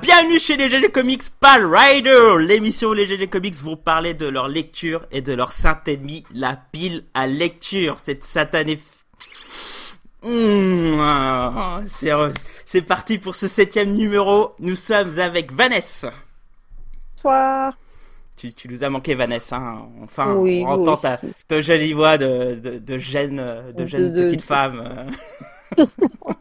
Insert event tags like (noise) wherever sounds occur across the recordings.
bienvenue chez les GG Comics Pal Rider, l'émission où les GG Comics vont parler de leur lecture et de leur saint ennemi, la pile à lecture, cette satanée... Mmh, c'est parti pour ce septième numéro, nous sommes avec Vanessa. Bonsoir. Tu, tu nous as manqué Vanessa, hein. enfin on entend ta, ta, jolie voix de, de, de jeune, de jeune petite femme. (laughs)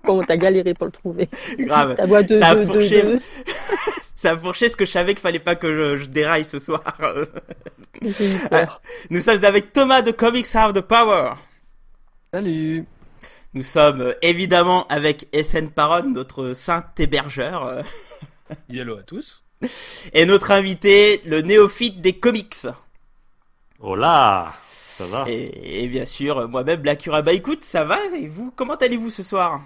Comment t'as galéré pour le trouver? Grave. Ta voix de, ça, a de, fourché, de, (laughs) ça a fourché ce que je savais qu'il fallait pas que je, je déraille ce soir. (laughs) Nous sommes avec Thomas de Comics Have the Power. Salut. Nous sommes euh, évidemment avec SN Paron, notre saint hébergeur. euh, (laughs) Hello à tous. Et notre invité, le néophyte des comics. Oh là Ça va? Et, et bien sûr, euh, moi-même, Blacura. Bah écoute, ça va? Et vous Comment allez-vous ce soir?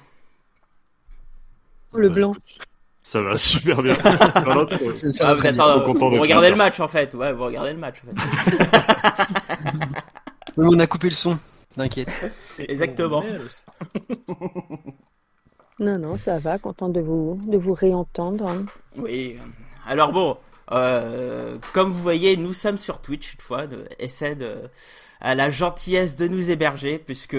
Le Bah, blanc. écoute, Ça va super bien. (laughs) Non, non, trop- C'est ça, Ah, vous, euh, vous de regardez le match en fait. Ouais, vous regardez le match en fait. (laughs) On a coupé le son, t'inquiète. (laughs) Exactement. (laughs) Non, non, ça va. Content de vous, de vous réentendre. hein. Oui. Alors bon, euh, comme vous voyez, nous sommes sur Twitch une fois. De, essaie de à la gentillesse de nous héberger, puisque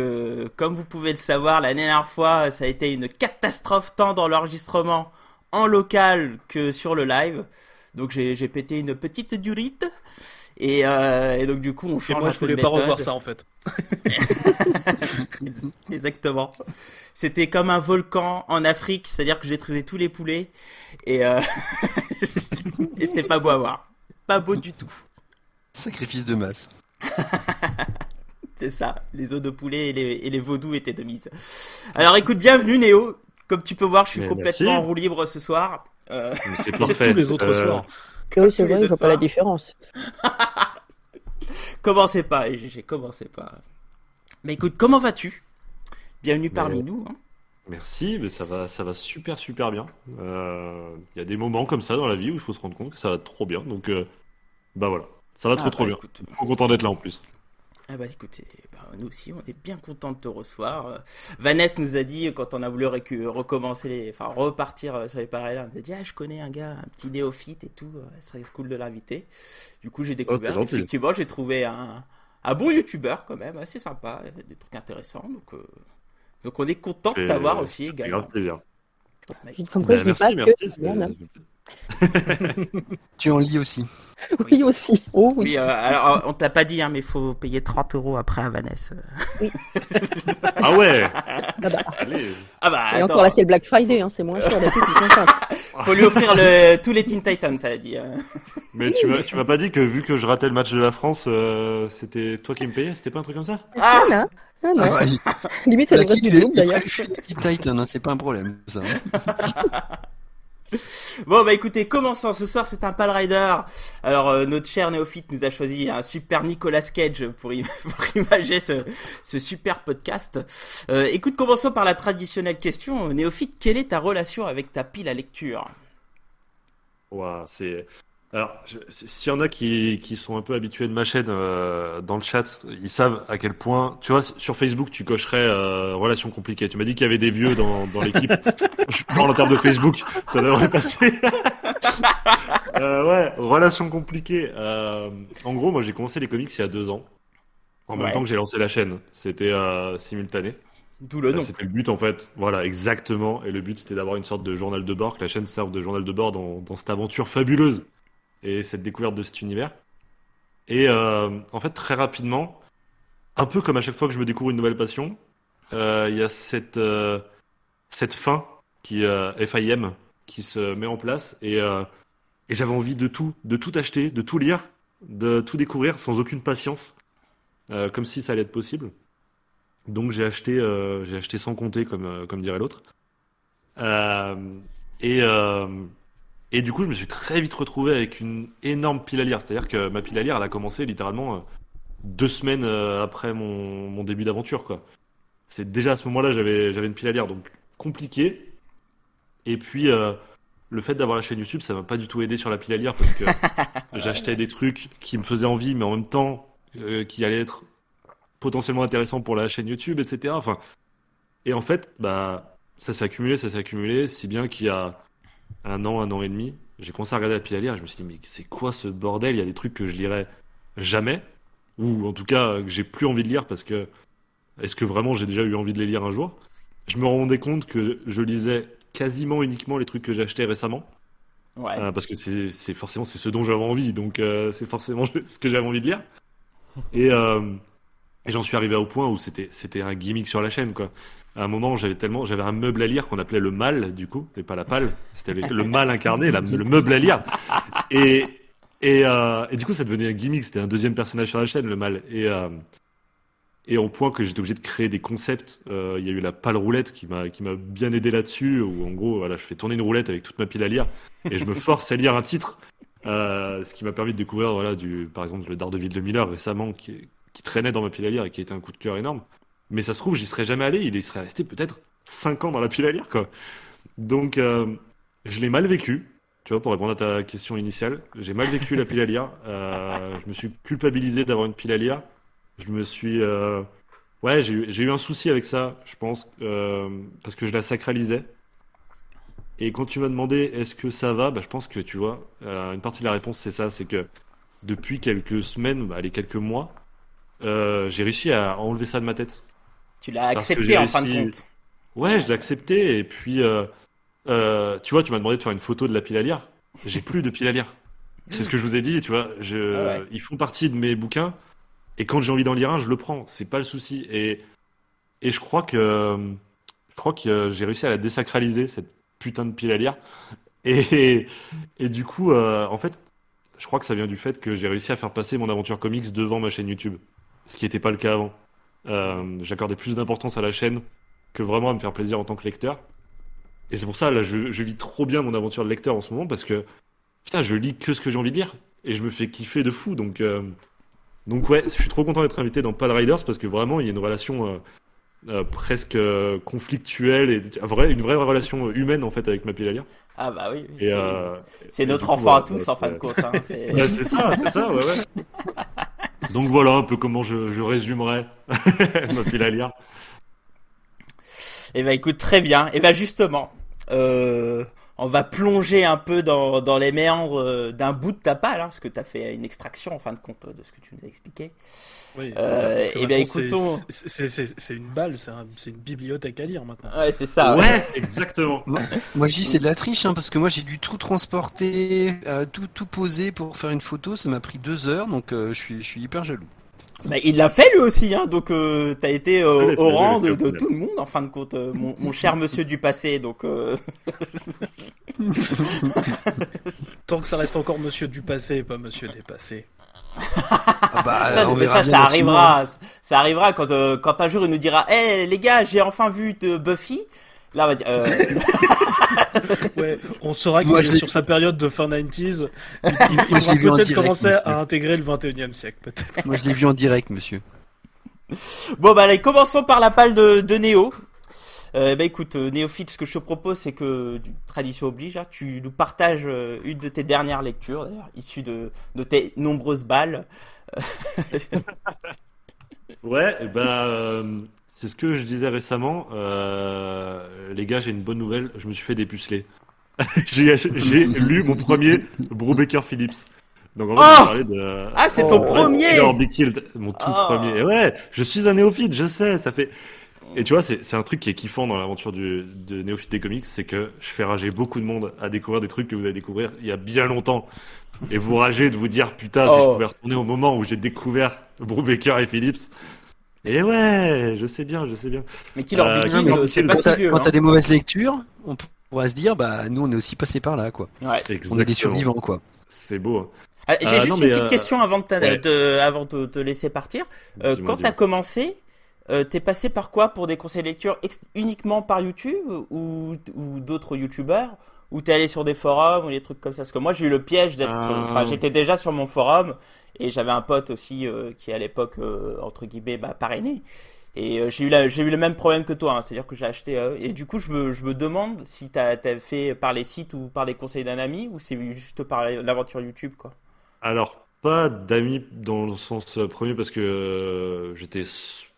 comme vous pouvez le savoir, la dernière fois, ça a été une catastrophe tant dans l'enregistrement en local que sur le live. Donc j'ai j'ai pété une petite durite. Et, euh, et donc du coup on Et change moi, un je voulais pas revoir ça en fait. (laughs) Exactement. C'était comme un volcan en Afrique, c'est-à-dire que j'ai trouvé tous les poulets et, euh... (laughs) et c'est pas beau à voir. Pas beau du tout. Sacrifice de masse. (laughs) C'est ça. Les os de poulet et les, et les vaudous étaient de mise. Alors écoute, bienvenue Néo. Comme tu peux voir, je suis Mais complètement merci. en roue libre ce soir. Euh, Mais c'est Et parfait. tous les autres Euh, soirs. Que oui, c'est tous les vrai, je vois pas la différence. (laughs) commencez pas, j'ai commencé pas. Mais écoute, comment vas-tu? Bienvenue parmi nous. hein. Merci, mais ça va, ça va super super bien. Euh, Il y a des moments comme ça dans la vie où il faut se rendre compte que ça va trop bien. Donc, euh, bah voilà, ça va trop Ah, trop bah, bien. écoute, Trop content d'être là en plus. Ah bah écoutez, nous aussi on est bien content de te recevoir. Euh, Vanessa nous a dit quand on a voulu recommencer les, enfin repartir euh, sur les parallèles, elle nous a dit ah je connais un gars, un petit néophyte et tout, euh, ce serait cool de l'inviter. Du coup j'ai découvert, c'est gentil. effectivement j'ai trouvé un, un bon youtubeur quand même, assez sympa, des trucs intéressants. Donc euh, donc on est content de t'avoir aussi également. grave plaisir. Bah, Bah, je dis pas merci, merci. que. (laughs) Tu en lis aussi. Oui, aussi. Oh, oui. Oui, euh, alors on t'a pas dit hein, mais faut payer 30 euros après à Vanessa. (laughs) Ah ouais. Ah bah. Allez. Ah bah Et attends, encore là, c'est le Black Friday, hein, c'est moins cher. d'habitude, c'est 50. faut lui offrir le, tous les Teen Titans, ça a dit. hein. (laughs) Mais tu m'as, tu m'as pas dit que vu que je ratais le match de la France, euh, c'était toi qui me payais C'était pas un truc comme ça? Ah, Ah. Ah, Ah non. bah, il, Limite, il ça a devrait être kiffé, du groupe il d'ailleurs. Teen Titans, hein, c'est pas un problème. Ça, hein. Bon bah écoutez, commençons. Ce soir c'est un Pal Rider. Alors euh, notre cher néophyte nous a choisi un super Nicolas Cage pour, im- (laughs) imager ce, super podcast. Euh, écoute, commençons par la traditionnelle question. Néophyte, quelle est ta relation avec ta pile à lecture? Ouah, c'est. Alors, s'il y en a qui, qui sont un peu habitués de ma chaîne euh, dans le chat, ils savent à quel point. Tu vois, sur Facebook, tu cocherais euh, relations compliquées. Tu m'as dit qu'il y avait des vieux dans, dans l'équipe. (laughs) je parle en termes de Facebook, ça devrait passer. (laughs) euh, ouais, relations compliquées. Euh, en gros, moi, j'ai commencé les comics il y a deux ans. En même Ouais. temps que j'ai lancé la chaîne. C'était euh, simultané. D'où le nom. C'était le but en fait. Voilà, exactement. Et le but c'était d'avoir une sorte de journal de bord, que la chaîne serve de journal de bord dans, dans cette aventure fabuleuse et cette découverte de cet univers. Et euh, en fait, très rapidement, un peu comme à chaque fois que je me découvre une nouvelle passion, euh, il y a cette, euh, cette fin qui FIM qui se met en place et, j'avais envie de tout, de tout acheter, de tout lire, de tout découvrir sans aucune patience, comme si ça allait être possible. Donc j'ai acheté, acheté sans compter, comme, comme dirait l'autre. Et, et du coup, je me suis très vite retrouvé avec une énorme pile à lire. C'est-à-dire que ma pile à lire, elle a commencé littéralement euh, deux semaines euh, après mon, mon début d'aventure, quoi. c'est déjà à ce moment-là, j'avais j'avais une pile à lire, donc compliqué. Et puis euh, le fait d'avoir la chaîne YouTube, ça m'a pas du tout aidé sur la pile à lire parce que (laughs) j'achetais des trucs qui me faisaient envie, mais en même temps euh, qui allaient être potentiellement intéressants pour la chaîne YouTube, etc. Enfin, et en fait, bah ça s'est accumulé, ça s'est accumulé, si bien qu'il y a un an, un an et demi, j'ai commencé à regarder la pile à lire et je me suis dit, mais c'est quoi ce bordel? Il y a des trucs que je lirais jamais, ou en tout cas que j'ai plus envie de lire parce que est-ce que vraiment j'ai déjà eu envie de les lire un jour? Je me rendais compte que je lisais quasiment uniquement les trucs que j'ai achetés récemment. Ouais. Euh, parce que c'est forcément c'est ce dont j'avais envie, donc euh, c'est forcément (laughs) ce que j'avais envie de lire. Et, euh, et j'en suis arrivé au point où c'était c'était un gimmick sur la chaîne quoi. À un moment, j'avais tellement j'avais un meuble à lire qu'on appelait le mal du coup, et pas la palle, c'était le, mal incarné, le meuble à lire. Et et, euh, et du coup, ça devenait un gimmick, c'était un deuxième personnage sur la chaîne, le mal. Et euh, et au point que j'étais obligé de créer des concepts. Euh, Il y a eu la pale roulette qui m'a qui m'a bien aidé là-dessus. Où en gros, voilà, je fais tourner une roulette avec toute ma pile à lire et je me force à lire un titre. Ce qui m'a permis de découvrir, voilà, du, par exemple, le Daredevil de Miller récemment, qui, qui traînait dans ma pile à lire et qui été un coup de cœur énorme. Mais ça se trouve, j'y serais jamais allé. Il y serait resté peut-être 5 ans dans la pile à lire, quoi. Donc, euh, je l'ai mal vécu. Tu vois, pour répondre à ta question initiale, j'ai mal vécu la pile à lire. Euh, je me suis culpabilisé d'avoir une pile à lire. Je me suis, euh, ouais, j'ai eu, un souci avec ça, je pense, parce que je la sacralisais. Et quand tu m'as demandé est-ce que ça va, bah, je pense que tu vois, une partie de la réponse c'est ça, c'est que depuis quelques semaines, bah, quelques mois, j'ai réussi à enlever ça de ma tête. Tu l'as accepté en fin de compte. Ouais, je l'ai accepté et puis, euh, euh, tu vois, tu m'as demandé de faire une photo de la pile à lire. J'ai (laughs) plus de pile à lire. C'est ce que je vous ai dit, tu vois. Je, Ah ouais. Ils font partie de mes bouquins et quand j'ai envie d'en lire un, je le prends. C'est pas le souci. Et, et je crois que, je crois que j'ai réussi à la désacraliser cette putain de pile à lire. Et, (laughs) et du coup, euh, en fait, je crois que ça vient du fait que j'ai réussi à faire passer mon aventure comics devant ma chaîne YouTube, ce qui n'était pas le cas avant. Euh, J'accordais plus d'importance à la chaîne que vraiment à me faire plaisir en tant que lecteur. Et c'est pour ça, là, je, vis trop bien mon aventure de lecteur en ce moment parce que, putain, je lis que ce que j'ai envie de lire et je me fais kiffer de fou. Donc, euh, donc ouais, je suis trop content d'être invité dans Pal Riders parce que vraiment, il y a une relation euh, presque euh, conflictuelle et vrai- une vraie relation humaine en fait avec ma pile à lire. Ah bah oui. C'est- euh, notre coup, enfant à tous en fin de compte. hein. (laughs) C'est- Ouais, ça, c'est ça, ouais, ouais. (laughs) Donc voilà un peu comment je, je résumerais (laughs) ma pile à lire. Eh ben écoute, très bien. Et ben justement, euh, on va plonger un peu dans, dans les méandres d'un bout de ta palle, hein, parce que tu as fait une extraction en fin de compte de ce que tu nous as expliqué. Oui, Euh, eh bien, écoutons. c'est- une balle, c'est un- c'est une bibliothèque à lire maintenant. Ouais, c'est ça. Ouais, (laughs) exactement. Moi je dis c'est de la triche hein, parce que moi j'ai dû tout transporter, euh, tout tout poser pour faire une photo, ça m'a pris deux heures donc euh, je suis je suis hyper jaloux. Bah, il l'a fait lui aussi, hein, donc euh, t'as été euh, au rang de, ouais. tout le monde en fin de compte, euh, mon, mon cher monsieur du passé. Donc euh, (laughs) Tant que ça reste encore monsieur du passé, pas monsieur dépassé. Ah bah ça, on mais verra ça, bien ça dans six mois. arrivera, ça arrivera quand euh, quand un jour il nous dira, hé les gars, j'ai enfin vu de Buffy. Là, on va dire, euh, (laughs) Ouais, on saura qu'il est sur sa période de fin 90s. Il, il- (laughs) il faudra peut-être commencer monsieur. à intégrer le 21e siècle, peut-être. Moi je l'ai vu en direct monsieur. Bon bah allez, commençons par la palle de, de Néo. Euh, bah écoute, euh, Néophyte, ce que je te propose, c'est que, tradition oblige, hein, tu nous partages euh, une de tes dernières lectures, d'ailleurs, issue de, de tes nombreuses balles. (laughs) Ouais, et ben c'est ce que je disais récemment. Euh, les gars, j'ai une bonne nouvelle. Je me suis fait dépuceler. (laughs) j'ai lu mon premier Brubaker Phillips. Donc en fait, Oh de. Ah, c'est Oh, ton ouais, premier mon tout Ah. premier. Ouais, je suis un néophyte, je sais, ça fait. Et tu vois, c'est c'est un truc qui est kiffant dans l'aventure du de néophyte des comics, c'est que je fais rager beaucoup de monde à découvrir des trucs que vous allez découvrir il y a bien longtemps. Et vous ragez de vous dire, putain, si je Oh. pouvais retourner au moment où j'ai découvert Brubaker et Phillips. Et ouais, je sais bien, je sais bien. Mais Euh, non, Killed, mais c'est quand pas Quand si vieux. quand hein. t'as des mauvaises lectures, on pourra se dire bah nous on est aussi passé par là quoi. Ouais. On est des survivants quoi. C'est beau. hein. Ah, J'ai Euh, juste non, une petite euh, question avant de, t'a- ouais. de- avant de te laisser partir. Euh, quand dis-moi. t'as commencé, euh, t'es passé par quoi pour des conseils de lecture uniquement par YouTube ou, ou d'autres YouTubeurs? Ou t'es allé sur des forums ou des trucs comme ça? Parce que moi j'ai eu le piège d'être, Euh. enfin j'étais déjà sur mon forum et j'avais un pote aussi euh, qui à l'époque euh, entre guillemets bah, parrainé Et euh, j'ai eu, la- j'ai eu le même problème que toi, hein. c'est-à-dire que j'ai acheté. euh, et du coup, je me, je me demande si t'as as fait par les sites ou par les conseils d'un ami ou c'est juste par l'aventure YouTube, quoi? Alors, pas d'amis dans le sens euh, premier parce que euh, j'étais,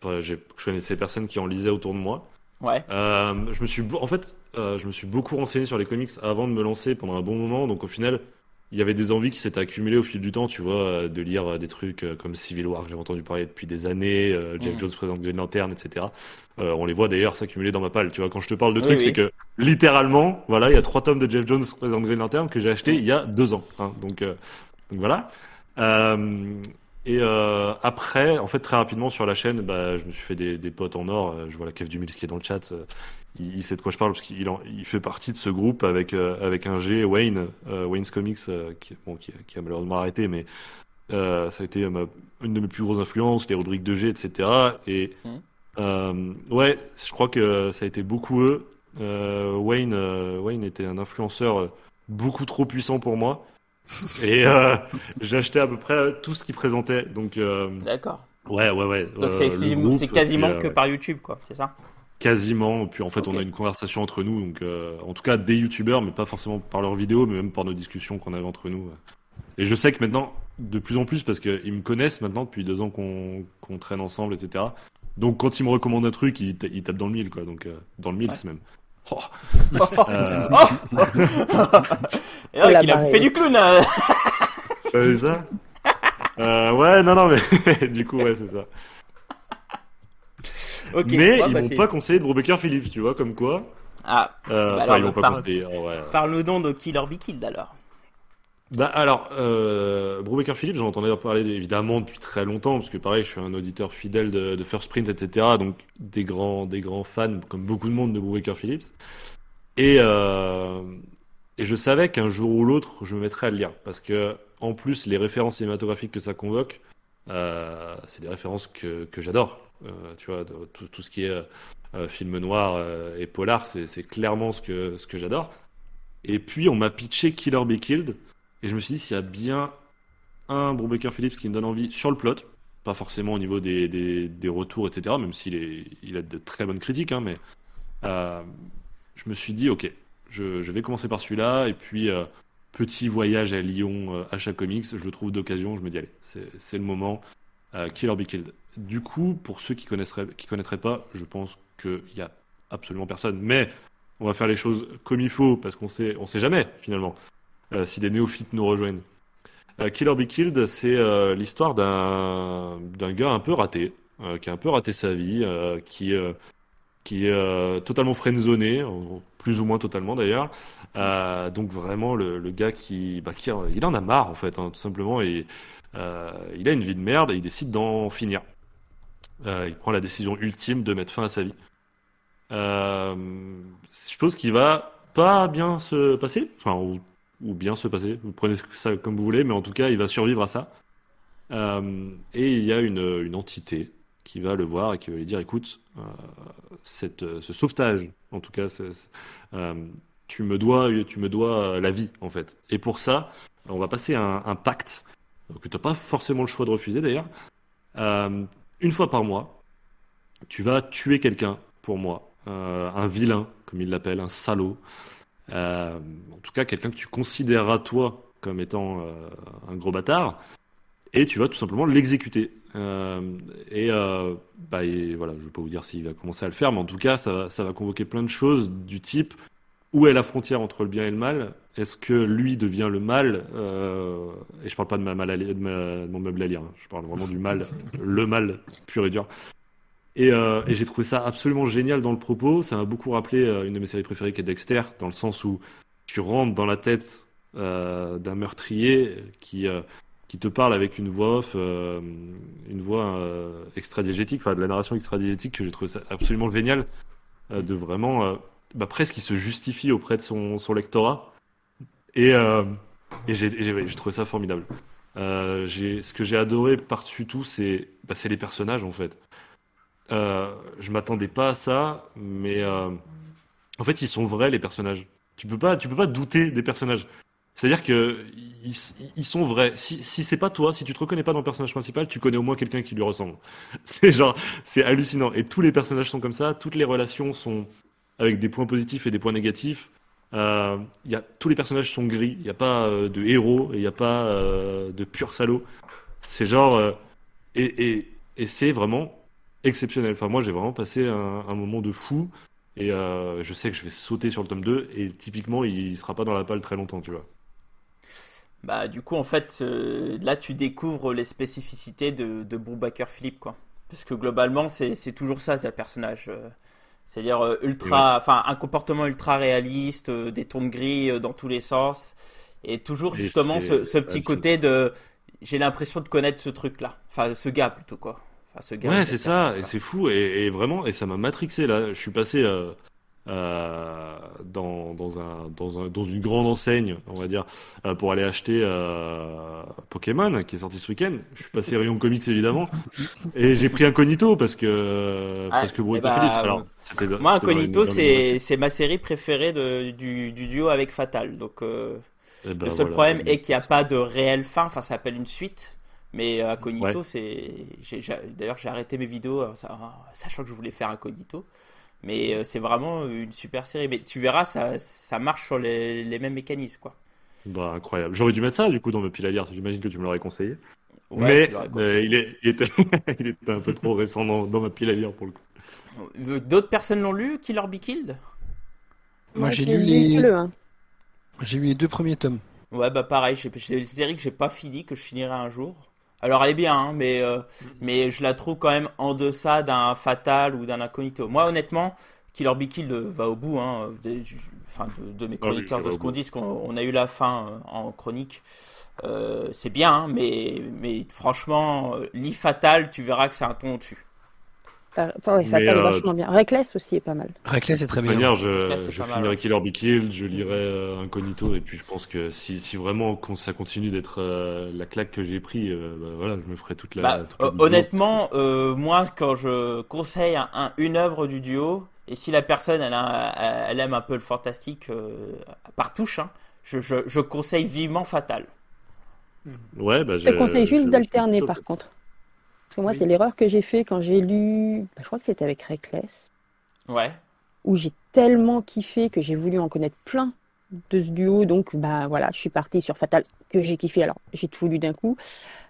enfin, je connaissais personne qui en lisait autour de moi. Ouais. Euh, je me suis, en fait, euh, je me suis beaucoup renseigné sur les comics avant de me lancer pendant un bon moment. Donc au final, il y avait des envies qui s'étaient accumulées au fil du temps, tu vois, euh, de lire euh, des trucs euh, comme Civil War que j'avais entendu parler depuis des années, euh, Jeff Mhm. Jones présente Green Lantern, etc. Euh, on les voit d'ailleurs s'accumuler dans ma palle. Tu vois, quand je te parle de Oui, trucs, oui. c'est que littéralement, voilà, il y a trois tomes de Jeff Jones présente Green Lantern que j'ai acheté il y a deux ans. hein. donc, euh, donc voilà. Et euh, après, en fait, très rapidement sur la chaîne, bah, je me suis fait des, des potes en or. Euh, Je vois la Kev Dumils qui est dans le chat. euh, il, il sait de quoi je parle parce qu'il il fait partie de ce groupe avec avec un G, Wayne, euh, Wayne's Comics, euh, qui, bon, qui, qui a malheureusement arrêté, mais ça a été ma- une de mes plus grosses influences, les rubriques de G, etc. Et euh, ouais, je crois que ça a été beaucoup eux. Wayne, Wayne était un influenceur beaucoup trop puissant pour moi. Et euh, j'ai acheté à peu près euh, tout ce qu'il présentait. Donc, euh, D'accord. ouais, ouais, ouais. Donc euh, c'est c'est- groupe, c'est quasiment euh, que par YouTube, quoi, c'est ça? Quasiment. Puis en fait, on a une conversation entre nous. Donc, euh, en tout cas, des youtubeurs, mais pas forcément par leurs vidéos, mais même par nos discussions qu'on avait entre nous. Et je sais que maintenant, de plus en plus, parce qu'ils me connaissent maintenant depuis deux ans qu'on qu'on traîne ensemble, etc. Donc, quand ils me recommandent un truc, ils, ta- ils tapent dans le mille, quoi. Donc, euh, dans le mille, Ouais. même. Oh. (laughs) Euh, (laughs) (laughs) Et ouais, la qu'il a fait du clown euh. (laughs) T'as vu ça euh, Ouais, non, non, mais (laughs) du coup, ouais, c'est ça. Mais ils bah, m'ont c'est- pas conseillé de Brubaker Phillips, tu vois, comme quoi. Ah, Euh, Bah alors, ils m'ont pas conseillé. oh, ouais. parle donc de Killer Be Killed alors. Bah alors, euh, Brubaker Phillips, j'en entendais parler évidemment depuis très longtemps, parce que pareil, je suis un auditeur fidèle de, de First Print, etc. Donc des grands, des grands fans, comme beaucoup de monde de Brubaker Phillips. Et, euh, et je savais qu'un jour ou l'autre, je me mettrais à le lire, parce que en plus, les références cinématographiques que ça convoque, euh, c'est des références que, j'adore. Euh, tu vois, tout, ce qui est euh, film noir et polar, c'est clairement ce que, j'adore. Et puis, on m'a pitché Killer Be Killed. Et je me suis dit, s'il y a bien un Brubaker Phillips qui me donne envie sur le plot, pas forcément au niveau des, des, des retours, etc., même s'il il a de très bonnes critiques, hein, mais je me suis dit, ok, je, vais commencer par celui-là, et puis euh, petit voyage à Lyon, euh, achat comics, je le trouve d'occasion, je me dis, allez, c'est le moment, euh, Killer Be Killed. Du coup, pour ceux qui connaisseraient, qui connaîtraient pas, je pense qu'il y a absolument personne, mais on va faire les choses comme il faut, parce qu'on sait, on sait jamais, finalement euh, si des néophytes nous rejoignent. Killer Be Killed, c'est l'histoire d'un gars un peu raté, qui a un peu raté sa vie, qui qui est totalement friendzoné, en- plus ou moins totalement d'ailleurs. Euh, donc vraiment le, le gars qui, bah, qui il en a marre en fait, hein, tout simplement, et euh, il a une vie de merde et il décide d'en finir. Euh, il prend la décision ultime de mettre fin à sa vie. Euh, chose qui va pas bien se passer, enfin ou ou bien se passer. Vous prenez ça comme vous voulez, mais en tout cas, il va survivre à ça. Euh, et il y a une, une entité qui va le voir et qui va lui dire, écoute, euh, cette, ce sauvetage, en tout cas, euh, tu me dois, tu me dois la vie, en fait. Et pour ça, on va passer un, un pacte que tu n'as pas forcément le choix de refuser d'ailleurs. Euh, une fois par mois, tu vas tuer quelqu'un pour moi, euh, un vilain, comme il l'appelle, un salaud. Euh, en tout cas, quelqu'un que tu considéreras toi comme étant euh, un gros bâtard, et tu vas tout simplement l'exécuter. Euh, et, euh, bah, voilà, je ne vais pas vous dire s'il va commencer à le faire, mais en tout cas, ça, va- ça va convoquer plein de choses du type où est la frontière entre le bien et le mal? Est-ce que lui devient le mal? Euh, Et je parle pas de ma mal de, mon meuble à lire, hein. je parle vraiment du mal, le mal pur et dur. Et, et j'ai trouvé ça absolument génial dans le propos. Ça m'a beaucoup rappelé une de mes séries préférées qui est Dexter, dans le sens où tu rentres dans la tête d'un meurtrier qui, qui te parle avec une voix off, euh, une voix euh, extradiégétique, enfin de la narration extradiégétique que j'ai trouvé absolument génial, euh, de vraiment euh, bah, presque il se justifie auprès de son, lectorat. Et, et j'ai trouvé ça formidable. Ce que j'ai adoré par-dessus tout, c'est bah, les personnages en fait. Je m'attendais pas à ça, mais en fait, ils sont vrais les personnages. Tu peux pas, tu peux pas douter des personnages. C'est-à-dire que ils, ils sont vrais. Si, si c'est pas toi, si tu te reconnais pas dans le personnage principal, tu connais au moins quelqu'un qui lui ressemble. (laughs) C'est genre, c'est hallucinant. Et tous les personnages sont comme ça. Toutes les relations sont avec des points positifs et des points négatifs. Euh, y a, tous les personnages sont gris. Il n'y a pas euh, de héros et il n'y a pas euh, de pur salaud. C'est genre euh, et, et, et c'est vraiment exceptionnel. Enfin, moi, j'ai vraiment passé un, un moment de fou. Et euh, je sais que je vais sauter sur le tome 2 et typiquement il sera pas dans la palle très longtemps, tu vois. Bah, du coup, en fait, euh, là, tu découvres les spécificités de, de Brubaker Philippe, quoi. Parce que globalement, c'est toujours ça, c'est un personnage. euh, C'est-à-dire euh, ultra, enfin, un comportement ultra réaliste, des tons de gris dans tous les sens, et toujours Et justement ce, ce petit côté de, j'ai l'impression de connaître ce truc-là, enfin, ce gars plutôt quoi. Enfin, ce gars. Ouais, ce c'est ça, et c'est fou, et, et vraiment, et ça m'a matrixé là. Je suis passé euh, dans, dans, un, dans, un, dans une grande enseigne, on va dire, euh, pour aller acheter euh, Pokémon, qui est sorti ce week-end. Je suis passé rayon comics évidemment, et j'ai pris Incognito parce que parce que Bruno eh bah, Philippe. Alors, Moi, Incognito, une- c'est c'est ma série préférée de, du, du duo avec Fatal. Donc, euh, Eh ben, le seul voilà. problème est qu'il n'y a pas de réelle fin. Enfin, ça s'appelle une suite. Mais euh, Incognito, Ouais. c'est. D'ailleurs, j'ai arrêté mes vidéos euh, sachant que je voulais faire Incognito. Mais euh, c'est vraiment une super série. Mais tu verras, ça, ça marche sur les, les mêmes mécanismes, quoi. Bah, incroyable. J'aurais dû mettre ça du coup dans mes piles à lire. J'imagine que tu me l'aurais conseillé. Ouais, Mais euh, il, est, il, était, (laughs) il était un peu trop récent dans, dans ma pile à lire pour le coup. D'autres personnes l'ont lu, Killer Be Killed? Moi, j'ai lu les, un. j'ai lu les deux premiers tomes. Ouais, bah pareil, j'ai- c'est une série que j'ai pas fini, que je finirai un jour. Alors elle est bien, hein, mais, euh, mais je la trouve quand même en deçà d'un Fatal ou d'un Incognito. Moi, honnêtement, Killer Be Killed euh, va au bout, hein, des- enfin, de, de mes Ah oui, chroniqueurs, de ce qu'on dit, ce qu'on on a eu la fin euh, en chronique. Euh, c'est bien, hein, mais, mais franchement, lit Fatal, tu verras que c'est un ton au-dessus. Enfin, ouais, Mais, Fatal est euh, vachement bien. Reckless aussi est pas mal. Reckless est très De bien. toute manière, je, je finirai. Killer Be Killed, je lirai euh, Incognito, et puis je pense que si, si vraiment ça continue d'être euh, la claque que j'ai pris, euh, bah, voilà, je me ferai toute la. Bah, toute la euh, vidéo. honnêtement, euh, moi, quand je conseille un- un- une œuvre du duo, et si la personne elle, a- elle aime un peu le fantastique euh, par touche, hein, je, je, je conseille vivement Fatal. Ouais, bah, Je te conseille juste d'alterner par contre. Parce que moi, Oui. c'est l'erreur que j'ai fait quand j'ai lu. bah, je crois que c'était avec Reckless, Ouais. où j'ai tellement kiffé que j'ai voulu en connaître plein de ce duo. Donc, bah voilà, je suis partie sur Fatal, que j'ai kiffé. Alors, j'ai tout lu d'un coup.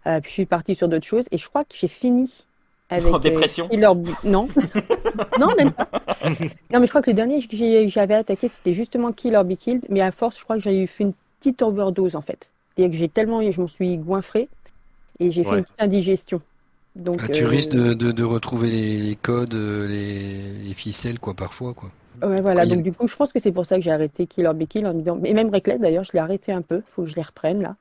Euh, puis je suis partie sur d'autres choses. Et je crois que j'ai fini avec. En dépression Killer Be- Non. (laughs) non, même pas. Non, mais je crois que le dernier que j'avais attaqué, c'était justement Killer Be Killed. Mais à force, je crois que j'ai eu fait une petite overdose en fait. C'est-à-dire que j'ai tellement, je m'en suis goinfré et j'ai fait Ouais. une petite indigestion. Donc, Ah, tu euh, risques de, de, de retrouver les, les codes, euh, les, les ficelles, quoi, parfois, quoi. Ouais, voilà. Donc, du coup, je pense que c'est pour ça que j'ai arrêté Killer Be Killed en me disant, et même Reckless d'ailleurs, je l'ai arrêté un peu. Faut que je les reprenne là.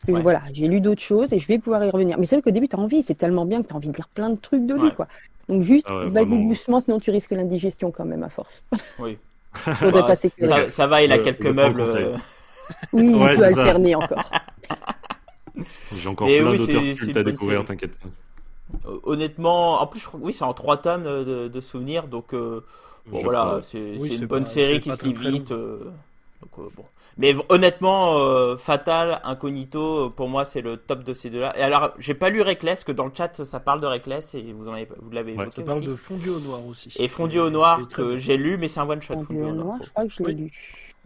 Parce que Ouais. voilà, j'ai lu d'autres choses et je vais pouvoir y revenir. Mais c'est vrai qu'au début, tu as envie, c'est tellement bien que tu as envie de lire plein de trucs de lui, Ouais. quoi. Donc, juste, Ah ouais, vas-y vraiment. doucement, sinon tu risques l'indigestion quand même à force. Oui. (laughs) Faudrait Bah, passer que ça, ça va, il a quelques meubles. euh, (laughs) Oui, il ça. alterner encore. J'ai encore Mais plein oui, d'auteurs cultes à découvrir, t'inquiète pas. Euh, honnêtement, en plus, je crois, oui, c'est en trois tomes euh, de, de souvenirs, donc euh, bon voilà, c'est Oui, une bonne pas- série qui se lit vite. euh, donc, euh, bon. Mais honnêtement, euh, Fatal, Incognito, pour moi, c'est le top de ces deux-là. Et alors, j'ai pas lu Reckless, que dans le chat, ça parle de Reckless et vous en avez, vous l'avez Ouais, évoqué Ça parle aussi. de fondu au noir aussi. Et Fondu au noir, que j'ai lu, mais c'est un one shot. Fondu au noir, je crois que je l'ai Oui. lu.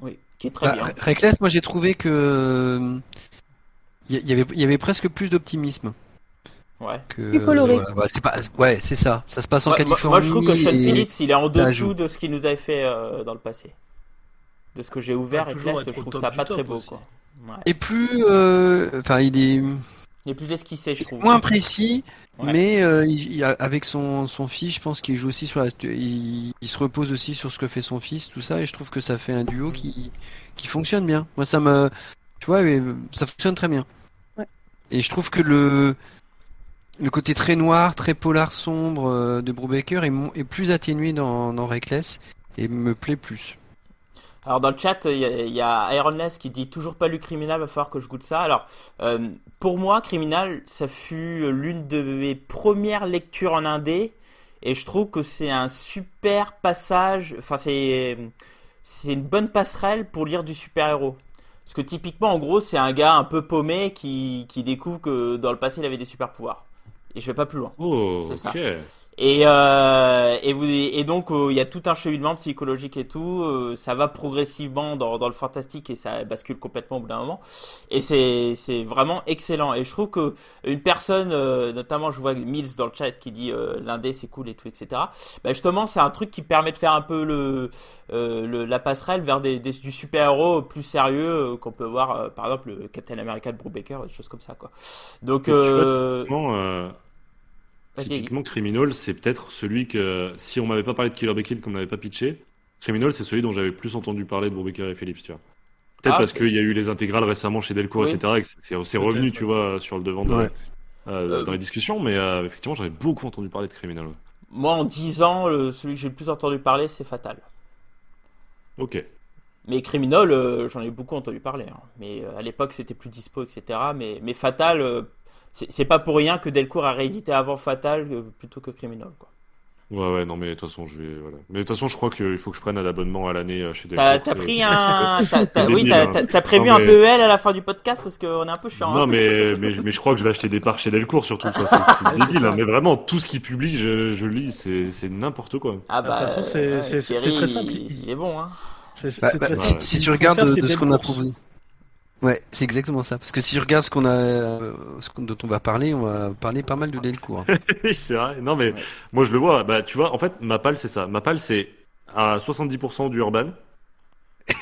Oui, qui est très Bah, bien. Re- Reckless, moi j'ai trouvé que il y, y avait il y avait presque plus d'optimisme Ouais. que Plus coloré. Bah, c'est pas ouais c'est ça ça se passe en Ouais, Californie moi, je trouve que Sean et- Phillips, il est en dessous de ce qu'il nous avait fait euh, dans le passé. De ce que j'ai ouvert, Ah, et être je trouve ça pas très beau. aussi. Quoi. Ouais. et plus euh, enfin il est Il est plus esquissé, je trouve. moins précis Ouais. mais euh, il, il a- avec son son fils je pense qu'il joue aussi sur la il, il se repose aussi sur ce que fait son fils tout ça et je trouve que ça fait un duo qui qui fonctionne bien moi ça me tu vois ça fonctionne très bien Ouais. et je trouve que le le côté très noir très polar sombre euh, de Brubaker est, plus atténué dans dans Reckless et me plaît plus Alors dans le chat, il y, y a Ironless qui dit toujours pas lu Criminal, va falloir que je goûte ça. Alors euh, pour moi, Criminal, ça fut l'une de mes premières lectures en indé, et je trouve que c'est un super passage. Enfin, c'est c'est une bonne passerelle pour lire du super héros. Parce que typiquement, en gros, c'est un gars un peu paumé qui, qui découvre que dans le passé, il avait des super pouvoirs. Et je vais pas plus loin. Oh, C'est ça. ok. Et, euh, et, vous, et donc, euh, il y a tout un cheminement psychologique et tout. euh, ça va progressivement dans, dans le fantastique et ça bascule complètement au bout d'un moment. Et c'est c'est vraiment excellent. Et je trouve que une personne, euh, notamment, je vois Mills dans le chat qui dit euh, l'indé c'est cool et tout, etc. Bah justement, c'est un truc qui permet de faire un peu le, euh, le la passerelle vers des, des- du super-héros plus sérieux qu'on peut voir, euh, par exemple, le Captain America de Bruce Baker, des choses comme ça, quoi. Donc, tu vois, Typiquement, Criminal, c'est peut-être celui que, si on m'avait pas parlé de Killer Be Killed, qu'on m'avait pas pitché, Criminal, c'est celui dont j'avais plus entendu parler de Brubaker et Phillips, tu vois. Peut-être Ah, parce qu'il y a eu les intégrales récemment chez Delcourt, Oui. etc. et c'est revenu, tu vois, sur le devant de, Ouais. euh, Euh, dans les discussions, mais euh, effectivement, j'avais beaucoup entendu parler de Criminal. moi, en 10 ans, le- celui que j'ai le plus entendu parler, c'est Fatal. Ok. Mais Criminal, euh, j'en ai beaucoup entendu parler. hein. Mais euh, à l'époque, c'était plus dispo, etc. Mais, mais Fatal, euh, c'est pas pour rien que Delcourt a réédité avant Fatal euh, plutôt que Criminal. Quoi. Ouais, ouais, non, mais de toute façon, je vais, voilà. Mais de toute façon, je crois qu'il faut que je prenne un abonnement à l'année euh, chez Delcourt. T'as pris un. (laughs) oui, hein. t'as- prévu Non, un mais- PEL à la fin du podcast parce qu'on est un peu chiant. Non, hein. mais, mais, mais je crois que je vais acheter des parts chez Delcourt, surtout. (laughs) C'est- débile, hein. Mais vraiment, tout ce qu'il publie, je, je lis, c'est c'est n'importe quoi. Ah De toute façon, c'est- ouais, très simple. Il, il est bon, hein. Bah, bah, très si- simple. si Ce tu regardes de, ce qu'on a proposé. Ouais, c'est exactement ça. Parce que si je regarde ce qu'on a, euh, ce dont on va parler, on va parler pas mal de Delcourt. hein. (laughs) Oui, c'est vrai. Non, mais Ouais. moi, je le vois. Bah, tu vois, en fait, ma palle, c'est ça. Ma palle, c'est à 70% du urban.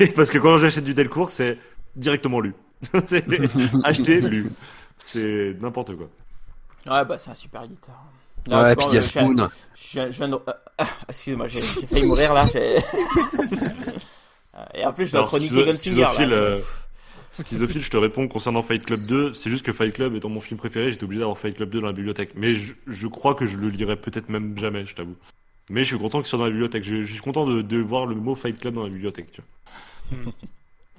Et parce que quand j'achète du Delcourt, c'est directement lu. (laughs) c'est (laughs) acheté, lu. C'est n'importe quoi. Ouais, bah c'est un super éditeur. Ouais, Là, et bon, puis il y a je- Spoon. Je viens, je viens de... euh, ah, excuse-moi, j'ai j'ai failli mourir là. j'ai- Et en plus, je dois Alors, chroniquer schizo- Gunslinger là. Schizophile, je te réponds concernant Fight Club 2. C'est juste que Fight Club étant mon film préféré, j'étais obligé d'avoir Fight Club 2 dans la bibliothèque. Mais je, je crois que je le lirai peut-être même jamais, je t'avoue. Mais je suis content qu'il soit dans la bibliothèque. Je, je suis content de, de voir le mot Fight Club dans la bibliothèque. Tu vois.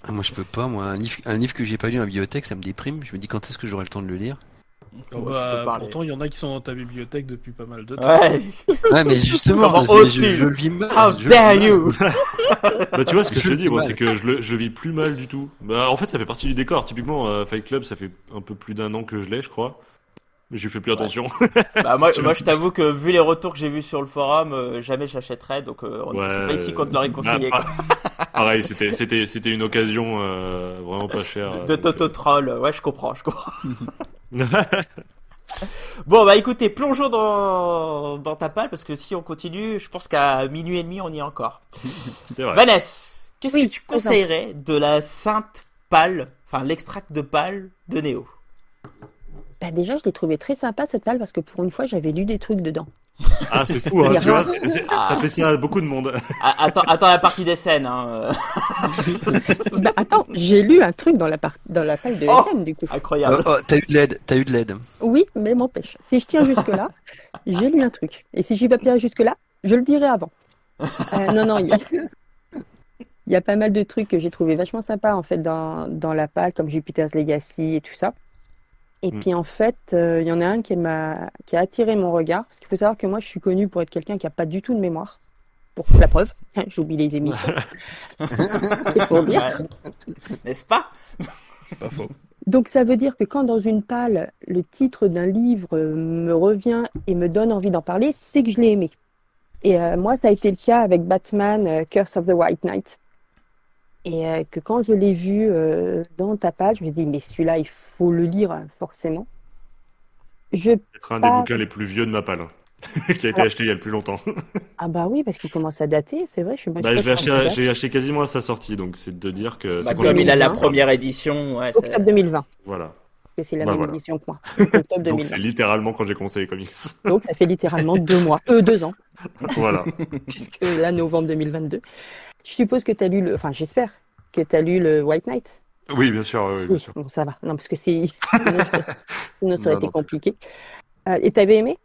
Ah, moi, je peux pas. Moi, un livre, un livre que j'ai pas lu en bibliothèque, ça me déprime. Je me dis quand est-ce que j'aurai le temps de le lire? Oh, Ouais, bah, pourtant, il y en a qui sont dans ta bibliothèque depuis pas mal de temps. Ouais. Ouais, mais justement, je, je le vis mal. How je dare vis mal. you (laughs) Bah, tu vois, ce que je Je te dis, moi, c'est que je, le, je vis plus mal du tout. Bah, en fait, ça fait partie du décor. Typiquement, euh, Fight Club, ça fait un peu plus d'un an que je l'ai, je crois. J'ai fait plus attention. Bah moi, (laughs) moi je t'avoue que vu les retours que j'ai vus sur le forum, euh, jamais je l'achèterais, donc euh, on Ouais, c'est pas ici qu'on te l'aurait conseillé. bah, quoi. (laughs) Pareil, c'était, c'était, c'était une occasion euh, vraiment pas chère. De donc, euh, Toto Troll, ouais je comprends, je comprends. (laughs) Bon bah écoutez, plongeons dans, dans ta palle, parce que si on continue, je pense qu'à minuit et demi on y est encore. c'est vrai. Vanessa, qu'est-ce Oui, que tu conseillerais de la sainte palle, enfin l'extract de palle de Néo? Bah, déjà, je l'ai trouvé très sympa cette palle parce que pour une fois, j'avais lu des trucs dedans. Ah, c'est fou, hein, tu vois, c'est- ça fait ça à beaucoup de monde. Ah, Attends, attends la partie des scènes. Hein. (laughs) bah, attends, j'ai lu un truc dans la, par- dans la palle de Oh SM du coup. Incroyable. Oh, oh, t'as eu de l'aide, t'as eu de l'aide. Oui, mais m'empêche. Si je tiens jusque-là, (laughs) j'ai lu un truc. Et si j'y vais pas jusque-là, je le dirai avant. Euh, non, non, il y a, il y a pas mal de trucs que j'ai trouvé vachement sympa en fait dans, dans la palle, comme Jupiter's Legacy et tout ça. Et Mm. puis en fait, euh, il y en a un qui a attiré mon regard. Parce qu'il faut savoir que moi, je suis connue pour être quelqu'un qui a pas du tout de mémoire. Pour la preuve, (laughs) j'oublie les émissions. (laughs) C'est pour dire. N'est-ce pas? C'est pas faux. Donc ça veut dire que quand dans une palle, le titre d'un livre me revient et me donne envie d'en parler, c'est que je l'ai aimé. Et euh, moi, ça a été le cas avec Batman, euh, Curse of the White Knight. Et euh, que quand je l'ai vu euh, dans ta page, je me dis, mais celui-là, il faut le lire hein, forcément. Je... C'est un des bouquins les plus vieux de ma palle, hein, (laughs) qui a été acheté il y a le plus longtemps. (laughs) Ah bah oui, parce qu'il commence à dater, c'est vrai, je suis pas Bah, je sûre l'ai que acheté, j'ai acheté quasiment à sa sortie, donc c'est de dire que Bah, Comme j'ai- il a la 2020. première édition, ouais, c'est- Octobre 2020, Voilà. parce que c'est la Bah même voilà. édition que moi. Donc, Octobre (laughs) Donc 2020. c'est littéralement quand j'ai commencé les comics. Donc ça fait littéralement deux mois, euh, deux ans. voilà. puisque là, novembre 2022. Je suppose que tu as lu le. Enfin, j'espère que tu as lu le White Knight. Oui, bien sûr, oui, bien Oui, sûr. bon, ça va. Non, parce que c'est. (laughs) Sinon, ça aurait Non, été non. compliqué. Euh, et t'avais aimé?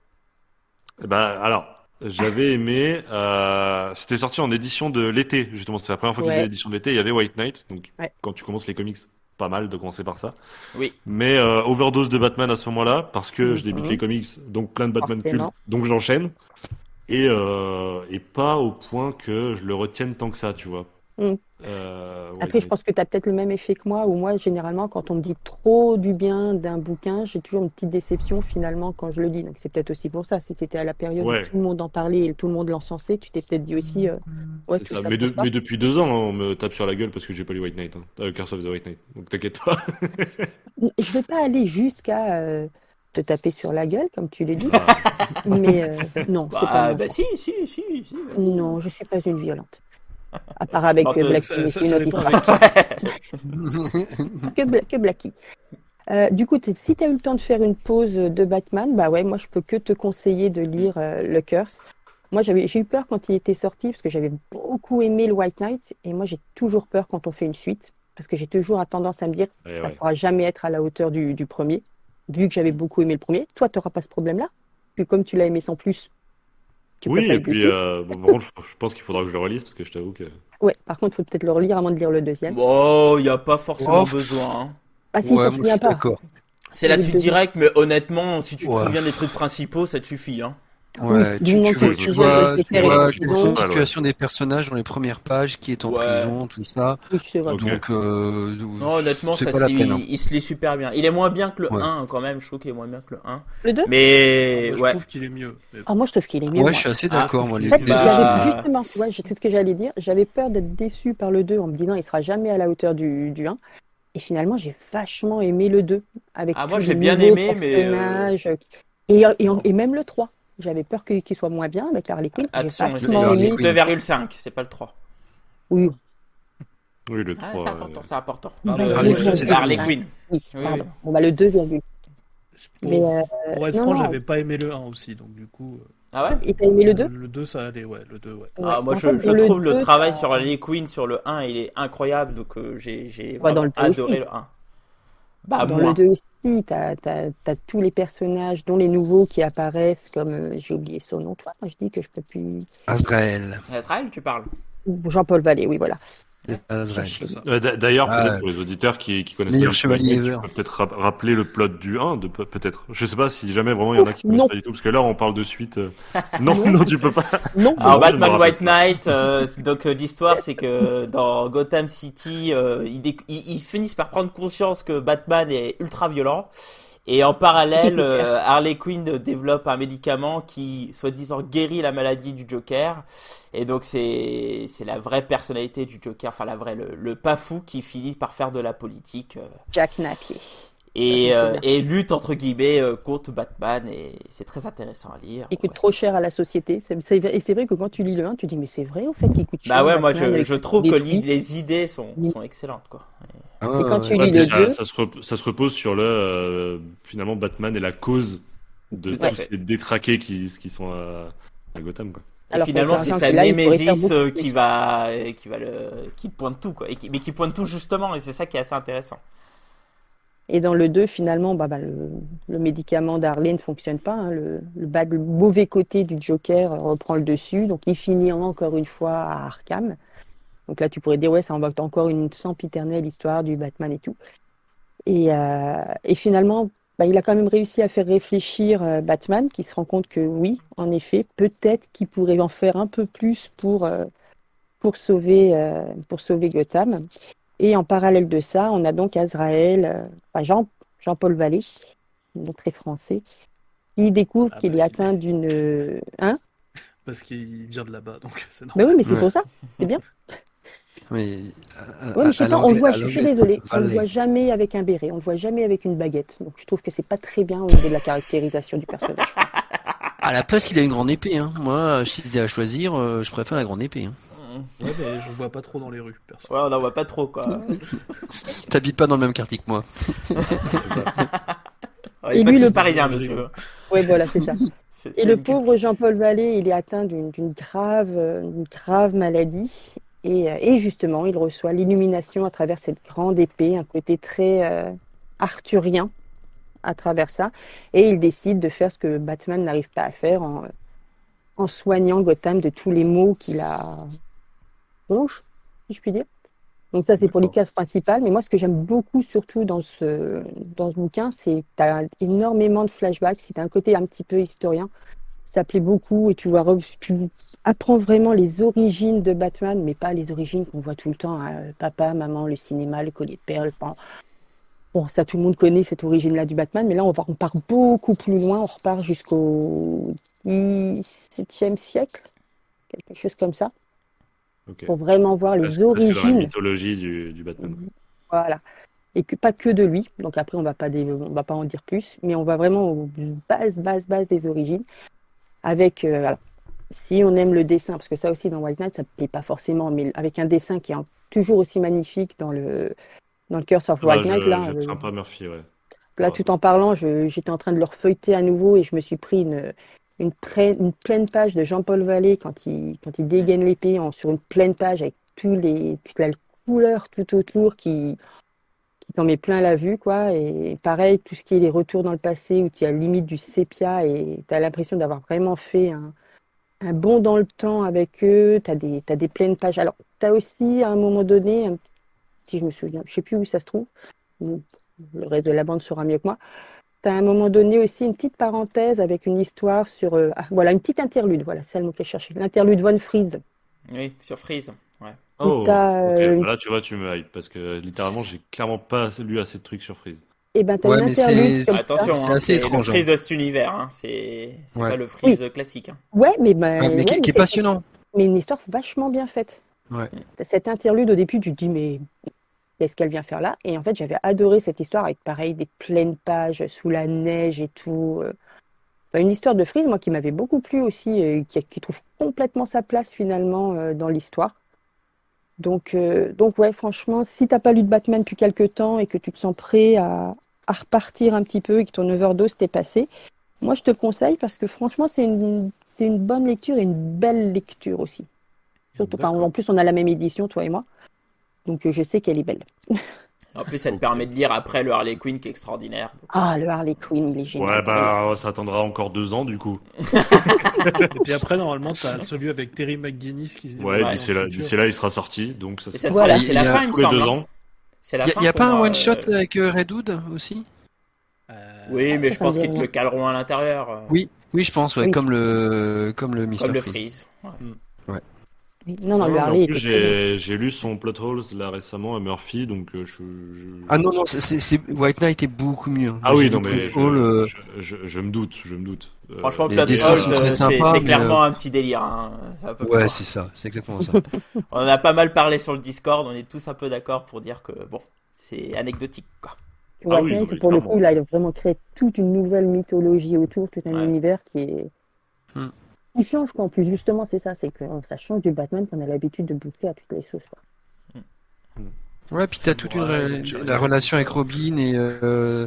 Bah alors, j'avais aimé. Euh, C'était sorti en édition de l'été, justement. C'est la première fois Ouais. avait l'édition de l'été. Il y avait White Knight, donc Ouais. quand tu commences les comics, pas mal de commencer par ça. Oui. Mais euh, overdose de Batman à ce moment-là, parce que je débute Mhm. les comics, donc plein de Batman cultes, donc j'enchaîne. Et, euh, et pas au point que je le retienne tant que ça, tu vois. Mm. Euh, Après, je pense que tu as peut-être le même effet que moi, où moi, généralement, quand on me dit trop du bien d'un bouquin, j'ai toujours une petite déception finalement quand je le lis. Donc c'est peut-être aussi pour ça. Si tu étais à la période Ouais. où tout le monde en parlait et tout le monde l'encensait, tu t'es peut-être dit aussi. euh, ouais, ça. ça Mais, de- depuis deux ans, on me tape sur la gueule parce que j'ai pas lu White Knight. Hein. Euh, Curse of the White Knight. Donc t'inquiète pas. (laughs) Je vais pas aller jusqu'à euh, te taper sur la gueule, comme tu l'as dit, mais euh, non, c'est pas Bah, bah si, si, si. Non, je suis pas une violente. À part avec Non, euh, Ça, ça, ça avec (laughs) que, Bla- que Blackie. Euh, du coup, si tu as eu le temps de faire une pause de Batman, bah ouais, moi je peux que te conseiller de lire euh, Le Curse. Moi j'avais, j'ai eu peur quand il était sorti parce que j'avais beaucoup aimé le White Knight et moi j'ai toujours peur quand on fait une suite parce que j'ai toujours tendance à me dire Ouais, ça ne ouais. pourra jamais être à la hauteur du, du premier, vu que j'avais beaucoup aimé le premier. Toi, tu n'auras pas ce problème-là, puis comme tu l'as aimé sans plus, tu peux Oui, pas et puis euh, bon, par contre, je, pense qu'il faudra que je le relise parce que je t'avoue que. Ouais, par contre, il faut peut-être le relire avant de lire le deuxième. Bon, il n'y a pas forcément Oh. besoin. hein. Ah si, ouais, ça moi se je souvient suis pas. d'accord. C'est la suite directe, mais honnêtement, si tu te Ouais. souviens des trucs principaux, ça te suffit. Hein. Ouais, du tu, tu que vois, tu tu vois, tu vois la situation des personnages dans les premières pages, qui est en Ouais. prison, tout ça. Donc, euh, Non, honnêtement, c'est ça pas la peine. hein. il se lit super bien. Il est moins bien que le Ouais. 1 quand même, je trouve qu'il est moins bien que le 1. Le 2 Mais Moi, je trouve qu'il est mieux. Mais Ah, moi, je trouve qu'il est mieux. Ouais, moi. je suis assez Ah, d'accord, En fait, Bah, j'avais justement, tu vois, c'est ce que j'allais dire. J'avais peur d'être déçu par le 2 en me disant il sera jamais à la hauteur du, du 1. Et finalement, j'ai vachement aimé le 2. Avec Ah, moi, tous j'ai les bien nouveaux aimé, mais, euh, personnages. Et, et, et même le 3. J'avais peur qu'il soit moins bien avec Harley Quinn. J'ai Attention, c'est vachement Harley aimé. Quinn. 2,5, c'est pas le 3. Oui, Oui, le Ah, 3. c'est euh, important, c'est important. Ah, bah, le- Harley oui, Quinn, c'est. Harley Ah, Quinn. Oui, pardon. oui. Bon, bah, le 2, virgule. Pour, Mais, euh, pour être non, franc, j'avais pas aimé le 1 aussi, donc du coup. Ah ouais? Et t'as aimé le 2 Le, le 2, ça allait, ouais, le 2, ouais. Ah, Ouais. moi, En je, fait, je pour trouve le 2, travail t'as- sur Harley Quinn sur le 1, il est incroyable, donc euh, j'ai le adoré aussi. le 1. Bah, Dans moi. le 2 aussi, tu as, tous les personnages, dont les nouveaux qui apparaissent, comme euh, j'ai oublié son nom, toi, je dis que je peux plus. Azrael. Azrael, tu parles Jean-Paul Vallée, oui, voilà. D'ailleurs, Ah, peut-être pour les auditeurs qui, qui connaissent Meilleur pas chevalier peut-être rap- rappeler le plot du 1, de, peut-être. Je sais pas si jamais vraiment il y en a qui connaissent Non. pas du tout, parce que là on parle de suite. euh. (laughs) Non, Non. non, tu peux pas. Non, Alors me Batman White. Knight, euh, donc euh, l'histoire c'est que dans Gotham City, euh, ils, déc- ils- ils finissent par prendre conscience que Batman est ultra violent. Et en parallèle, (laughs) euh, Harley Quinn développe un médicament qui, soi-disant, guérit la maladie du Joker. Et donc c'est c'est la vraie personnalité du Joker, enfin la vraie, le, le pas fou qui finit par faire de la politique. euh, Jack Napier. et, euh, et lutte entre guillemets euh, contre Batman et c'est très intéressant à lire. Il coûte Ouais, trop cher à la société. Et c'est vrai que quand tu lis le 1, tu dis, mais c'est vrai au fait qu'il coûte cher. Bah ouais, moi je, trouve que les idées sont, sont excellentes quoi. Ah, Et quand ouais, tu ouais. lis Ouais, le ça, 2, ça se rep- ça se repose sur le euh, finalement Batman est la cause de tous ces détraqués qui, qui sont à, à Gotham quoi. Et Alors, finalement c'est sa là, némésis euh, qui va qui va le qui pointe tout quoi, et qui- mais qui pointe tout justement et c'est ça qui est assez intéressant. Et dans le 2, finalement, bah, bah, le, le médicament d'Harley ne fonctionne pas. hein. Le, le, bad- le mauvais côté du Joker reprend le dessus. Donc, il finit encore une fois à Arkham. Donc là, tu pourrais dire, ouais, ça invente encore une sempiternelle histoire du Batman et tout. Et, euh, et finalement, bah, il a quand même réussi à faire réfléchir euh, Batman, qui se rend compte que oui, en effet, peut-être qu'il pourrait en faire un peu plus pour, euh, pour, sauver, pour sauver Gotham. Et en parallèle de ça, on a donc Azrael, enfin Jean, Jean-Paul Vallée, donc très français, qui découvre Ah, qu'il est atteint d'une... Hein? Parce qu'il vient de là-bas, donc (laughs) c'est Mais normal. oui, mais c'est Ouais. pour ça, c'est bien. Mais, à- Oui, mais je sais à pas, on le voit, je suis désolée, on le Valley. voit jamais avec un béret, on le voit jamais avec une baguette. Donc je trouve que c'est pas très bien au niveau de la caractérisation du personnage. je. (laughs) À la place, il a une grande épée. Hein. Moi, si c'était à choisir, euh, je préfère la grande épée. Hein. Ouais, mais je vois pas trop dans les rues, perso. Ouais, on en voit pas trop quoi. (laughs) T'habites pas dans le même quartier que moi. (laughs) Est Et pas lui, le- parisiens, Je monsieur. Ouais, voilà, c'est ça. Et le pauvre Jean-Paul Vallée, il est atteint d'une grave, euh, une grave maladie. Et, euh, et justement, il reçoit l'illumination à travers cette grande épée, un côté très euh, arthurien à travers ça. Et il décide de faire ce que Batman n'arrive pas à faire en, euh, en soignant Gotham de tous les maux qu'il a ronge, si je puis dire. Donc ça, c'est pour les cases principales. Mais moi, ce que j'aime beaucoup, surtout dans ce, dans ce bouquin, c'est que tu as énormément de flashbacks. Si tu as un côté un petit peu historien, Ça plaît beaucoup et tu vois, tu apprends vraiment les origines de Batman, mais pas les origines qu'on voit tout le temps. hein. Papa, maman, le cinéma, le collier de perles. Bon, ça tout le monde connaît cette origine-là du Batman, mais là on, va, on part beaucoup plus loin. On repart jusqu'au XVIIe siècle, quelque chose comme ça, pour vraiment voir Parce- les parce que dans la origines. mythologie du, du Batman. Voilà. Et que pas que de lui. Donc après, on va pas, dé- on va pas en dire plus, mais on va vraiment aux bases, bases, bases des origines. Avec, euh, si on aime le dessin, parce que ça aussi dans White Knight, ça ne plaît pas forcément, mais avec un dessin qui est toujours aussi magnifique dans le, dans le Curse of Ah, White Knight, là, je euh, pas Murphy, ouais. Là, tout en parlant, j'étais en train de le refeuilleter à nouveau et je me suis pris une, une, une pleine page de Jean-Paul Vallée quand il, quand il dégaine l'épée en- sur une pleine page avec tous les, toute la couleur tout autour qui, qui t'en met plein la vue, quoi. Et pareil, tout ce qui est les retours dans le passé où tu as limite du sépia et tu as l'impression d'avoir vraiment fait un, un bond dans le temps avec eux. Tu as des, t'as des pleines pages. Alors, tu as aussi à un moment donné, si je me souviens, je sais plus où ça se trouve, le reste de la bande sera mieux que moi. Tu as à un moment donné aussi une petite parenthèse avec une histoire sur. euh, ah, voilà, une petite interlude, voilà, c'est le mot que je cherchais. L'interlude Von Freeze. Oui, sur Freeze. Oh, t'as, ok. euh, Bah là, tu vois, tu me hype parce que littéralement, j'ai clairement pas lu assez de trucs sur Freeze. Et ben, tu as Ouais, une mais interlude c'est- Attention, c'est hein, assez étrange, hein. Freeze de cet univers. Hein. C'est c'est Ouais. pas le Freeze classique. hein. Ouais, mais, ben, Ouais, mais ouais, qui, mais qui est passionnant. mais une histoire vachement bien faite. Ouais. T'as Cette interlude, au début, tu te dis, mais qu'est-ce qu'elle vient faire là? Et en fait, j'avais adoré cette histoire avec, pareil, des pleines pages sous la neige et tout. euh. Enfin, une histoire de Freeze, moi, qui m'avait beaucoup plu aussi, et qui, qui trouve complètement sa place finalement euh, dans l'histoire. Donc, euh, donc, ouais, franchement, si t'as pas lu de Batman depuis quelques temps et que tu te sens prêt à, à repartir un petit peu et que ton overdose t'est passé, moi, je te le conseille parce que franchement, c'est une, c'est une bonne lecture et une belle lecture aussi. Surtout, enfin, en plus, on a la même édition, toi et moi. Donc, euh, je sais qu'elle est belle. (laughs) En plus, ça te permet de lire après le Harley Quinn qui est extraordinaire. Ah, le Harley Quinn, il est génial. Ouais, bah, ça attendra encore deux ans, du coup. (laughs) Et puis après, normalement, t'as celui avec Terry McGuinness qui se Ouais, d'ici là, là, il sera sorti, donc ça ça Voilà. la- c'est la Il y a fin, il me semble. deux hein. ans. C'est la Il fin n'y a, qu'on pas un one shot euh, avec Redwood aussi? Euh, Oui, mais ça, je pense qu'ils te le caleront à l'intérieur. euh, Oui, oui, je pense, ouais, Oui. comme le comme le Mr. Comme le Freeze. Freeze. Ouais. Non, non, le Non, Harley j'ai lu son plot holes là récemment à Murphy, donc euh, je, je- Ah non non, c'est- White Knight est beaucoup mieux. hein. Ah oui, non mais Plot Hole, euh, je, je, je, je me doute, je me doute. Euh, Franchement, les Plot dessins Holes, sont euh, très c'est sympas, c'est mais, clairement un petit délire. hein. Ouais, c'est ça, c'est exactement ça. (laughs) (laughs) On en a pas mal parlé sur le Discord, on est tous un peu d'accord pour dire que bon, c'est anecdotique quoi. Ah White oui, Knight, oui, pour le coup, là, il a vraiment créé toute une nouvelle mythologie autour, tout un Ouais. univers qui est. Hmm. Qui change, quoi. En plus, justement, c'est ça, c'est que euh, ça change du Batman qu'on a l'habitude de bouffer à toutes les sauces, quoi. Ouais, puis t'as toute une Ouais, je- la relation avec Robin et euh,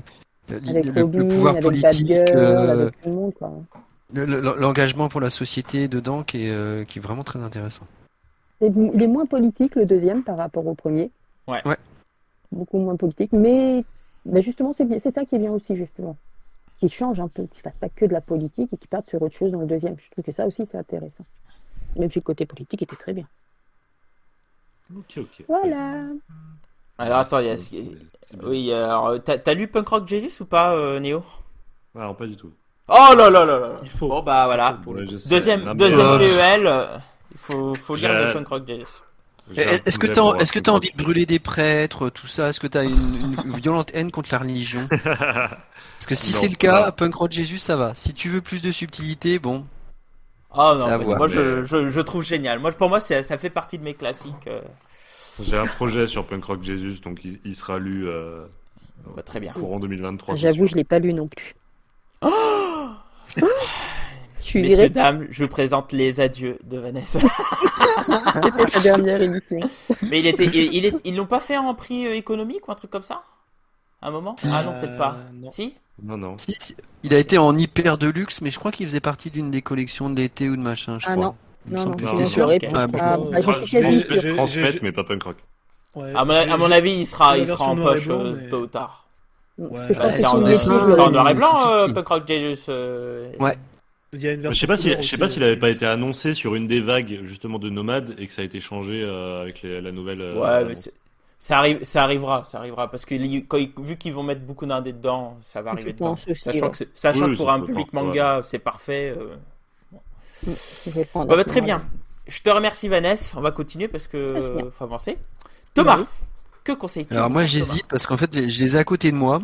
le, Avec le- Robin, le pouvoir avec politique, Batgirl, euh, avec tout le monde, quoi. le- le- l'engagement pour la société dedans qui est euh, qui est vraiment très intéressant. Il est moins politique, le deuxième, par rapport au premier. Ouais. Ouais. Beaucoup moins politique, mais, mais justement, c'est ça qui est bien aussi, justement. Qui change un peu, qui fasse pas que de la politique et qui parte sur autre chose dans le deuxième. Je trouve que ça aussi, c'est intéressant. Même si le côté politique était très bien. Ok, ok. Voilà. Alors attends, il y a... Oui, alors t'as t'as lu Punk Rock Jesus ou pas, euh, Néo Ah, non, pas du tout. Oh là là là là. Il faut. Bon bah voilà. Faut Ouais. Deuxième, Non, deuxième Euh, PEL, euh, il faut, faut lire le Punk Rock Jesus. Un Est-ce que t'as est-ce que t'as envie de brûler des prêtres, tout ça? Est-ce que t'as une, une violente haine contre la religion? (laughs) Parce que si c'est le cas. Punk Rock Jésus, ça va. Si tu veux plus de subtilité, bon. Oh non, mais moi mais- je, je, je trouve génial. Moi pour moi ça fait partie de mes classiques. euh, J'ai un projet sur Punk Rock Jesus, donc il, il sera lu euh, bah, très bien. courant 2023. c'est J'avoue, je l'ai pas lu non plus. je suis Messieurs, dames, je vous présente les adieux de Vanessa. (laughs) C'était sa dernière émission. Mais il était, il, il est- ils l'ont pas fait en prix euh, économique ou un truc comme ça? À un moment? Ah non, peut-être pas. Euh, non. Si? Non, non. Si, si. Il a été en hyper de luxe, mais je crois qu'il faisait partie d'une des collections de l'été ou de machin, je Ah crois. non. Il me Non, semble non, que non, non, sûr. ok. Ah. Ah, Euh, bah, je- Transmettre, mais pas Punk Rock. Ouais, à mon, à avis, il sera, il sera en poche blanc, euh, mais- tôt ou tard. Ouais. Bah, c'est en, en il- noir et blanc, euh, Punk Rock Jesus. euh, Ouais. Il y a une version Je sais pas si, couleur je sais aussi, pas s'il avait euh, pas été annoncé sur une des vagues justement de Nomade et que ça a été changé euh, avec les- la nouvelle. euh, Ouais, mais ça arrive, ça arrivera, ça arrivera parce que li- quand ils- vu qu'ils vont mettre beaucoup d'indés dedans, ça va arriver dedans. aussi, Sachant ouais. que, sachant Oui, que pour un public manga, c'est parfait. euh, Je vais prendre Bon, bah, très bien. Je te remercie Vanessa. On va continuer parce que faut avancer. Thomas, Oui. que conseilles-tu Alors moi j'hésite parce qu'en fait je les ai à côté de moi.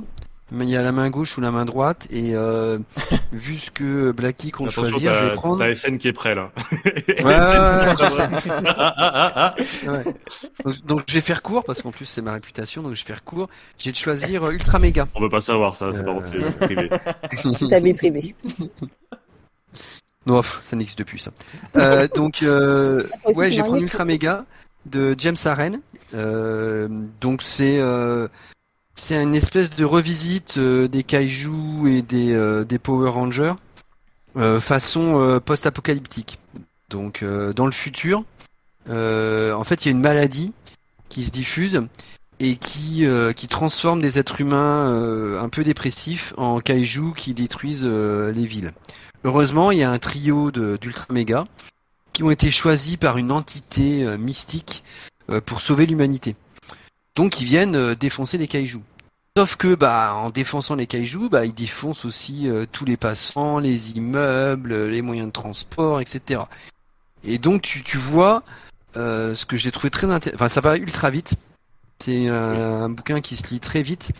Mais il y a la main gauche ou la main droite et euh, (laughs) vu ce que Blacky compte choisir, je vais prendre. t'as SN qui est prêt là. Ouais, ouais. Ah, ah, ah, ah. Ouais. Donc, donc, je vais faire court parce qu'en plus c'est ma réputation donc je vais faire court. J'ai de choisir euh, Ultra Méga. On veut pas savoir ça, c'est Euh, c'est privé. Ta vie privée. non, pff, ça n'existe plus ça. Euh, donc euh, (laughs) ouais, j'ai pris Ultra Méga de James Aren. Euh, donc c'est euh, c'est une espèce de revisite euh, des kaiju et des euh, des Power Rangers euh, façon post-apocalyptique. Donc dans le futur, en fait, il y a une maladie qui se diffuse et qui qui transforme des êtres humains un peu dépressifs en kaiju qui détruisent les villes. Heureusement, il y a un trio de d'ultra méga qui ont été choisis par une entité mystique pour sauver l'humanité. Donc ils viennent euh, défoncer les kaijus. Sauf que bah en défonçant les kaijus, bah ils défoncent aussi euh, tous les passants, les immeubles, euh, les moyens de transport, etc. Et donc tu, tu vois euh, ce que j'ai trouvé très intéressant. Enfin ça va ultra vite. C'est un, un bouquin qui se lit très vite.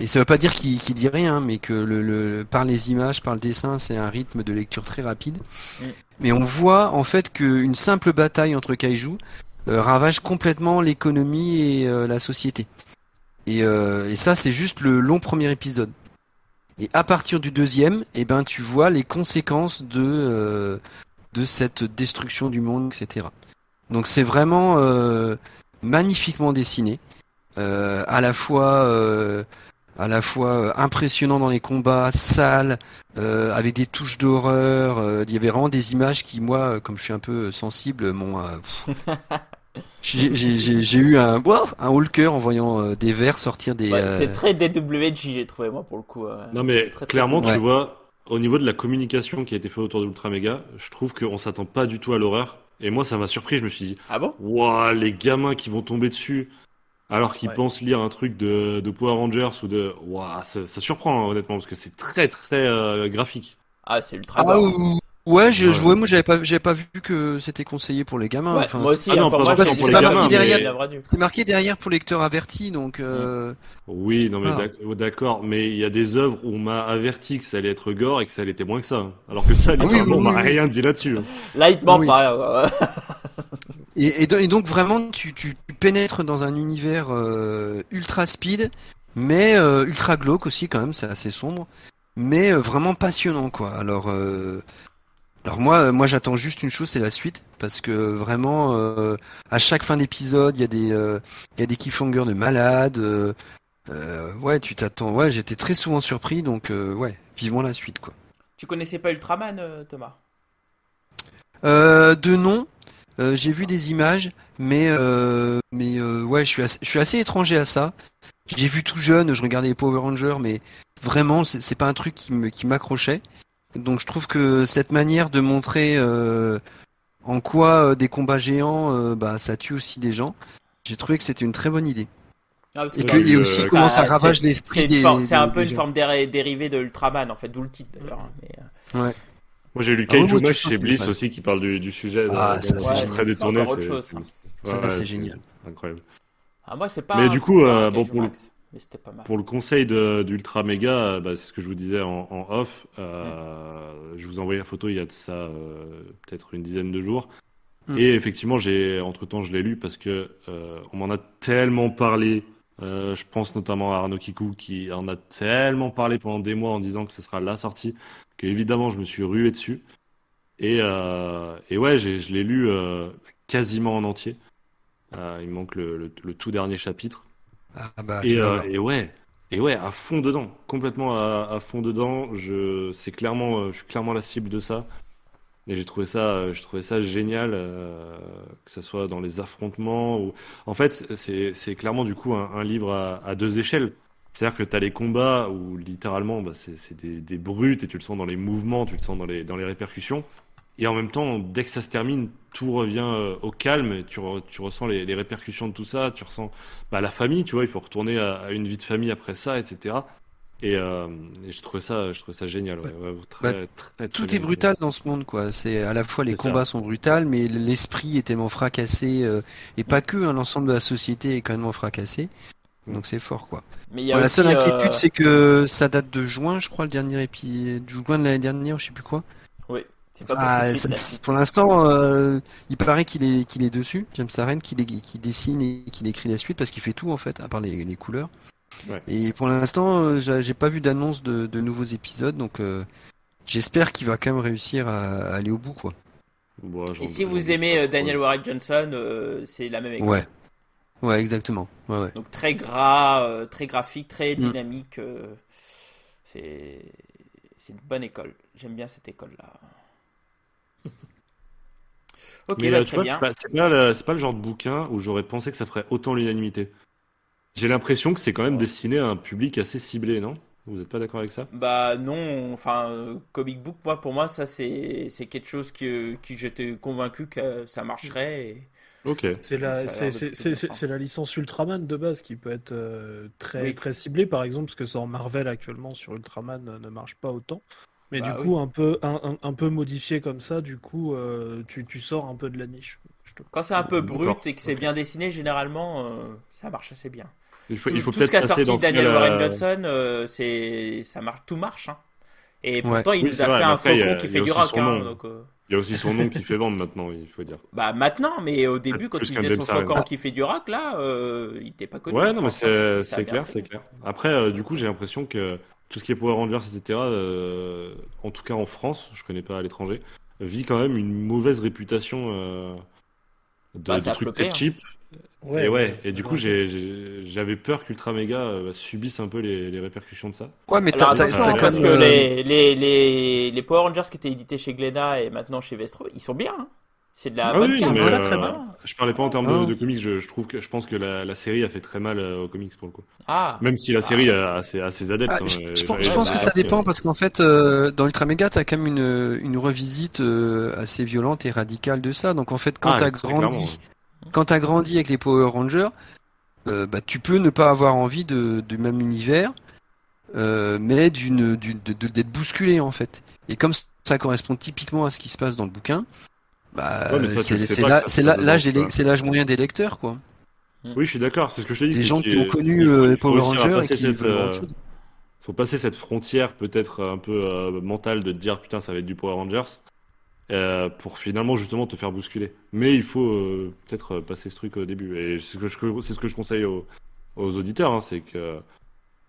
Et ça veut pas dire qu'il dit rien, mais que le, le par les images, par le dessin, c'est un rythme de lecture très rapide. Mm. Mais on voit en fait qu'une simple bataille entre euh, ravage complètement l'économie et euh, la société. Et, euh, et ça, c'est juste le long premier épisode. Et à partir du deuxième, eh ben, tu vois les conséquences de euh, cette destruction du monde, etc. Donc c'est vraiment euh, magnifiquement dessiné, euh, à la fois euh, euh, impressionnant dans les combats, sale, euh, avec des touches d'horreur. euh, y avait vraiment des images qui, moi, euh, comme je suis un peu sensible, m'ont. euh. (laughs) j'ai eu un wow, un cœur en voyant euh, des vers sortir des. Ouais, euh, C'est très DWG, j'ai trouvé moi pour le coup. euh, Non mais c'est très, clairement, tu Ouais. vois, au niveau de la communication qui a été faite autour d'Ultra Mega, je trouve qu'on s'attend pas du tout à l'horreur. Et moi, ça m'a surpris. Je me suis dit, Ah bon? waouh, les gamins qui vont tomber dessus, alors qu'ils Ouais. pensent lire un truc de, de Power Rangers ou de, waouh, ça, ça surprend hein, honnêtement parce que c'est très très euh, graphique. Ah, c'est ultra Ah, ouais, je, je- Ouais. moi j'avais pas, j'avais pas vu que c'était conseillé pour les gamins. Ouais, enfin, moi aussi, ah non, pas c'est pour les gamins, marqué derrière. c'est marqué derrière pour lecteurs avertis, donc. Euh... Oui, non mais Ah. oh, d'accord, mais il y a des œuvres où on m'a averti que ça allait être gore et que ça allait être moins que ça. hein. Alors que ça, oui, littéralement, oui, on m'a oui, oui. rien dit là-dessus. hein. Là, il te ment Oui. pas. (laughs) ouais. Et, et, do- et donc vraiment, tu, tu, tu pénètres dans un univers euh, ultra speed, mais euh, ultra glauque aussi quand même, c'est assez sombre, mais euh, vraiment passionnant quoi. Alors, euh, alors moi, euh, moi j'attends juste une chose, c'est la suite, parce que vraiment, euh, à chaque fin d'épisode, il y a des, euh, il y a des cliffhangers de malades. euh, ouais, tu t'attends. Ouais, j'étais très souvent surpris, donc ouais, vivement la suite quoi. Tu connaissais pas Ultraman, Thomas? Euh, de nom, j'ai vu des images, mais mais ouais, je suis assez, je suis assez étranger à ça. J'ai vu tout jeune, je regardais les Power Rangers, mais vraiment, c'est c'est pas un truc qui me qui m'accrochait. Donc je trouve que cette manière de montrer euh, en quoi euh, des combats géants, euh, bah ça tue aussi des gens. J'ai trouvé que c'était une très bonne idée. Ah, parce Et que- que et aussi comment ça ravage l'esprit des. C'est un des- peu des une gens. forme dérivée de Ultraman, en fait, d'où le titre d'ailleurs. mais, euh, Moi, j'ai lu Ah Max sens chez Bliss ouais. aussi qui parle du, du sujet. Ah, dans- ça, c'est très détourné. C'est ouais, ouais, génial. Incroyable. Ah, moi, c'est pas. Mais du coup bon, pour le- mais c'était pas mal. Pour le conseil d'Ultra Mega, euh, bah, c'est ce que je vous disais en, en off. Euh, Je vous ai envoyé la photo il y a de ça euh, peut-être une dizaine de jours. Mm. Et effectivement, j'ai entre temps je l'ai lu parce que euh, on m'en a tellement parlé. Je pense notamment à Arnaud Kikou qui en a tellement parlé pendant des mois en disant que ce sera la sortie que évidemment je me suis rué dessus. Et, et ouais, je l'ai lu quasiment en entier. Il manque le, le- le tout dernier chapitre. Ah bah. Et, tu euh, et ouais, et ouais, à fond dedans, complètement à, à fond dedans. Je, c'est clairement, euh, je suis clairement la cible de ça. Et j'ai trouvé ça, euh, j'ai trouvé ça génial, euh, que ce soit dans les affrontements ou, en fait, c'est, c'est clairement du coup un, un livre à, à deux échelles. C'est-à-dire que t'as les combats où littéralement, bah, c'est, c'est des, des brutes et tu le sens dans les mouvements, tu le sens dans les, dans les répercussions. Et en même temps, dès que ça se termine, tout revient euh, au calme. Et tu, re- tu ressens les, les répercussions de tout ça. Tu ressens bah, la famille, tu vois. Il faut retourner à, à une vie de famille après ça, etc. Et, euh, et je trouvais ça, je trouvais ça génial. Ouais, ouais, très, très, très Tout est brutal dans ce monde, quoi. C'est à la fois les ça. combats sont brutals, mais l'esprit est tellement fracassé, euh, et pas que, hein, l'ensemble de la société est quand même fracassé. Donc c'est fort, quoi. Mais il y a Bon, la seule inquiétude, euh, c'est que ça date de juin, je crois, le dernier épisode, de juin de l'année dernière, je sais plus quoi. Ah, ça- pour l'instant, euh, il paraît qu'il est qu'il est dessus, James Aren, qu'il dessine et qu'il écrit la suite parce qu'il fait tout en fait, à part les, les couleurs. Ouais. Et pour l'instant, euh, j'ai pas vu d'annonce de, de nouveaux épisodes, donc euh, j'espère qu'il va quand même réussir à, à aller au bout, quoi. Bon, j'en- Et si vous aimez euh, Daniel Warren Johnson, euh, c'est la même école. Ouais, ouais, exactement. Ouais, ouais. Donc très gras, euh, très graphique, très Mm. dynamique. euh, c'est c'est une bonne école. J'aime bien cette école là. Ok, Mais bah, tu très vois, bien. c'est pas, le, c'est pas le genre de bouquin où j'aurais pensé que ça ferait autant l'unanimité. J'ai l'impression que c'est quand même destiné à un public assez ciblé, non? Vous n'êtes pas d'accord avec ça? Bah non, enfin euh, comic book, moi pour moi ça c'est quelque chose que qui j'étais convaincu que ça marcherait. Et... Ok. C'est la, c'est, licence Ultraman de base qui peut être euh, très, Oui. très ciblée, par exemple, parce que sort Marvel actuellement sur Ultraman euh, ne marche pas autant. Mais Bah du oui. coup, un peu, un, un- un peu modifié comme ça, du coup, euh, tu, tu sors un peu de la niche. Je te- Quand c'est un peu brut et que c'est bien dessiné, généralement euh, ça marche assez bien. Il faut, Tout, il faut tout ce peut-être qu'a sorti Daniel cas-là- Warren Johnson, euh, c'est ça marche, tout marche. Hein. Et pourtant il Oui, nous a vrai, fait un faucon qui fait du rock. Hein, donc, euh, Il y a aussi son nom qui fait vendre maintenant, il faut dire. Bah maintenant, mais au début quand Plus il faisait son faucon qui fait du rock là, euh, il était pas connu. Ouais, non, mais c'est clair, c'est clair. Après, du coup, j'ai l'impression que tout ce qui est Power Rangers, etc., euh, en tout cas en France, je connais pas à l'étranger, vit quand même une mauvaise réputation euh, de, Bah, de trucs très hein. cheap. et ouais, et du coup, j'avais peur qu'Ultra Mega euh, subisse un peu les, les répercussions de ça. Ouais, mais t'as quand parce même, que les, les, les, les Power Rangers qui étaient édités chez Glénat et maintenant chez Vestro, ils sont bien. hein. C'est de la Ah bonne oui, mais très, euh, très bien. je parlais pas en termes Ah. de, de comics, je, je trouve que je pense que la, la série a fait très mal euh, aux comics pour le coup. Ah, Même si la série a, a ses, a ses adeptes. Ah, hein, je, pense, et- je pense que ça dépend parce qu'en fait, euh, dans Ultra Mega, t'as quand même une, une revisite euh, assez violente et radicale de ça. Donc en fait, quand Ah, t'as grandi, quand t'as grandi avec les Power Rangers, euh, bah, tu peux ne pas avoir envie de, du même univers, euh, mais d'une, d'être bousculé en fait. Et comme ça correspond typiquement à ce qui se passe dans le bouquin, bah, Ouais, c'est, l'âge, moyen des lecteurs, quoi. Oui, je suis d'accord, c'est ce que je te dis. Des gens qui ont connu euh, les faut Power Rangers et qui cette, euh, faut passer cette frontière peut-être un peu euh, mentale de te dire putain ça va être du Power Rangers euh, pour finalement justement te faire bousculer. Mais il faut euh, peut-être euh, passer ce truc au début et c'est ce que je, c'est ce que je conseille aux, aux auditeurs, hein, c'est que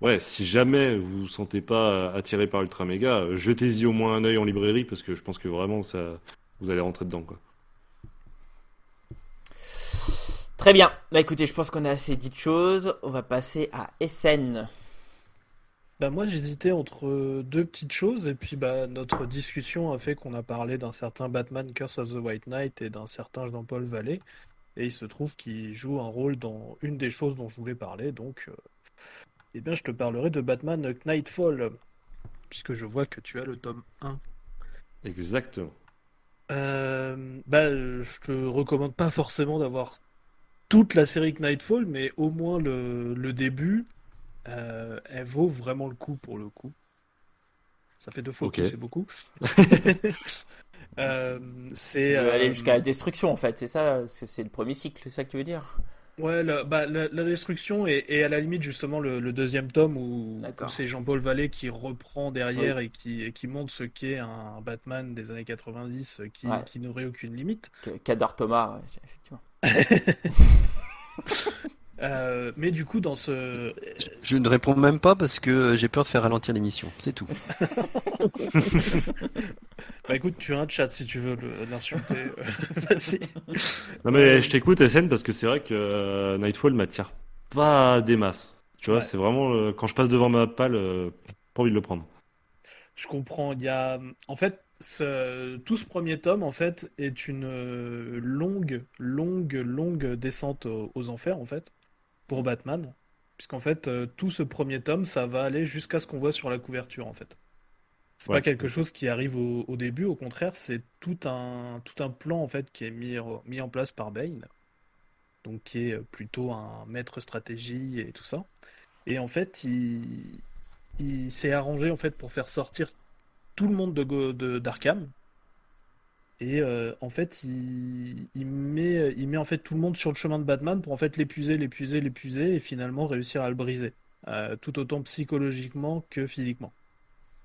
ouais si jamais vous vous sentez pas attiré par Ultra Mega, euh, jetez-y au moins un œil en librairie parce que je pense que vraiment ça vous allez rentrer dedans quoi. très bien. Bah écoutez, je pense qu'on a assez dit de choses. On va passer à SN. Bah moi j'hésitais entre deux petites choses et puis bah notre discussion a fait qu'on a parlé d'un certain Batman Curse of the White Knight et d'un certain Jean-Paul Vallée et il se trouve qu'il joue un rôle dans une des choses dont je voulais parler donc euh, eh bien je te parlerai de Batman Knightfall puisque je vois que tu as le tome 1. Exactement. Euh, bah euh, je te recommande pas forcément d'avoir toute la série Knightfall mais au moins le, le début euh, elle vaut vraiment le coup pour le coup. Ça fait deux fois que c'est beaucoup. (laughs) Euh, c'est Tu veux euh, aller jusqu'à la destruction en fait, c'est ça c'est le premier cycle, c'est ça que tu veux dire? Ouais la, bah, la, la destruction et, et à la limite justement le, le deuxième tome où, c'est Jean-Paul Vallée qui reprend derrière et qui, et qui montre ce qu'est un Batman des années 90 qui, Ouais. qui n'aurait aucune limite. Qu'adore Thomas, ouais, effectivement. (laughs) Euh, mais du coup dans ce Je ne réponds même pas parce que j'ai peur de faire ralentir l'émission, c'est tout. (laughs) bah écoute tu as un chat si tu veux l'insulter. euh, (laughs) (laughs) Vas-y. Non mais je t'écoute SN parce que c'est vrai que euh, Nightfall m'attire pas des masses. Tu vois, Ouais. c'est vraiment euh, quand je passe devant ma palle, euh, pas envie de le prendre. Je comprends. Il y a, en fait, ce- tout ce premier tome, en fait, est une euh, longue, longue, longue descente aux, aux enfers, en fait, pour Batman. Puisqu'en fait, euh, tout ce premier tome, ça va aller jusqu'à ce qu'on voit sur la couverture, en fait. C'est Ouais. pas quelque chose qui arrive au, au début, au contraire, c'est tout un, tout un plan, en fait, qui est mis, mis en place par Bane. Donc, qui est plutôt un maître stratégie et tout ça. Et en fait, il, il s'est arrangé en fait pour faire sortir tout le monde de, de d'Arkham. Et euh, en fait, il, il met, il met en fait tout le monde sur le chemin de Batman pour en fait l'épuiser, l'épuiser, l'épuiser et finalement réussir à le briser, Euh, tout autant psychologiquement que physiquement.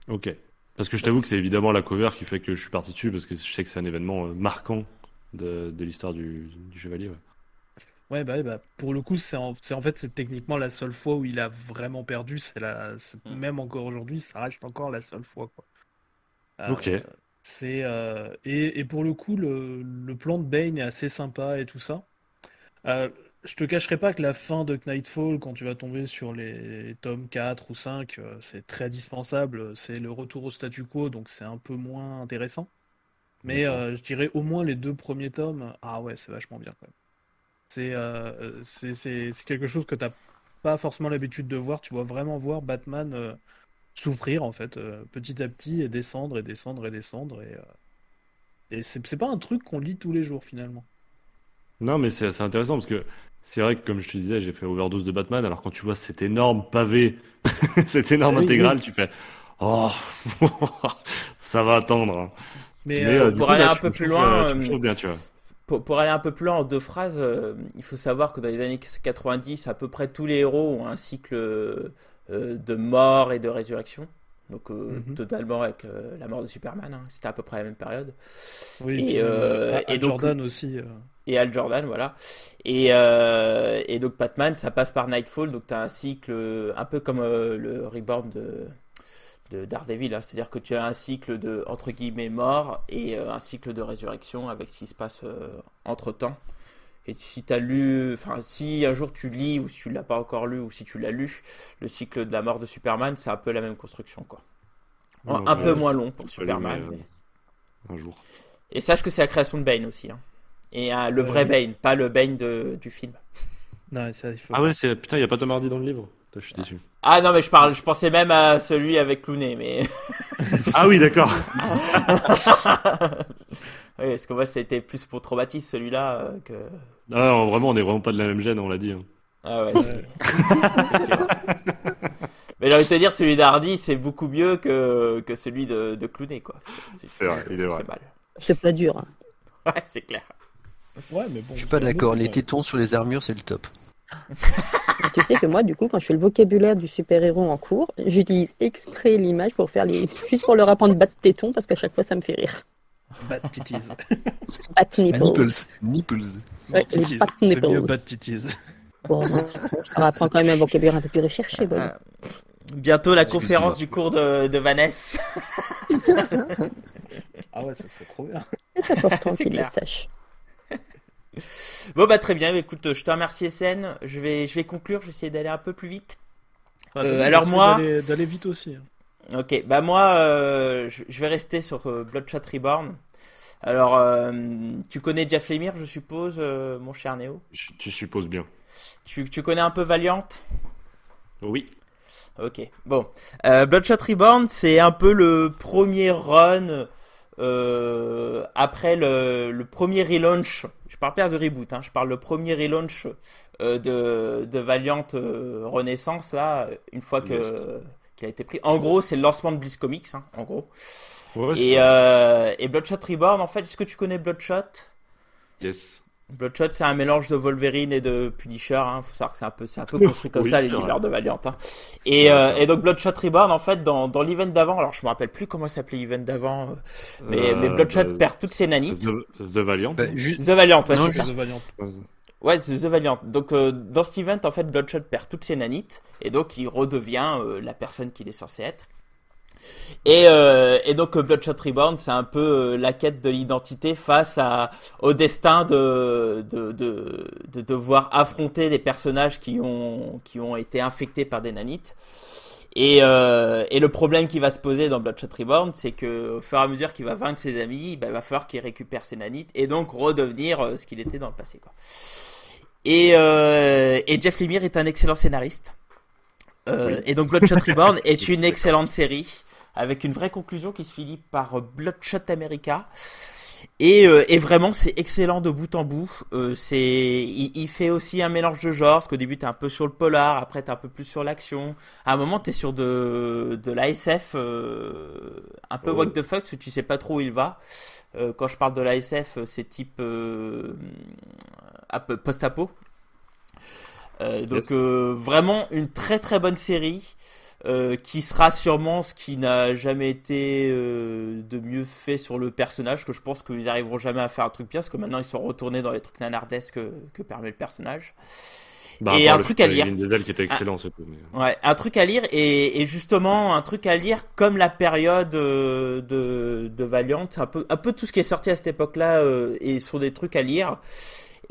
Ok. Parce que je t'avoue que c'est évidemment la cover qui fait que je suis parti dessus, parce que je sais que c'est un événement euh, marquant de, de l'histoire du, du Chevalier. ouais. Ouais, bah, ouais, bah, pour le coup, c'est en, fait, c'est techniquement la seule fois où il a vraiment perdu. C'est la, Mm. même encore aujourd'hui, ça reste encore la seule fois, quoi. Euh, Ok. C'est euh, et, et pour le coup, le, le plan de Bane est assez sympa et tout ça. Euh, je te cacherai pas que la fin de Knightfall, quand tu vas tomber sur les tomes 4 ou 5, euh, c'est très dispensable. C'est le retour au statu quo, donc c'est un peu moins intéressant. Mais euh, je dirais au moins les deux premiers tomes, ah ouais, c'est vachement bien quand même. C'est euh, c'est c'est- c'est quelque chose que t'as pas forcément l'habitude de voir. Tu vois vraiment voir Batman souffrir en fait, euh, petit à petit, et descendre et descendre et descendre. Et, euh, et c'est c'est pas un truc qu'on lit tous les jours finalement. Non, mais c'est intéressant parce que c'est vrai que, comme je te disais, j'ai fait overdose de Batman. Alors, quand tu vois cet énorme pavé, (laughs) cette énorme Ah oui, intégrale, tu fais Oh, (laughs) ça va attendre. hein. Mais, Mais, euh, pour coup, aller là, un peu plus loin, bien, tu vois. Pour, pour aller un peu plus loin en deux phrases, il faut savoir que dans les années 90, à peu près tous les héros ont un cycle de mort et de résurrection. Donc euh, Mhm. totalement avec euh, la mort de Superman, hein. c'était à peu près la même période. oui, et, euh, Al- et Al donc- Jordan aussi. euh, Et Al Jordan, voilà. Et, euh, et donc Batman, ça passe par Nightfall, donc tu as un cycle euh, un peu comme euh, le Reborn de, de Daredevil, hein. c'est-à-dire que tu as un cycle de, entre guillemets, mort et euh, un cycle de résurrection avec ce qui se passe entre temps. Et si tu as lu, enfin, si un jour tu lis ou si tu l'as pas encore lu ou si tu l'as lu, le cycle de la mort de Superman, c'est un peu la même construction, quoi. Non, un peu moins long pour Superman. mais- Un jour. Et sache que c'est la création de Bane aussi. hein. Et euh, le Ouais, vrai oui. Bane, pas le Bane de, du film. Non, ça, il faut. Ah ouais, c'est putain, il y a pas Tom Hardy dans le livre? Putain, je suis déçu. Ah non, mais je parle, je pensais même à celui avec Clooney, mais. (laughs) Ah oui, d'accord. (laughs) oui, parce que moi, c'était plus pour traumatisme celui-là euh, que. Ah non, vraiment, on est vraiment pas de la même gêne, on l'a dit. hein. Ah ouais. (laughs) Mais j'ai envie de te dire, celui d'Hardy, c'est beaucoup mieux que, que celui de, de Clooney, quoi. C'est vrai, il est vrai. mal. C'est pas dur. hein. (laughs) Ouais, c'est clair. Ouais, mais bon. Je suis pas d'accord. Les ouais. tétons sur les armures, c'est le top. Tu sais que moi, du coup, quand je fais le vocabulaire du super-héros en cours, j'utilise exprès l'image pour faire les. juste pour leur apprendre bat téton parce qu'à chaque fois, ça me fait rire. Bad titties. (laughs) Bat nipples. Nipples. Nipples. Ouais, titties. bad C'est mieux bad titties. Bon, on apprend quand même un vocabulaire un peu plus recherché. Bon. Ah. Bientôt la conférence du cours de, de Vanessa. Ah ouais, ça serait trop bien. C'est important (laughs) qu'il le sache. Bon bah très bien, écoute, je te remercie SN. Je vais, je vais conclure, je vais essayer d'aller un peu plus vite. Enfin, Euh, alors moi- d'aller- D'aller vite aussi. hein. Ok, bah moi, euh, je, vais rester sur euh, Bloodshot Reborn. Alors, euh, tu connais Jeff Lemire, je suppose, mon cher Néo. Je- Tu supposes bien. Tu, tu connais un peu Valiant? Oui. Ok, bon. Bloodshot Reborn, c'est un peu le premier run après le, le premier relaunch. Je parle pas de reboot, hein, je parle le premier relaunch de, de Valiant Renaissance, là, une fois que Yes. A été pris. En gros, c'est le lancement de Bliss Comics, hein, en gros. Ouais, Et, euh, et Bloodshot Reborn, en fait, est-ce que tu connais Bloodshot? Yes. Bloodshot, c'est un mélange de Wolverine et de Punisher. Hein. Faut savoir que c'est un peu, c'est un peu (laughs) construit comme Oui, ça l'univers de Valiant. Hein. Et, euh, et donc Bloodshot Reborn, en fait, dans, dans l'event d'avant, alors je me rappelle plus comment s'appelait l'event d'avant, euh, mais, Euh, mais Bloodshot bah, perd toutes ses nanites. The, The Valiant. Bah, ju- The Valiant, ouais, Non, c'est juste- ça. The Valiant. Ouais, c'est The Valiant. Donc euh, dans cet event, en fait, Bloodshot perd toutes ses nanites et donc il redevient euh, la personne qu'il est censé être. Et, euh, et donc euh, Bloodshot Reborn, c'est un peu euh, la quête de l'identité face à, au destin de, de, de, de devoir affronter des personnages qui ont, qui ont été infectés par des nanites. Et, euh, et le problème qui va se poser dans Bloodshot Reborn, c'est que au fur et à mesure qu'il va vaincre ses amis, bah, il va falloir qu'il récupère ses nanites et donc redevenir euh, ce qu'il était dans le passé. Quoi. Et, euh, et Jeff Lemire est un excellent scénariste. Euh, Oui. Et donc Bloodshot (laughs) Reborn est une excellente série avec une vraie conclusion qui se finit par euh, Bloodshot America. Et, euh, et vraiment, c'est excellent de bout en bout. Euh, c'est, il, il fait aussi un mélange de genres. Parce qu'au début, t'es un peu sur le polar, après t'es un peu plus sur l'action. À un moment, t'es sur de de l'ASF, euh, un peu Oh. what the fuck, parce que tu sais pas trop où il va. Euh, quand je parle de l'ASF, c'est type euh, post-apo. Euh, donc Yes. euh, vraiment une très très bonne série euh, qui sera sûrement ce qui n'a jamais été de mieux fait sur le personnage que je pense qu'ils arriveront jamais à faire un truc bien parce que maintenant ils sont retournés dans les trucs nanardesques que, que permet le personnage. Bah, Et un truc à lire. Qui était excellent, c'est tout. mais- Ouais, un truc à lire et, et justement un truc à lire comme la période de, de Valiant, un peu, un peu tout ce qui est sorti à cette époque-là et sont des trucs à lire.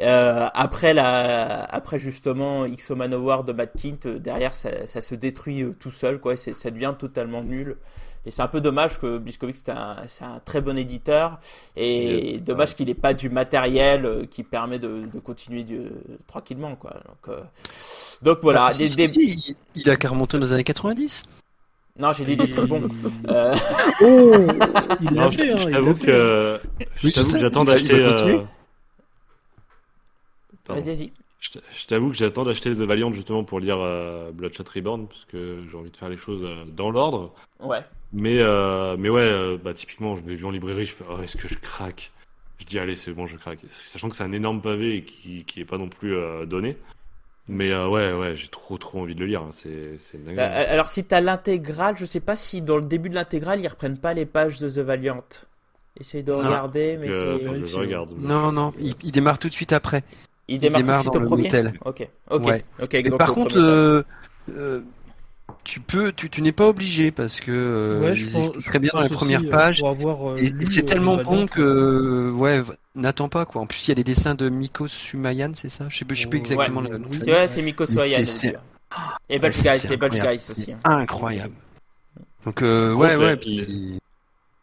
Euh, après la, après justement X Manowar de Matt Kint, euh, derrière ça, ça se détruit euh, tout seul quoi, c'est, ça devient totalement nul. Et c'est un peu dommage que Bliskovic c'est un, c'est un très bon éditeur et Yes. dommage qu'il ait pas du matériel euh, qui permet de, de continuer du- tranquillement quoi. Donc, euh, donc voilà, Ah, des, des- si, il, il a qu'à remonter dans les années 90. non, j'ai dit des trucs bons. Euh, Oh Il l'a fait, hein, je il t'avoue l'a fait. que, je Oui, que j'attends d'acheter. euh. Vas-y. Je t'avoue que j'attends d'acheter The Valiant justement pour lire euh, Bloodshot Reborn parce que j'ai envie de faire les choses euh, dans l'ordre. Ouais. Mais euh, mais ouais, euh, bah typiquement, je l'ai vu en librairie, je fais oh, est-ce que je craque? Je dis allez, c'est bon, je craque. Sachant que c'est un énorme pavé et qui qui est pas non plus euh, donné. Mais euh, ouais, ouais, j'ai trop trop envie de le lire. hein. C'est c'est une Euh, dinguerie. alors, si t'as l'intégrale, je sais pas si dans le début de l'intégrale, ils reprennent pas les pages de The Valiant. Essaye de regarder, mais Euh, c'est... je regarde. Non, non, il, il démarre tout de suite après. Il démarre, il dans le premier. motel. Ok, ok, Ouais. ok. Mais par contre, euh, euh, tu peux, tu, tu n'es pas obligé parce que euh, Ouais, ils pense- très bien dans aussi, premières euh, pour avoir, euh, Et, et lu, c'est tellement bon que, euh, ouais, n'attends pas quoi. En plus, il y a les dessins de Miko Sumayan, c'est ça? Je sais je sais plus Ouais. exactement Ouais. le nom. C'est ouais, c'est Miko Mais Soyan. c'est- c'est- Et c'est- Guys, c'est c'est Bulge incroyable. Guys aussi. hein. Incroyable. Donc, euh, ouais, ouais. puis-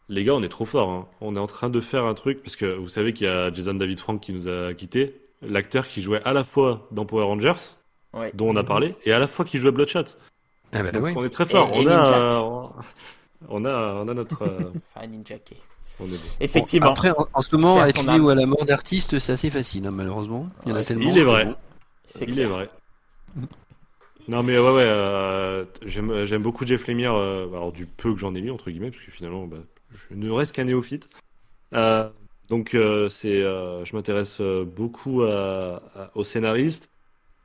Les gars, on est trop forts. Hein. On est en train de faire un truc parce que vous savez qu'il y a Jason David Frank qui nous a quitté, l'acteur qui jouait à la fois dans Power Rangers, Ouais. dont on a parlé, et à la fois qui jouait Bloodshot. Ah bah Donc, ouais. On est très fort. Et- on, et a, on a, on a notre. euh, (laughs) Enfin, Ninja bon. Effectivement. Après, en, en ce moment, Faire être lié âme. à la mort d'artiste, c'est assez facile, hein, malheureusement. Il y en a tellement. Il est vrai. bon. Il clair. est vrai. Non mais ouais ouais, euh, j'aime j'aime beaucoup Jeff Lemire, euh, alors du peu que j'en ai lu entre guillemets parce que finalement bah, je ne reste qu'un néophyte. Euh, donc euh, c'est euh, je m'intéresse euh, beaucoup à, à- aux scénaristes.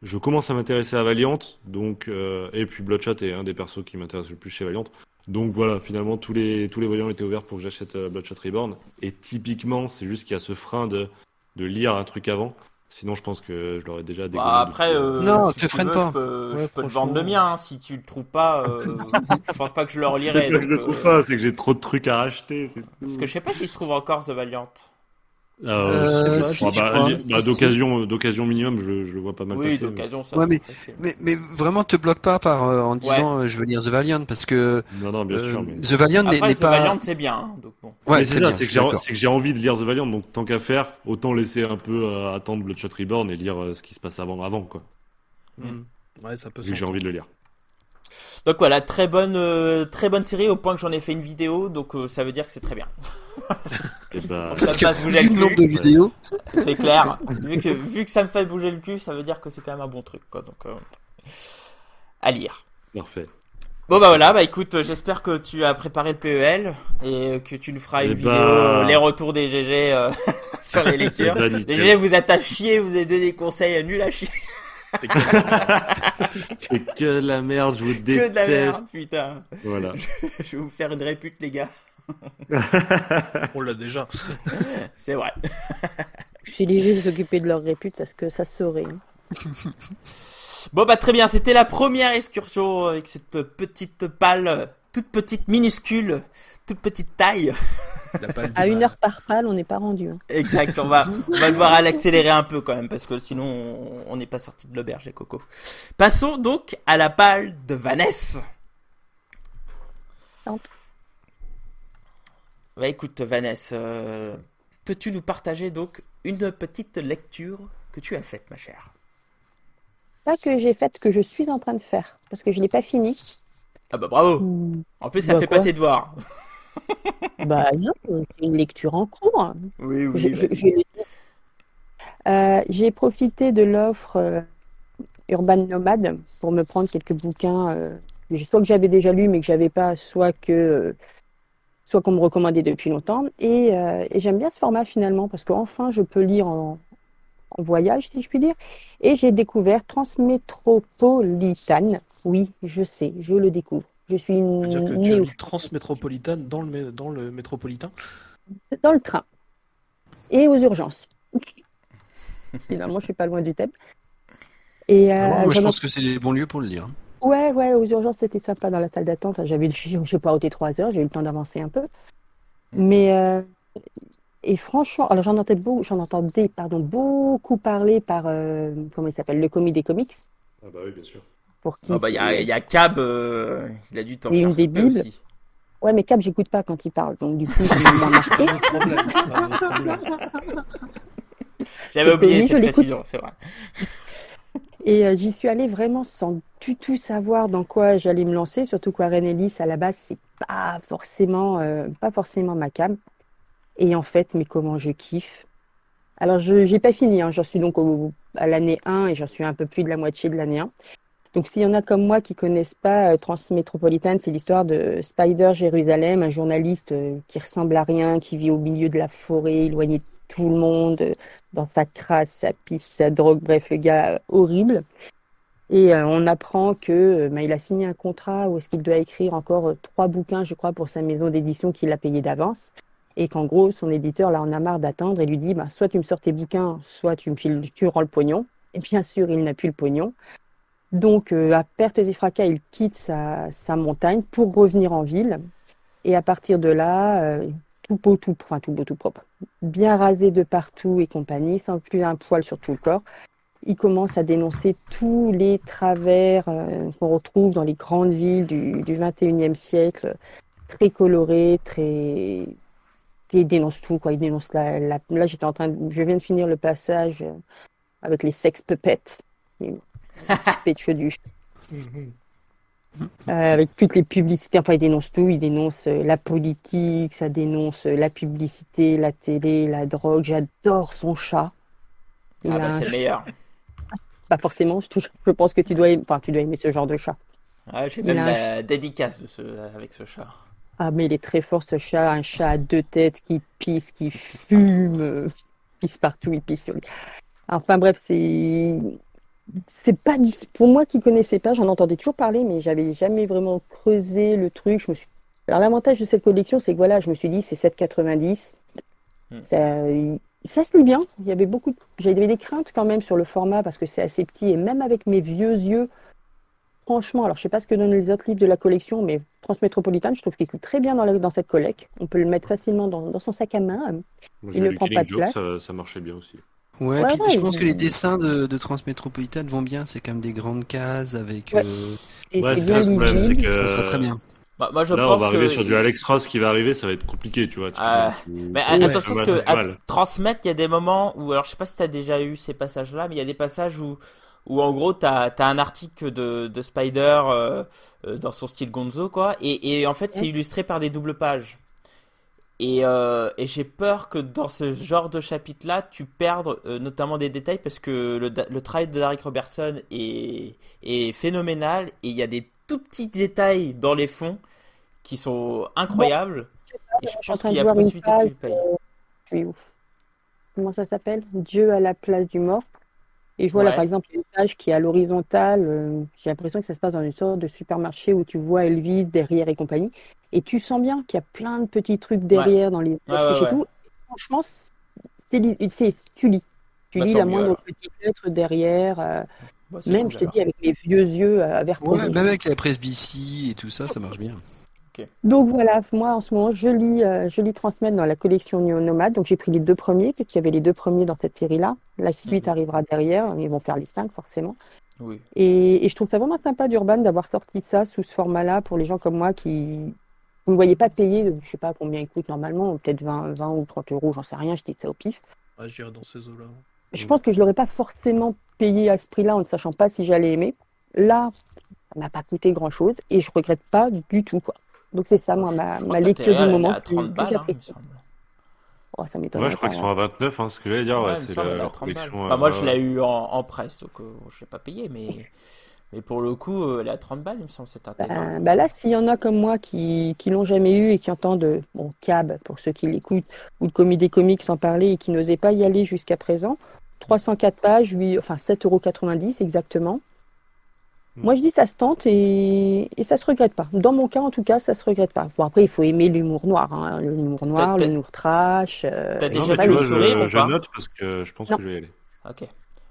Je commence à m'intéresser à Valiant donc euh, et puis Bloodshot est un des persos qui m'intéresse le plus chez Valiant. Donc voilà, finalement tous les tous les voyants étaient ouverts pour que j'achète euh, Bloodshot Reborn et typiquement c'est juste qu'il y a ce frein de de lire un truc avant. Sinon je pense que je l'aurais déjà dégommé Bah, après, euh, Non, si te tu freine veux, pas. Je peux, Ouais, je peux te vendre le mien. hein. Si tu le trouves pas, euh, (laughs) je pense pas que je le relirai. C'est pas que je le donc, trouve euh, pas, c'est que j'ai trop de trucs à racheter. Parce que je sais pas s'il se trouve encore The Valiant. Euh, si, pas. je bah, bah, d'occasion, d'occasion minimum, je, je le vois pas mal Oui, passer. mais- d'occasion, ça. Ouais, c'est mais-. Mais, mais vraiment, te bloque pas par euh, en disant euh, je veux lire The Valiant parce que Non, non, bien euh, sûr. Mais, The Valiant n'est n'est The pas. Valiant, c'est bien. hein, donc bon. Ouais, c'est c'est ça, que j'ai envie de lire The Valiant, donc tant qu'à faire, autant laisser un peu euh, attendre Bloodshot Reborn et lire euh, ce qui se passe avant, avant quoi. Mm. Ouais, ça peut Vu que j'ai envie de le lire. Donc voilà, très bonne, euh, très bonne série au point que j'en ai fait une vidéo, donc euh, ça veut dire que c'est très bien. (laughs) Et bah, Ça Parce me bouger le nombre de vidéos, C'est clair. (laughs) vu, que, vu que ça me fait bouger le cul, ça veut dire que c'est quand même un bon truc, quoi. Donc, euh, à lire. parfait. Bon bah voilà, bah écoute, j'espère que tu as préparé le PEL et que tu nous feras Eh une vidéo, bah. euh, les retours des GG euh, (laughs) sur les lectures. Eh bah, Les nickel. GG vous êtes à chier, vous avez donné des conseils nuls à chier. C'est que de la merde, je vous Que de la déteste. merde, putain. Voilà. Je vais vous faire une répute, les gars. On l'a déjà. C'est vrai. C'est léger de s'occuper de leur répute parce que ça se saurait. hein. (laughs) Bon bah très bien, c'était la première excursion avec cette petite palle, toute petite, minuscule, toute petite taille. À une heure par palle, on n'est pas rendu. hein. Exact, on va, on va devoir l'accélérer un peu quand même, parce que sinon on- n'est pas sorti de l'auberge, les cocos. Passons donc à la balle de Vanessa. Bah écoute Vanessa, euh, peux-tu nous partager donc une petite lecture que tu as faite, ma chère? Pas que j'ai fait, que je suis en train de faire. Parce que je l'ai pas fini. Ah bah bravo Hmm. En plus ça Bah, fait quoi? passer devoir. (laughs) Bah non, c'est une lecture en cours. Oui, oui. Euh, J'ai profité de l'offre euh, Urban Nomade pour me prendre quelques bouquins, euh, soit que j'avais déjà lu mais que j'avais pas, soit que soit qu'on me recommandait depuis longtemps. Et, et j'aime bien ce format finalement parce qu'enfin je peux lire en, en voyage, si je puis dire. Et j'ai découvert Transmétropolitane. Oui, je sais, je le découvre. Je suis une que tu néophyte. lu transmétropolitane dans le, mé- dans le métropolitain? dans le train et aux urgences. (laughs) Finalement, je suis pas loin du thème. Et euh, Ah moi, je pense que c'est les bons lieux pour le lire. ouais, ouais, aux urgences, c'était sympa dans la salle d'attente. J'avais, j'ai j'ai pas ôté trois heures, j'ai eu le temps d'avancer un peu. Mais euh, et franchement, alors j'en entendais beaucoup, j'en entendais, pardon, beaucoup parler par euh, comment il s'appelle, le commis des comics, Ah bah oui, bien sûr. Pour qui Ah bah, il y a, y Cab, euh, il a dû t'en Et faire une des Bibles. aussi. Ouais, mais Cap, j'écoute pas quand il parle, donc du coup, (laughs) m'a marqué. (laughs) J'avais oublié je cette l'écoute. précision, c'est vrai. (laughs) Et euh, j'y suis allée vraiment sans du tout savoir dans quoi j'allais me lancer, surtout qu'Warren Ellis, à la base, c'est pas forcément, euh, pas forcément ma cam. Et en fait, mais comment je kiffe. Alors, je j'ai pas fini, hein, j'en suis donc au- à l'année 1 et j'en suis un peu plus de la moitié de l'année 1. Donc, s'il y en a comme moi qui connaissent pas euh, Transmétropolitane, c'est l'histoire de Spider Jérusalem, un journaliste euh, qui ressemble à rien, qui vit au milieu de la forêt, éloigné de tout le monde, euh, dans sa crasse, sa pisse, sa drogue, bref, le gars horrible. Et on apprend que bah, il a signé un contrat où est-ce qu'il doit écrire encore trois bouquins, je crois, pour sa maison d'édition qu'il a payé d'avance. Et qu'en gros, son éditeur, là, en a marre d'attendre et lui dit, bah, soit tu me sors tes bouquins, soit tu me files, tu rends le pognon. Et bien sûr, il n'a plus le pognon. Donc, euh, à perte et fracas, il quitte sa, montagne pour revenir en ville. Et à partir de là, euh, tout beau, tout, tout beau, propre, bien rasé de partout et compagnie, sans plus un poil sur tout le corps, il commence à dénoncer tous les travers euh, qu'on retrouve dans les grandes villes du, du 21e siècle, très colorés, très... Il dénonce tout, quoi. Il dénonce la... la- Là, j'étais en train. Je viens de finir le passage avec les sex puppets. (laughs) du Mhm. euh, avec toutes les publicités. Enfin, il dénonce tout. Il dénonce euh, la politique, ça dénonce euh, la publicité, la télé, la drogue. J'adore son chat. Il Ah bah, c'est le meilleur. Pas forcément, je, pense que tu dois, aimer, enfin, tu dois aimer ce genre de chat. Ouais, J'ai même un la dédicace de ce, avec ce chat. Ah, mais il est très fort ce chat, un chat à deux têtes qui pisse, qui fume, euh, pisse partout, il pisse sur lui. Enfin bref, c'est c'est pas du... pour moi qui connaissais pas, j'en entendais toujours parler, mais j'avais jamais vraiment creusé le truc. Je me suis... Alors l'avantage de cette collection, c'est que voilà, je me suis dit c'est 7,90. Hmm. Ça, ça se lit bien. Il y avait beaucoup, de- j'avais des craintes quand même sur le format parce que c'est assez petit et même avec mes vieux yeux, franchement, alors je sais pas ce que donnent les autres livres de la collection, mais Transmétropolitane, je trouve qu'il se lit très bien dans, la- dans cette collecte. On peut le mettre facilement dans, dans son sac à main. Moi, Il ne prend pas de place. ça, ça marchait bien aussi. Ouais, Ouais, puis ouais, je pense que les dessins de, de Transmétropolitane vont bien. C'est quand même des grandes cases avec. Ouais. euh, c'est ça le problème, c'est que- Ça très bien. Bah, moi, je Là, on va arriver que... sur du Alex Ross qui va arriver, ça va être compliqué, tu vois. Tu- Ah, Mais attention, parce que c'est à transmettre, il y a des moments où, alors je sais pas si t'as déjà eu ces passages-là, mais il y a des passages où, où en gros t'as as un article de, de Spider euh, euh, dans son style Gonzo, quoi, et, et en fait c'est Ouais. illustré par des doubles pages. Et, euh, et j'ai peur que dans ce genre de chapitre-là, tu perdes euh, notamment des détails parce que le, le travail de Derek Robertson est, est phénoménal et il y a des tout petits détails dans les fonds qui sont incroyables. et je pense qu'il y a possibilité que tu le payes. euh. Comment ça s'appelle? Dieu à la place du mort. Et je vois là, par exemple, une page qui est à l'horizontale. euh, j'ai l'impression que ça se passe dans une sorte de supermarché où tu vois Elvis derrière et compagnie. Et tu sens bien qu'il y a plein de petits trucs derrière dans les Ouais, affiches ouais, et tout. Et franchement, c'est, tu lis. Tu Bah, lis la moindre alors. petite lettre derrière. euh, Bah, c'est même, cool, je te alors. dis, avec mes vieux yeux euh, rouges. même avec la presse BC et tout ça, ça marche bien. Donc voilà, moi en ce moment, je lis, euh, je lis transmettre dans la collection Neo Nomade. Donc j'ai pris les deux premiers, puisqu'il y avait les deux premiers dans cette série-là. La suite Mhm. arrivera derrière, ils vont faire les cinq forcément. Oui. Et, et je trouve ça vraiment sympa d'Urban d'avoir sorti ça sous ce format-là pour les gens comme moi qui vous ne voyez pas payer, je sais pas combien il coûte normalement, peut-être 20, 20 ou 30 euros, j'en sais rien, je dis ça au pif. Ouais, j'irai dans ces eaux-là. Je pense que je l'aurais pas forcément payé à ce prix-là en ne sachant pas si j'allais aimer. Là, ça m'a pas coûté grand-chose et je regrette pas du tout quoi. Donc c'est ça, moi, ma, Je ma lecture du elle est moment à que, 30 que balles, hein, il me semble. Oh, ça m'étonne. Ouais, je crois qu'ils sont à 29, hein, ce que j'allais dire, ouais, Ouais, c'est la- leur 30 balles. collection. Enfin, euh, moi, je ouais. l'ai eu en, en presse, donc euh, je l'ai pas payé, mais, mais pour le coup, euh, elle est à 30 balles, il me semble, c'est intéressant. Bah, bah là, s'il y en a comme moi qui, qui l'ont jamais eu et qui entendent, bon, Cab, pour ceux qui l'écoutent, ou le comité des comics en parler et qui n'osaient pas y aller jusqu'à présent, 304 pages, 8, enfin 7,90€ exactement. Moi, je dis ça se tente et, et ça se regrette pas. Dans mon cas, en tout cas, ça se regrette pas. Bon, après, il faut aimer l'humour noir, hein, l'humour noir, l'humour trash. euh, t'as déjà vu le vois, le sourire je, ou je note parce que je pense Non. que je vais y aller. Ok.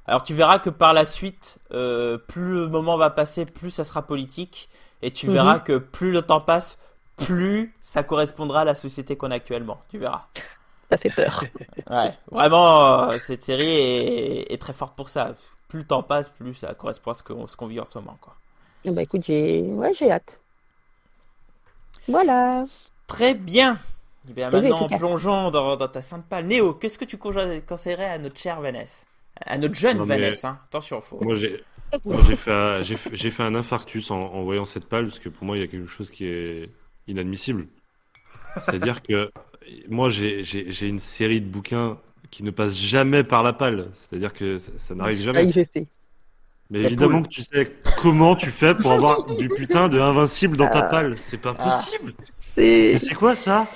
Alors tu verras que par la suite, euh, plus le moment va passer, plus ça sera politique, et tu Mhm. verras que plus le temps passe, plus ça correspondra à la société qu'on a actuellement. Tu verras. Ça fait peur. (laughs) Ouais, vraiment, euh, cette série est, est très forte pour ça. Plus le temps passe, plus ça correspond à ce qu'on qu'on vit en ce moment. Quoi. Ah bah écoute, j'ai ouais, j'ai hâte. Voilà. Très bien. Eh bien, maintenant, plongeons dans, dans ta sainte palle. Néo, qu'est-ce que tu conse- conseillerais à notre chère Vanessa? À notre jeune Non, mais- Vanessa, hein. attention. Faut... Moi, j'ai fait, fait, j'ai fait un infarctus en, en voyant cette palle parce que pour moi, il y a quelque chose qui est inadmissible. C'est-à-dire que moi, j'ai j'ai- j'ai une série de bouquins qui ne passent jamais par la palle. C'est-à-dire que ça, ça n'arrive jamais. Oui, je sais. Mais La évidemment poule. que tu sais comment tu fais pour avoir (laughs) du putain de invincible dans ta palle. C'est pas Ah. possible. C'est. Mais c'est quoi ça.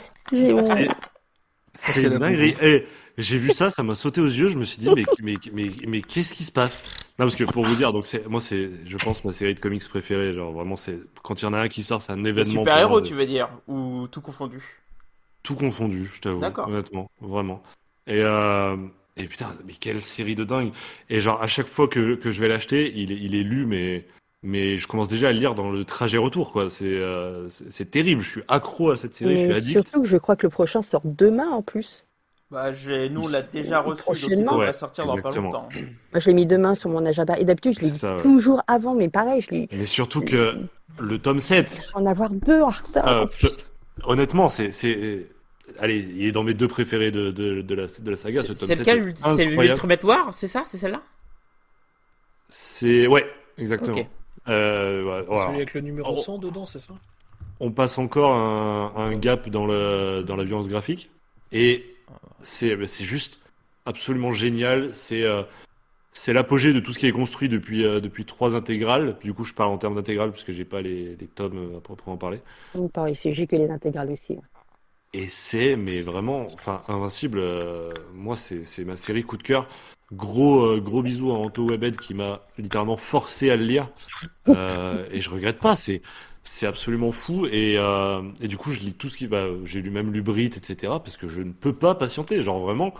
C'est une. Eh, j'ai vu ça, ça m'a sauté aux yeux. Je me suis dit, mais, mais, mais, mais qu'est-ce qui se passe? Non, parce que pour vous dire, donc c'est, moi, c'est, je pense, ma série de comics préférée. Genre, vraiment, c'est quand il y en a un qui sort, c'est un événement. super-héros, tu veux dire? Ou tout confondu? Tout confondu, je t'avoue. D'accord. Honnêtement, vraiment. Et, euh, et putain, mais quelle série de dingue. Et genre, à chaque fois que, que je vais l'acheter, il est, il est lu, mais, mais je commence déjà à le lire dans le trajet retour, quoi. C'est, euh, c'est, c'est terrible. Je suis accro à cette série, je suis addict. surtout que je crois que le prochain sort demain en plus. Bah, j'ai, nous, on l'a déjà reçu, donc il Ouais, sortir dans pas longtemps. Moi, je l'ai mis demain sur mon agenda. Et d'habitude, je l'ai ouais. toujours avant, mais pareil, je l'ai. Mais surtout que le tome 7, Je vais en avoir deux en retard. Euh, honnêtement, c'est, c'est, allez, il est dans mes deux préférés de, de, de la, de la saga. Ce C'est tome c'est 7 lequel est C'est l'Ultimate War C'est ça C'est celle-là? C'est, ouais, exactement. Euh, ouais, voilà. Celui avec le numéro Oh. 100 dedans, c'est ça? On passe encore un, un gap dans le, dans la violence graphique. Et c'est, c'est juste absolument génial. C'est, euh, c'est l'apogée de tout ce qui est construit depuis, euh, depuis trois intégrales. Du coup, je parle en termes d'intégrales parce que j'ai pas les, les tomes à proprement parler. Donc, pareil, j'ai que les intégrales aussi. ouais. Et c'est, mais vraiment, enfin, Invincible, euh, moi, c'est, c'est ma série coup de cœur. Gros, euh, gros bisous à Anto Webed qui m'a littéralement forcé à le lire. Euh, (laughs) et je regrette pas, c'est, c'est absolument fou. Et, euh, et du coup, je lis tout ce qui, bah, j'ai lu même lu Brit, etc. parce que je ne peux pas patienter. Genre vraiment,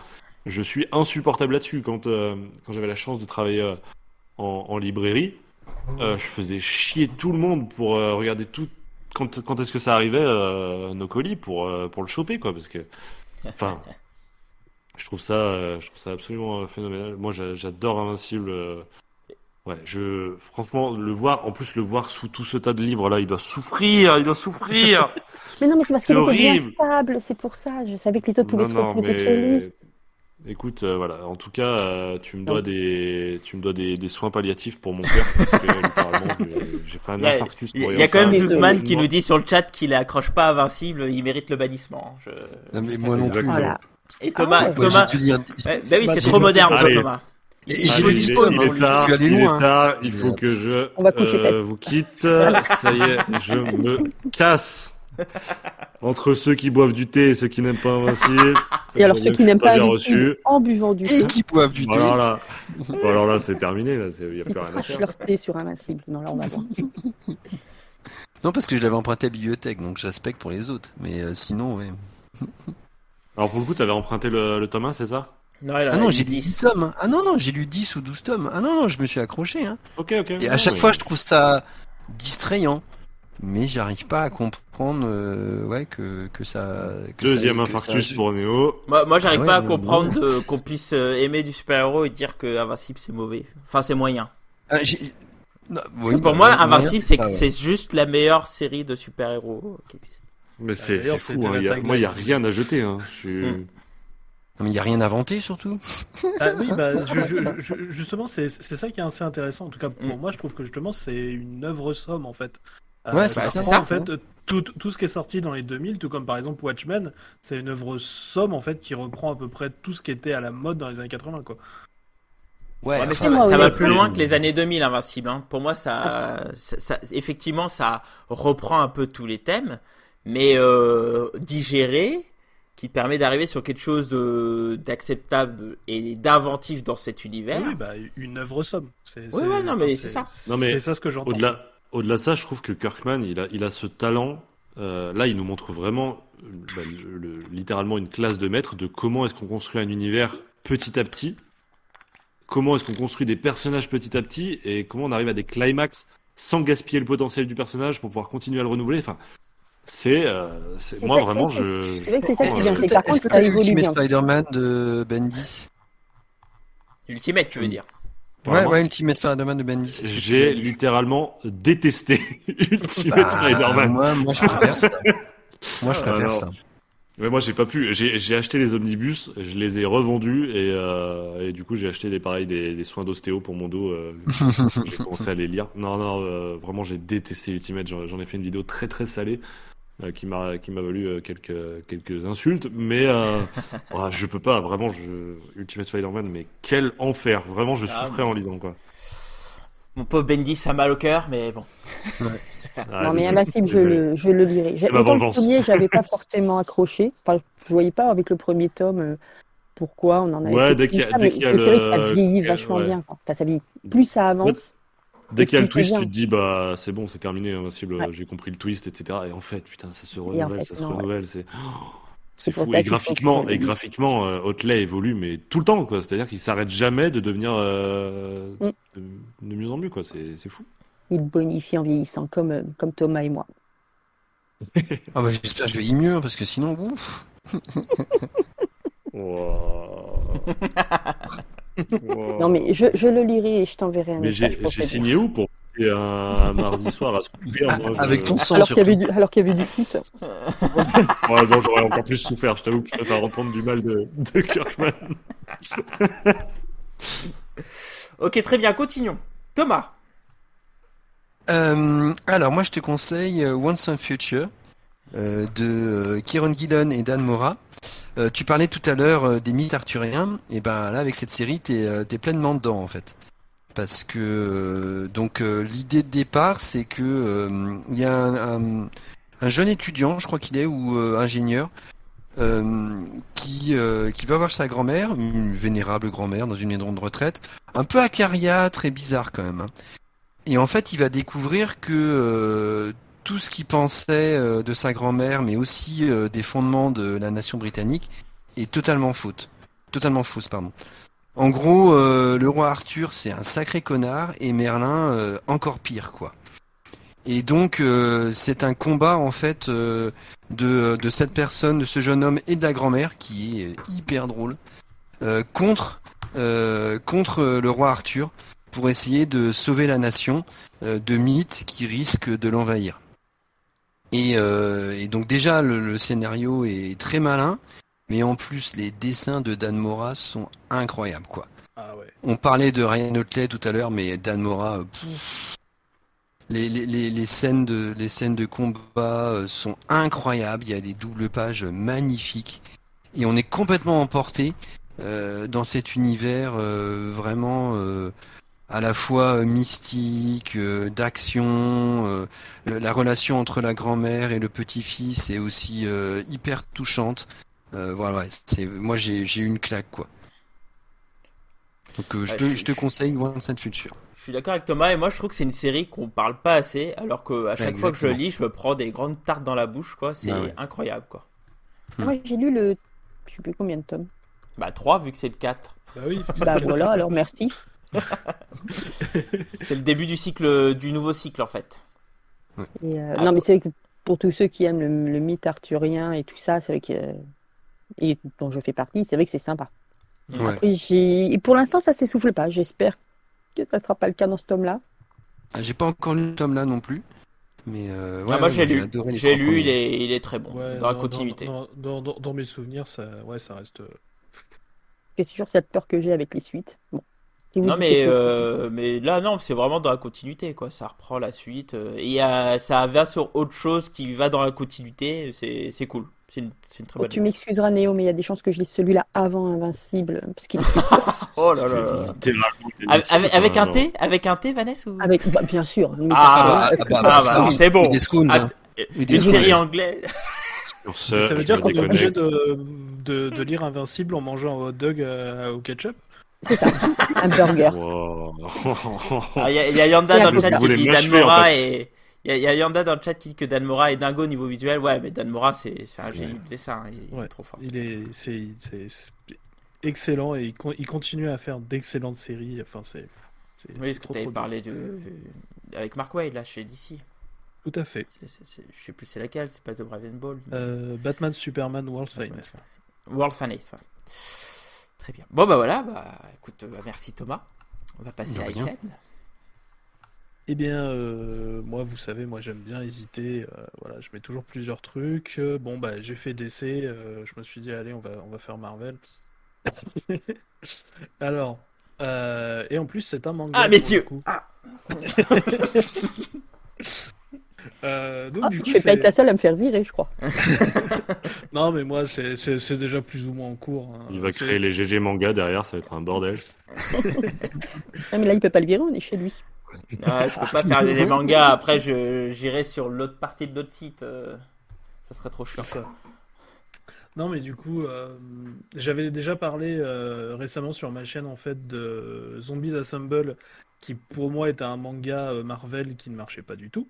je suis insupportable là-dessus. Quand, euh, quand j'avais la chance de travailler euh, en, en librairie, euh, je faisais chier tout le monde pour euh, regarder tout, quand, quand est-ce que ça arrivait, euh, nos colis, pour, euh, pour le choper, quoi, parce que, enfin, je trouve ça, euh, je trouve ça absolument euh, phénoménal. Moi, j'a- j'adore Invincible. euh, ouais, je, franchement, le voir, en plus, le voir sous tout ce tas de livres là, il doit souffrir, il doit souffrir. Mais non, mais c'est parce C'est qu'il était stable, c'est pour ça. Je savais que les autres pouvaient non, se reposer chez lui. Écoute, euh, voilà. En tout cas, euh, tu me dois des, tu me dois des, des soins palliatifs pour mon père parce que littéralement, j'ai- fait un Il y a- infarctus. Il y, a- il y a quand même. Zuzman qui nous dit sur le chat qu'il accroche pas Invincible, il mérite le bannissement. Je- Non, mais moi non plus. Voilà. Et Thomas, Ah ouais. Thomas, Ouais, bah oui, c'est trop moderne, ça. Thomas. Et Il- il- il, dix est, tomes, il hein. est tard, Je il loin. est tard, il Mais, faut euh, que je euh, vous quitte. Ça y est, je me casse. Entre ceux qui boivent du thé et ceux qui n'aiment pas Invincible. (laughs) Et alors, je ceux qui n'aiment pas Invincible en buvant du Et thé, qui boivent du Bon, thé. alors là, bon, alors là, c'est terminé. Là, il n'y a plus rien à crachent faire. leur thé sur Invincible. Non, là, on va voir. (laughs) Non, parce que je l'avais emprunté à la bibliothèque, donc j'aspecte pour les autres. Mais euh, sinon, ouais. (laughs) Alors pour le coup, t'avais emprunté le, le tome 1, c'est ça? Non, Ah non, j'ai lu 10 10. tomes. hein. Ah non, non, j'ai lu 10 ou 12 tomes. Ah non, non, je me suis accroché. Hein. Ok, ok. Et non, à chaque mais- fois, je trouve ça distrayant. Mais j'arrive pas à comprendre euh, ouais, que, que ça. Que Deuxième ça, que infarctus ça- pour Néo. Moi, moi j'arrive Ah ouais, pas à comprendre qu'on puisse euh, aimer du super-héros et dire que Invincible c'est mauvais. Enfin, c'est moyen. Ah, non, oui, pour bah, moi, ouais, Invincible, c'est ah ouais. c'est juste la meilleure série de super-héros qui existe. Mais c'est d'ailleurs, c'est fou. la hein, il y a- tagline. moi, il n'y a rien à jeter. Hein. Je suis... Mm. Non, mais il y a rien inventé surtout. Ah oui, bah, (laughs) je- je- je- justement, c'est c'est ça qui est assez intéressant. En tout cas, pour Mm. moi, je trouve que justement, c'est une œuvre somme, en fait. Euh, Ouais, c'est ça ça. en fait, tout, tout ce qui est sorti dans les 2000, tout comme par exemple Watchmen, c'est une œuvre somme en fait qui reprend à peu près tout ce qui était à la mode dans les années 80 quoi. Ouais, Ouais, mais ça, va, ça plus loin que les années 2000, Invincible. Hein. Pour moi, ça, ça, ça- effectivement, ça reprend un peu tous les thèmes, mais euh, digéré, qui permet d'arriver sur quelque chose d'acceptable et d'inventif dans cet univers. Oui, bah une œuvre somme. C'est, Oui, ouais, non, mais c'est ça. Non, mais c'est ça ce que j'entends. Au-delà, au-delà de ça, je trouve que Kirkman, il a, il a ce talent. euh, là, il nous montre vraiment, euh, bah, le- le- littéralement, une classe de maître de comment est-ce qu'on construit un univers petit à petit, comment est-ce qu'on construit des personnages petit à petit, et comment on arrive à des climax sans gaspiller le potentiel du personnage pour pouvoir continuer à le renouveler. Enfin, c'est, euh, moi ça, vraiment, je. C'est ça qui je- bien, c'est par contre. Spider-Man de Bendis? Ultimate, tu veux dire. Ouais, ouais, Ultimate Spider-Man de Bendis. J'ai littéralement détesté (laughs) Ultimate Bah, Spider-Man. moi, moi, je préfère ça. Moi, je préfère ça. Mais moi j'ai pas pu. J'ai acheté les omnibus, je les ai revendus et, euh, et du coup j'ai acheté des pareils des, des soins d'ostéo pour mon dos. euh, (laughs) j'ai commencé à les lire. Non non, euh, vraiment j'ai détesté Ultimate. J'en ai fait une vidéo très très salée euh, qui m'a qui m'a valu euh, quelques quelques insultes. Mais euh, (laughs) ouais, je peux pas vraiment. Je Ultimate Spider-Man, mais quel enfer. Vraiment je Ah, souffrais en lisant quoi. Mon pauvre Bendy, ça a mal au cœur, mais bon. (laughs) Ah, Non, mais Invincible, je le, je le lirai. Ma autant le vengeance. premier, (laughs) j'avais pas forcément accroché. Enfin, je voyais pas avec le premier tome pourquoi on en avait Ouais, dès qu'il y a- ça, dès y a c'est vrai que le- ça vieillit qu'il y a- vachement ouais. bien. quoi. Enfin, ça vieillit. Plus ça avance. Dès qu'il y a le twist, bien. tu te dis bah c'est bon, c'est terminé, Invincible. Ouais. J'ai compris le twist, etc. Et en fait, putain, ça se en renouvelle, fait, ça se non, ouais. renouvelle. C'est oh, C'est fou. Et graphiquement, que- et graphiquement, euh, Otley évolue, mais tout le temps, quoi. C'est-à-dire qu'il s'arrête jamais de devenir euh, Mm. de, de mieux en mieux, quoi. C'est c'est fou. Il bonifie en vieillissant, comme, euh, comme Thomas et moi. (laughs) Ah bah, j'espère que je vais y mieux, parce que sinon, ouf. (laughs) (laughs) Non, mais je, je le lirai et je t'enverrai un. Mais message j'ai signé où pour passer un, un mardi soir à souffrir moi, je- Avec ton sang, Alors qu'il y avait du, alors qu'il y avait du foot. Ouais, non, j'aurais encore plus souffert. Je t'avoue que je préfère entendre du mal de, de Kirkman. (laughs) Ok, très bien, continuons. Thomas. Euh, alors, moi, je te conseille euh, Once and Future euh, de Kieron Gillen et Dan Mora. Euh, tu parlais tout à l'heure euh, des mythes arthuriens, et ben là, avec cette série, t'es euh, t'es pleinement dedans, en fait. Parce que donc l'idée de départ, c'est que il y a un, un, un jeune étudiant, je crois qu'il est ou ingénieur, qui qui va voir sa grand-mère, une vénérable grand-mère dans une maison de retraite, un peu acariâtre et bizarre quand même. hein. Et en fait, il va découvrir que tout ce qu'il pensait euh, de sa grand-mère, mais aussi euh, des fondements de la nation britannique, est totalement faute. Totalement fausse, pardon. En gros, euh, le roi Arthur, c'est un sacré connard, et Merlin, encore pire, quoi. Et donc, c'est un combat, en fait, de, cette personne, de ce jeune homme et de la grand-mère, qui est hyper drôle, contre, contre le roi Arthur, pour essayer de sauver la nation de mythes qui risquent de l'envahir. Et, euh, et donc déjà le, le scénario est très malin, mais en plus les dessins de Dan Mora sont incroyables quoi. Ah ouais. On parlait de Ryan Otley tout à l'heure, mais Dan Mora, euh, pouf. les, les, les, les scènes de les scènes de combat euh, sont incroyables. Il y a des doubles pages magnifiques et on est complètement emporté euh, dans cet univers euh, vraiment euh, à la fois euh, mystique, euh, d'action. euh, la relation entre la grand-mère et le petit-fils est aussi euh, hyper touchante. Euh, voilà, c'est moi j'ai eu une claque quoi. Donc euh, je, Ouais, te, je- je te conseille Once and Future. Je suis d'accord avec Thomas et moi je trouve que c'est une série qu'on parle pas assez alors que à chaque fois que je lis je me prends des grandes tartes dans la bouche quoi c'est Bah ouais. incroyable quoi Moi, j'ai lu le. Je sais plus combien de tomes. bah 3 vu que c'est le 4 Bah oui. Bah voilà, alors merci. (laughs) c'est le début du cycle du nouveau cycle en fait Et, euh, Ah, non, mais pour- c'est vrai que pour tous ceux qui aiment le, le mythe arthurien et tout ça, c'est vrai que. euh, Et dont je fais partie, c'est vrai que c'est sympa. Ouais. Pour l'instant, ça s'essouffle pas. J'espère que ça sera pas le cas dans ce tome-là. Ah, j'ai pas encore lu le tome là non plus, mais euh, ouais, Ah, moi j'ai lu j'ai lu il est il est très bon Ouais, dans la continuité Dans, dans, dans- dans mes souvenirs, ça, ouais, ça reste. c'est toujours cette peur que j'ai avec les suites. Bon. Non mais euh, mais là non c'est vraiment dans la continuité quoi. Ça reprend la suite euh, et y a, ça va sur autre chose qui va dans la continuité c'est c'est cool. C'est une, c'est une très Oh, bonne tu m'excuseras Néo, mais il y a des chances que je lise celui-là avant Invincible, parce qu'il (laughs) oh là là, avec, un T avec un T Vanessa ou avec bah, bien sûr. Ah, bah, bah, bah, ah, bah, oui. c'est bon. Des Ah, hein. une Oui, des série anglaise. Ce, Ça veut dire qu'on est obligé de, de, de lire Invincible en mangeant un hot dog euh, au ketchup? C'est ça, un burger. Wow. Ah, il y, a- il y a Yanda dans le chat qui dit Vous voulez Dan m'achever, en Mora fait. et il y, a- il y a Yanda dans le chat qui dit que Dan Mora est dingo au niveau visuel ouais mais Dan Mora c'est un génie de dessin il est Ouais. trop fort Il est, c'est, excellent et il, con- il continue à faire d'excellentes séries. Enfin, c'est, oui parce que trop parlé de avec Mark Wade là chez DC. Tout à fait. C'est- c'est- je sais plus c'est laquelle c'est pas The Brave and Bold mais- Euh, Batman, Superman, World's Ouais, Finest. World Finest ouais. Très bien bon bah voilà bah écoute bah, merci Thomas on va passer à. Isen Eh bien, euh, moi, vous savez, moi, j'aime bien hésiter. euh, voilà, je mets toujours plusieurs trucs. Euh, bon, bah, j'ai fait DC. euh, je me suis dit, allez, on va, on va faire Marvel. (laughs) Alors, euh, et en plus, c'est un manga. ah messieurs ah. (laughs) (laughs) Euh, donc, Ah, du coup, je vais être la seule à me faire virer, je crois. (laughs) Non, mais moi, c'est déjà plus ou moins en cours. hein. Il va créer les GG manga derrière, ça va être un bordel. (laughs) Ah, mais là, il peut pas le virer, on est chez lui. Ah, je peux pas faire les mangas après je j'irai sur l'autre partie de notre site euh, ça serait trop chiant ça. Non, mais du coup, euh, j'avais déjà parlé euh, récemment sur ma chaîne en fait de Zombies Assemble, qui pour moi était un manga Marvel qui ne marchait pas du tout.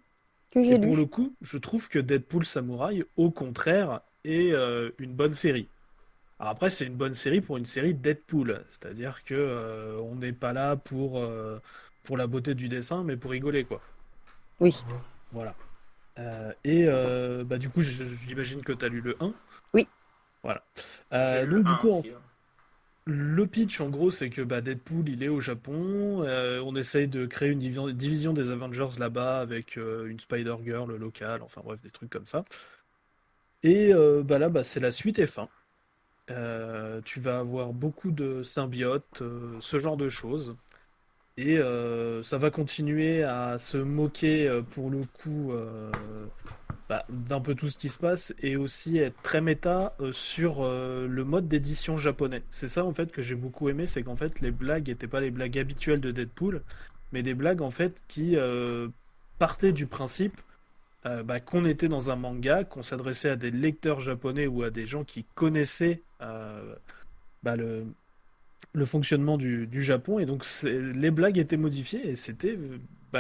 Que j'ai Et pour lu. le coup, je trouve que Deadpool Samurai, au contraire, est euh, une bonne série. Alors après, c'est une bonne série pour une série Deadpool, c'est-à-dire que euh, on n'est pas là pour euh, pour la beauté du dessin, mais pour rigoler quoi. Oui. Voilà. Euh, et euh, bah du coup, j'imagine que tu as lu le 1. Oui. Voilà. Euh, donc du coup, en le pitch, en gros, c'est que bah, Deadpool, il est au Japon. euh, on essaye de créer une division, des Avengers là-bas avec euh, une Spider-Girl locale, enfin bref, des trucs comme ça. Et euh, bah, là, bah, c'est la suite et fin. Tu vas avoir beaucoup de symbiotes, ce genre de choses. Et ça va continuer à se moquer, pour le coup, bah, d'un peu tout ce qui se passe et aussi être très méta euh, sur euh, le mode d'édition japonais. C'est ça en fait que j'ai beaucoup aimé, c'est qu'en fait les blagues n'étaient pas les blagues habituelles de Deadpool, mais des blagues en fait qui euh, partaient du principe bah, qu'on était dans un manga, qu'on s'adressait à des lecteurs japonais ou à des gens qui connaissaient bah, le, fonctionnement du, Japon et donc les blagues étaient modifiées et c'était,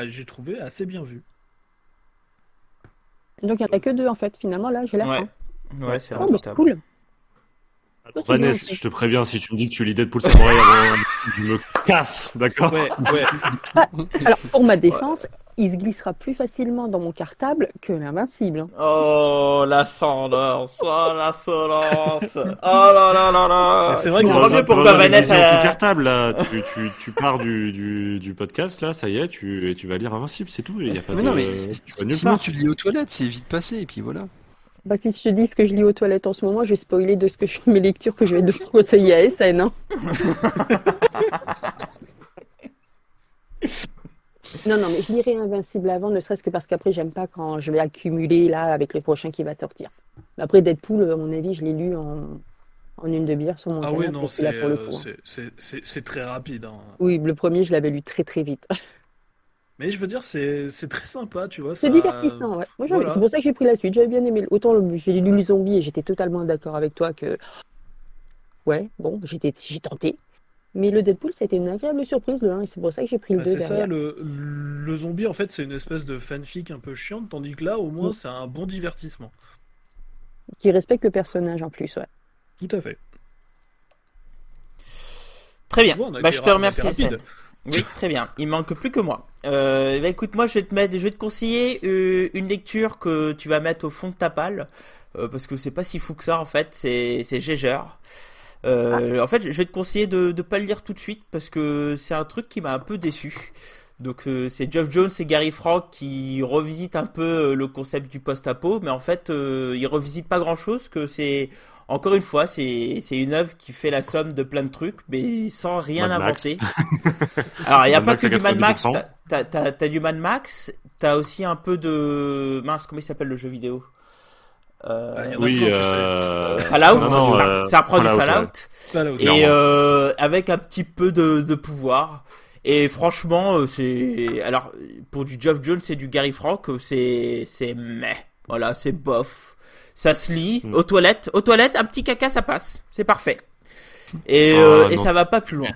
j'ai trouvé assez bien vu. Donc, il n'y en a que deux, en fait, finalement, là, j'ai la Ouais. fin. Ouais, c'est Oh, mais c'est rentable. cool. Vanessa, je te préviens, si tu me dis que tu lis Deadpool Samurai avant, (laughs) je me casse, d'accord Ouais, ouais. Alors, pour ma défense, il se glissera plus facilement dans mon cartable que l'invincible. hein. Oh, la tendance, oh, l'insolence, oh là là là là. C'est vrai que ça mieux Avec Vanessa. euh, cartable, là. Tu, tu, tu pars du, du, du podcast, là, ça y est, tu, et tu vas lire Invincible, c'est tout. Il y a pas Mais de, non, mais tu vas nulle sinon part. tu le lis aux toilettes, c'est vite passé, et puis voilà. Bah, si je te dis ce que je lis aux toilettes en ce moment, je vais spoiler de ce que je mes lectures que je vais te conseiller à SN. Hein. (laughs) non, non, mais je lirai Invincible avant, ne serait-ce que parce qu'après, j'aime pas quand je vais accumuler là avec le prochain qui va sortir. Après, Deadpool, à mon avis, je l'ai lu en, en une demi-heure sur mon Ah oui, non, c'est euh, hein. c'est- très rapide. hein. Oui, le premier, je l'avais lu très très vite. (laughs) Mais je veux dire, c'est très sympa, tu vois. C'est ça- divertissant, ouais. Voilà. C'est pour ça que j'ai pris la suite. J'avais bien aimé. Autant le- j'ai lu le zombie et j'étais totalement d'accord avec toi que. Ouais, bon, j'ai tenté. Mais le Deadpool, c'était une agréable surprise, le 1, et c'est pour ça que j'ai pris le Bah, 2 c'est ça, derrière. le, le zombie, en fait, c'est une espèce de fanfic un peu chiante, tandis que là, au moins, Mm. c'est un bon divertissement. Qui respecte le personnage en plus, ouais. Tout à fait. Très bien. Vois, Bah, je te remercie. Oui, très bien. Il manque plus que moi. Euh, bah, écoute, moi, je vais te mettre, je vais te conseiller euh, une lecture que tu vas mettre au fond de ta palle, euh, parce que c'est pas si fou que ça en fait. C'est, c'est Gégeur. Euh, En fait, je vais te conseiller de ne pas le lire tout de suite parce que c'est un truc qui m'a un peu déçu. Donc euh, c'est Geoff Jones et Gary Frank qui revisitent un peu euh, le concept du post-apo, mais en fait euh, ils revisitent pas grand-chose, que c'est encore une fois, c'est c'est une œuvre qui fait la somme de plein de trucs, mais sans rien Mad inventer. (laughs) Alors, il y a Mad pas Max que du Mad Max. 90%. T'as t'as- t'as du Mad Max. T'as aussi un peu de mince. Comment il s'appelle le jeu vidéo? Euh, Ah, a Oui, sais. euh... Fallout. non, non, ça, euh, ça prend Fallout, du ouais. Fallout. Fallout. Et euh, avec un petit peu de, de pouvoir. Et franchement, euh, c'est alors pour du Geoff Jones et du Gary Frank, euh, c'est c'est meh. Voilà, c'est bof. Ça se lit Mm. aux toilettes. Aux toilettes, un petit caca, ça passe. C'est parfait. Et, Ah, euh, et ça va pas plus loin.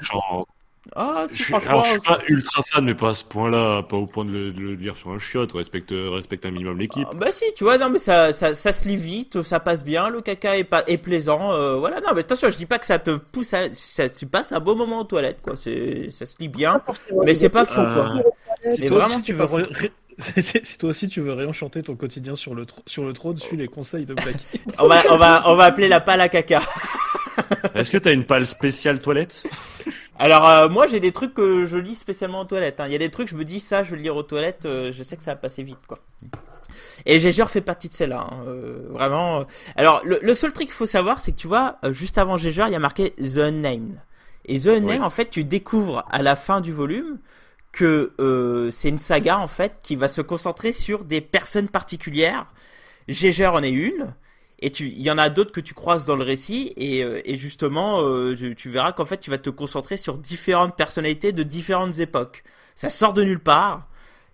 Ah, je suis, alors, je suis pas ultra fan, mais pas à ce point-là, pas au point de le, de le lire sur un chiotte. Respecte, respecte un minimum l'équipe. Ah, Bah si, tu vois, non mais ça, ça, ça se lit vite, ça passe bien, le caca est pas est plaisant, euh, voilà. Non mais attention, je dis pas que ça te pousse, à, ça, tu passes un beau moment aux toilettes, quoi. C'est, ça se lit bien, mais c'est pas faux, quoi. Euh, Si toi, vraiment, aussi, tu veux pas ré- ré- (laughs) c'est- c'est- si toi aussi tu veux réenchanter ton quotidien sur le, tr- sur le trône, suis les conseils de Blacky. (laughs) On va, on va, on va appeler la pale à caca. Est-ce que t'as une palle spéciale toilette? (laughs) Alors euh, moi j'ai des trucs que je lis spécialement aux toilettes. hein. Il y a des trucs je me dis ça je vais le lire aux toilettes, euh, je sais que ça va passer vite quoi. Et Gégeur fait partie de celle-là, hein, euh, vraiment. euh. Alors le, le seul truc qu'il faut savoir c'est que tu vois euh, juste avant Gégeur il y a marqué The Unnamed. Et The Ouais. en fait tu découvres à la fin du volume que euh, c'est une saga en fait qui va se concentrer sur des personnes particulières. Gégeur en est une. Et tu, il y en a d'autres que tu croises dans le récit et, euh, et justement, euh, tu, tu verras qu'en fait, tu vas te concentrer sur différentes personnalités de différentes époques. Ça sort de nulle part.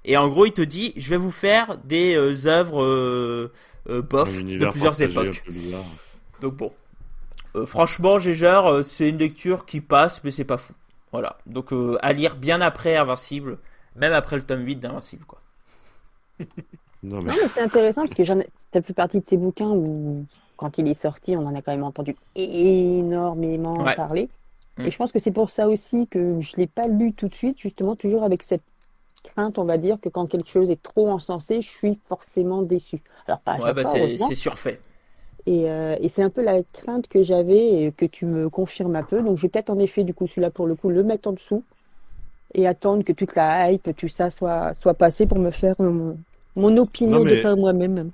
Et en gros, il te dit, je vais vous faire des euh, œuvres euh, euh, bof de plusieurs époques. Donc bon, Euh, franchement, Gégeur, euh, c'est une lecture qui passe, mais c'est pas fou. Voilà. Donc euh, à lire bien après Invincible, même après le tome 8 d'Invincible, quoi. (laughs) Non, mais c'est intéressant parce que j'en ai- ça fait partie de ces bouquins où, quand il est sorti, on en a quand même entendu énormément Ouais. parler. Mm. Et je pense que c'est pour ça aussi que je l'ai pas lu tout de suite, justement, toujours avec cette crainte, on va dire, que quand quelque chose est trop encensé, je suis forcément déçu. Alors, pas à Ouais, chaque bah fois, c'est surfait. Et, euh, et c'est un peu la crainte que j'avais et que tu me confirmes un peu. Donc, je vais peut-être en effet, du coup, celui-là, pour le coup, le mettre en dessous et attendre que toute la hype, tout ça soit, soit passé pour me faire mon, mon opinion Non, mais- de par moi-même.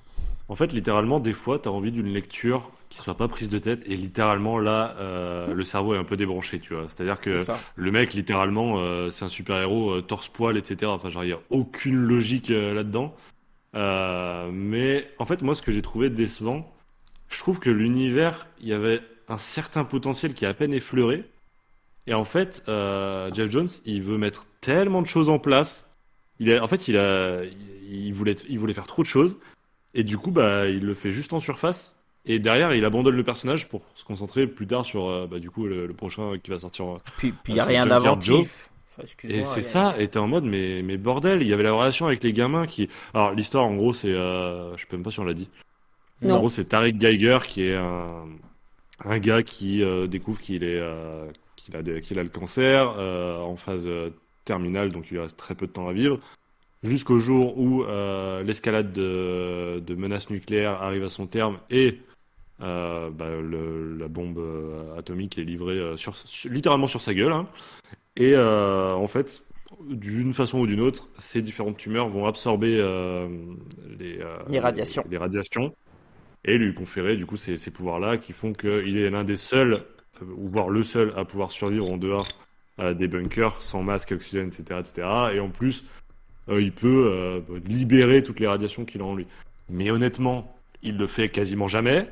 En fait, littéralement, des fois, t'as envie d'une lecture qui soit pas prise de tête, et littéralement, là, euh, le cerveau est un peu débranché, tu vois. C'est-à-dire que C'est ça. le mec, littéralement, euh, c'est un super-héros, euh, torse-poil, etc. Enfin, genre, il y a aucune logique euh, là-dedans. Euh, mais, en fait, moi, ce que j'ai trouvé décevant, je trouve que l'univers, il y avait un certain potentiel qui est à peine effleuré. Et en fait, euh, Jeff Jones, il veut mettre tellement de choses en place. Il a, en fait, il a, il voulait, il voulait faire trop de choses. Et du coup, bah, il le fait juste en surface. Et derrière, il abandonne le personnage pour se concentrer plus tard sur, euh, bah, du coup, le, le prochain qui va sortir. euh. Puis il y a c'est rien d'inventif. Enfin, Et c'est a- ça. Et t'es en mode, mais, mais bordel, il y avait la relation avec les gamins qui. Alors, l'histoire, en gros, c'est, euh, je sais même pas si on l'a dit. En Non. gros, c'est Tarek Geiger qui est un, un gars qui euh, découvre qu'il est, euh, qu'il a, des- qu'il a le cancer euh, en phase euh, terminale, donc il lui reste très peu de temps à vivre. Jusqu'au jour où euh, l'escalade de, de menaces nucléaires arrive à son terme et euh, bah, le- la bombe euh, atomique est livrée sur, sur- littéralement sur sa gueule. hein. Et en fait, d'une façon ou d'une autre, ces différentes tumeurs vont absorber les, Les radiations. les radiations et lui conférer du coup ces, ces pouvoirs-là qui font qu'il est l'un des seuls, ou voire le seul, à pouvoir survivre en dehors des bunkers sans masque, oxygène, etc., etc. Et en plus, euh, il peut euh, libérer toutes les radiations qu'il a en lui. Mais honnêtement, il le fait quasiment jamais.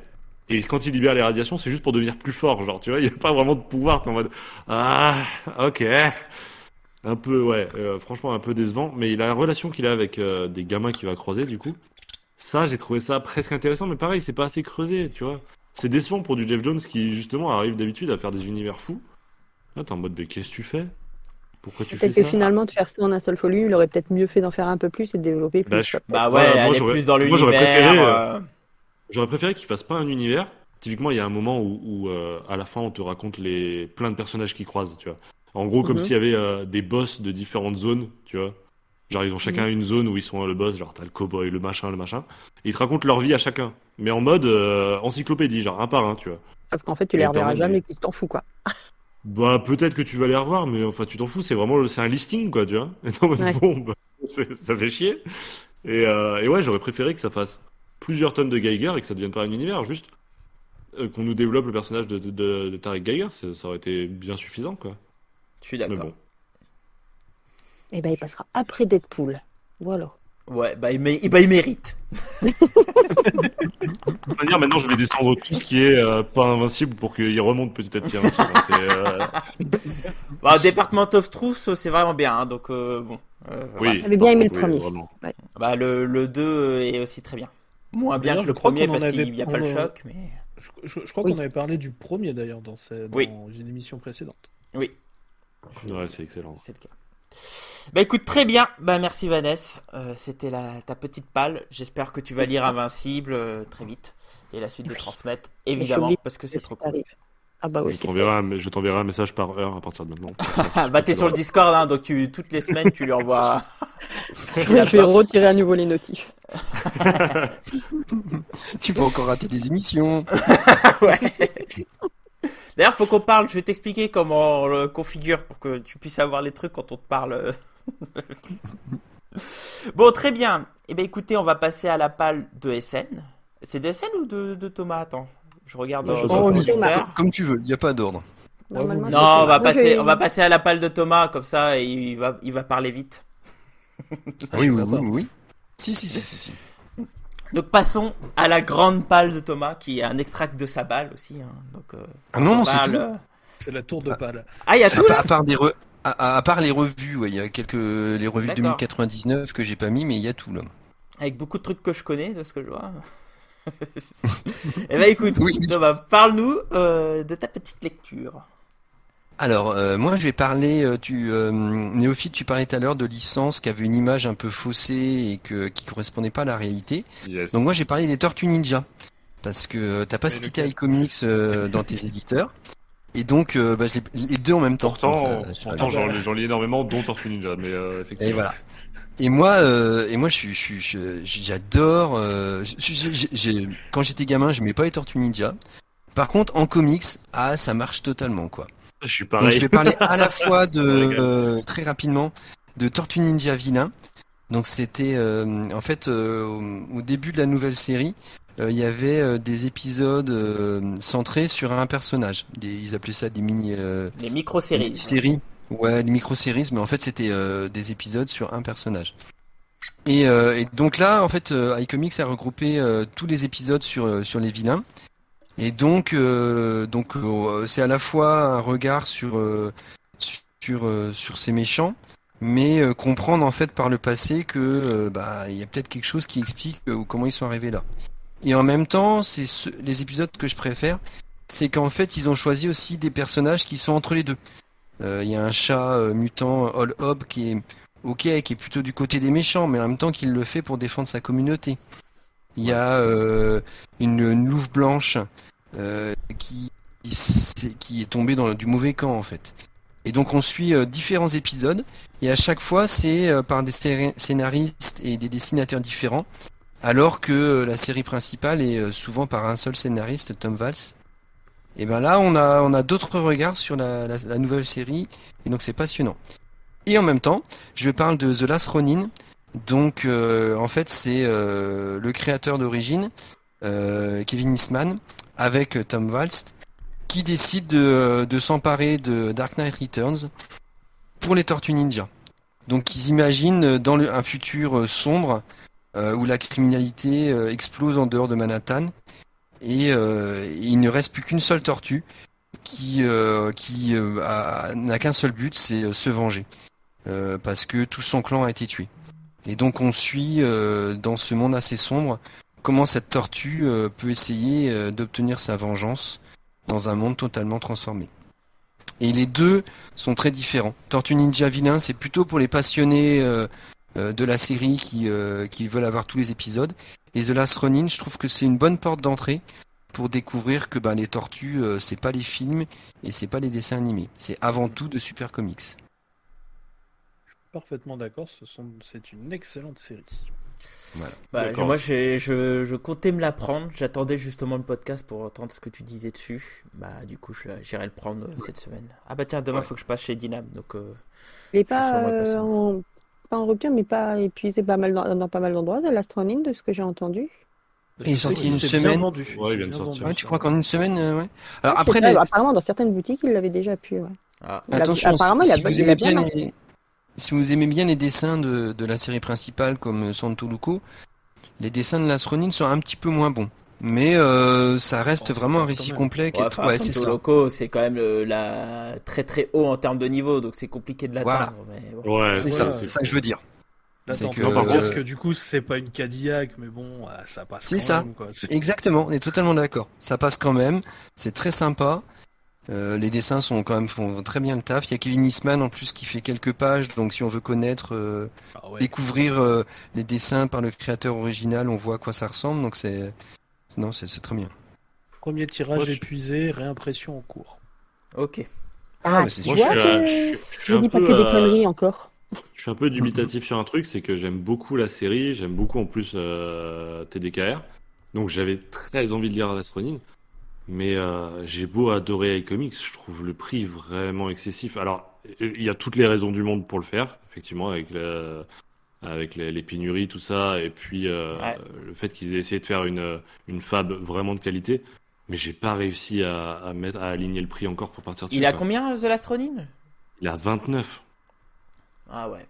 Et quand il libère les radiations, c'est juste pour devenir plus fort, genre, tu vois, il n'y a pas vraiment de pouvoir, t'es en mode, ah, ok. Un peu, ouais, euh, franchement, un peu décevant. Mais la relation qu'il a avec euh, des gamins qu'il va croiser, du coup, ça, j'ai trouvé ça presque intéressant, mais pareil, c'est pas assez creusé, tu vois. C'est décevant pour du Jeff Jones qui, justement, arrive d'habitude à faire des univers fous. Là, t'es en mode, mais qu'est-ce que tu fais? Pourquoi tu fais Peut-être que ça? finalement, de faire ça en un seul volume, il aurait peut-être mieux fait d'en faire un peu plus et de développer plus. Bah, je- Bah Voilà, ouais, moi, aller j'aurais- plus dans moi, j'aurais l'univers. préféré, euh, J'aurais préféré qu'il fasse pas un univers. Typiquement, il y a un moment où, où, euh, à la fin, on te raconte les plein de personnages qui croisent, tu vois. En gros, comme Mhm. s'il y avait euh, des boss de différentes zones, tu vois. Genre, ils ont chacun une zone où ils sont euh, le boss, genre t'as le cowboy, le machin, le machin. Et ils te racontent leur vie à chacun, mais en mode euh, encyclopédie, genre un par un, tu vois. Sauf qu'en fait, tu les reverras mais- jamais et que tu t'en fous, quoi. Bah peut-être que tu vas les revoir, mais enfin tu t'en fous, c'est vraiment c'est un listing quoi, tu vois. (laughs) Mode, Ouais. bon, bah, ça fait chier. Et, euh, et ouais, j'aurais préféré que ça fasse plusieurs tonnes de Geiger et que ça devienne pas un univers, juste euh, qu'on nous développe le personnage de, de, de, de Tarek Geiger, ça, ça aurait été bien suffisant, quoi. Je suis d'accord. bon. Et ben il passera après Deadpool. Voilà. Ouais, bah il, mé- bah, il mérite. De toute manière, maintenant, je vais descendre tout ce qui est euh, pas invincible pour qu'il remonte petit à petit. Invincible. hein. Euh, Bah, Department of Truth, c'est vraiment bien, hein, donc euh, bon. Euh, Oui. J'avais bien aimé le Oui, premier. Bah, le, le 2 est aussi très bien. Moins bien que le premier parce avait qu'il n'y a pas le choc, mais Je, je- je crois Oui. qu'on avait parlé du premier d'ailleurs dans, dans Oui. une émission précédente. oui, Ouais, c'est excellent. c'est le cas. Bah écoute, très bien. Bah merci Vanessa. Euh, C'était la, ta petite palle. J'espère que tu vas lire Invincible euh, très vite et la suite de transmettre, évidemment, parce que c'est trop cool. Ah bah Je oui. t'enverrai un, je t'enverrai un message par heure à partir de maintenant. (laughs) bah t'es sur le Discord, hein, donc tu, toutes les semaines tu lui envoies. (laughs) Je vais (laughs) retirer à nouveau les notifs. Tu peux encore rater des émissions. ouais. D'ailleurs, faut qu'on parle. Je vais t'expliquer comment on le configure pour que tu puisses avoir les trucs quand on te parle. (laughs) bon, très bien. Eh bien, écoutez, on va passer à la palle de SN. C'est de SN ou de, de Thomas? Attends, je regarde. Non, je Oh, oui, comme, tu veux, il n'y a pas d'ordre. Normalement, Non, on va passer, on va passer à la palle de Thomas comme ça et il va, il va parler vite. Ah oui, oui, oui, oui. Si, si, si, si. si. Donc passons à la grande palle de Thomas qui est un extract de sa balle aussi. hein. Donc, euh, Ah non, non, c'est tout. euh, C'est la tour de pâle. Ah, il y a tout là. à part des re- à, à- à part les revues, ouais, il y a quelques les revues de D'accord. 2099 que j'ai pas mis, mais il y a tout là. Avec beaucoup de trucs que je connais, de ce que je vois. (laughs) eh ben écoute, oui. Thomas, parle-nous euh, de ta petite lecture. Alors, euh, moi, je vais parler. euh, tu, euh, Néophyte, tu parlais tout à l'heure de licence qui avait une image un peu faussée et que qui correspondait pas à la réalité. Yes. Donc moi, j'ai parlé des Tortues Ninja parce que euh, t'as pas cité iComics euh, dans tes éditeurs. Et donc, euh, bah, je les deux en même temps. Pourtant, j'en, lis énormément, dont Tortue Ninja, mais euh, effectivement. Et voilà. Et moi, euh, et moi, je suis, j'adore. euh, quand j'étais gamin, je mets pas les Tortues Ninja. Par contre, en comics, ah, ça marche totalement, quoi. Je suis Donc, pareil. je vais parler à la (laughs) fois de, euh, très rapidement, de Tortue Ninja Vilain. Donc, c'était, euh, en fait, euh, au, au début de la nouvelle série, euh, il y avait euh, des épisodes euh, centrés sur un personnage. Des, ils appelaient ça des mini. euh, Les micro-séries. des séries. Ouais, des micro-séries, mais en fait c'était euh, des épisodes sur un personnage. Et, euh, et donc là, en fait, euh, iComics a regroupé euh, tous les épisodes sur euh, sur les vilains. Et donc, euh, donc euh, c'est à la fois un regard sur euh, sur euh, sur ces méchants, mais comprendre en fait par le passé que bah il y a peut-être quelque chose qui explique comment ils sont arrivés là. Et en même temps, c'est ce- les épisodes que je préfère, c'est qu'en fait ils ont choisi aussi des personnages qui sont entre les deux. Il y a un chat mutant All Hob qui est ok, qui est plutôt du côté des méchants, mais en même temps qu'il le fait pour défendre sa communauté. Il y a euh, une, une louve blanche euh, qui, qui, est tombée dans le- du mauvais camp en fait. Et donc on suit euh, différents épisodes et à chaque fois c'est euh, par des scé- scénaristes et des dessinateurs différents, alors que euh, la série principale est euh, souvent par un seul scénariste, Tom Valls. Et ben là on a on a d'autres regards sur la, la, la nouvelle série et donc c'est passionnant. Et en même temps, je parle de The Last Ronin. Donc euh, en fait c'est euh, le créateur d'origine, euh, Kevin Eastman, avec Tom Valls, qui décide de, s'emparer de Dark Knight Returns pour les Tortues Ninja. Donc ils imaginent dans un futur sombre où la criminalité explose en dehors de Manhattan et il ne reste plus qu'une seule tortue qui qui n'a qu'un seul but, c'est se venger parce que tout son clan a été tué. Et donc on suit euh, dans ce monde assez sombre comment cette tortue euh, peut essayer euh, d'obtenir sa vengeance dans un monde totalement transformé. Et les deux sont très différents. Tortue Ninja Vilain, c'est plutôt pour les passionnés de la série qui, veulent avoir tous les épisodes. Et The Last Ronin, je trouve que c'est une bonne porte d'entrée pour découvrir que ben, les tortues, c'est pas les films et c'est pas les dessins animés. C'est avant tout de super comics. Parfaitement d'accord, ce sont... c'est une excellente série. Bah, D'accord. moi, je, je comptais me la prendre. J'attendais justement le podcast pour entendre ce que tu disais dessus. Bah, du coup, je- j'irai le prendre euh, cette semaine. Ah bah tiens, demain, Ouais. faut que je passe chez Dynam. Donc, euh, Il est pas, euh, en, pas en rupture, mais pas épuisé pas mal dans, dans pas mal d'endroits de l'astronomie, de ce que j'ai entendu. Il est sorti une semaine. Ouais, il sortir. Ouais, tu crois qu'en une semaine, euh, ouais. Alors après, les... apparemment, dans certaines boutiques, il l'avait déjà pu. Ouais. Ah. Il attention, apparemment, si, il a- si vous il a aimez bien bien marché. les... si vous aimez bien les dessins de, de la série principale comme Santo Luco, les dessins de Last Ronin sont un petit peu moins bons. Mais euh, ça reste Bon, ça vraiment un récit complet. Ouais, enfin, ouais, c'est. Loco, c'est quand même le- la... très très haut en termes de niveau, donc c'est compliqué de l'atteindre. mais bon. Ouais, C'est ça, c'est ça que je veux dire. C'est que- Non, par contre- que du coup, c'est pas une Cadillac, mais bon, euh, ça passe C'est quand ça. même, quoi. Exactement, on est totalement d'accord. Ça passe quand même, c'est très sympa. Euh, les dessins sont quand même font très bien le taf. Il y a Kevin Eastman en plus qui fait quelques pages, donc si on veut connaître, euh, Ah ouais. découvrir euh, les dessins par le créateur original, on voit à quoi ça ressemble. Donc c'est non, c'est très bien. Premier tirage Moi, épuisé, réimpression en cours. Ok. Ah, bah, c'est vois je suis, je suis- je suis Je un dis pas peu, que des euh, conneries encore. Je suis un peu dubitatif sur un truc, c'est que j'aime beaucoup la série, j'aime beaucoup en plus euh, TDKR, donc j'avais très envie de lire Astronin, mais euh, j'ai beau adorer iComics, je trouve le prix vraiment excessif. Alors, il y a toutes les raisons du monde pour le faire, effectivement, avec le, avec les, les pénuries, tout ça, et puis euh, Ouais. le fait qu'ils aient essayé de faire une, une fab vraiment de qualité, mais j'ai pas réussi à, à mettre à aligner le prix encore pour partir dessus. Il a quoi. combien, The Last Ronin? Il a 29. Ah ouais.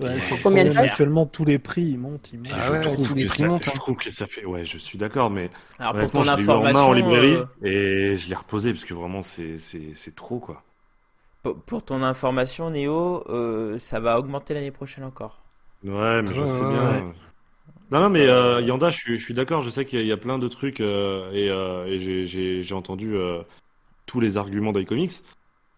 Ouais, combien de Actuellement, tous les prix, ils montent, ils montent. Ah je ouais, trouve tous les que prix ça- montent, hein. Je trouve que ça fait. Ouais, je suis d'accord, mais Alors pour ton je l'ai eu en main information, en librairie euh, et je l'ai reposé parce que vraiment, c'est c'est c'est trop quoi. pour- pour ton information, Néo, euh, ça va augmenter l'année prochaine encore. Ouais, mais je Ouais, sais bien. ouais. Non, non, mais euh, Yanda, je suis, je suis d'accord. Je sais qu'il y, y a plein de trucs euh, et, euh, et j'ai- j'ai j'ai entendu euh, tous les arguments d'iComics.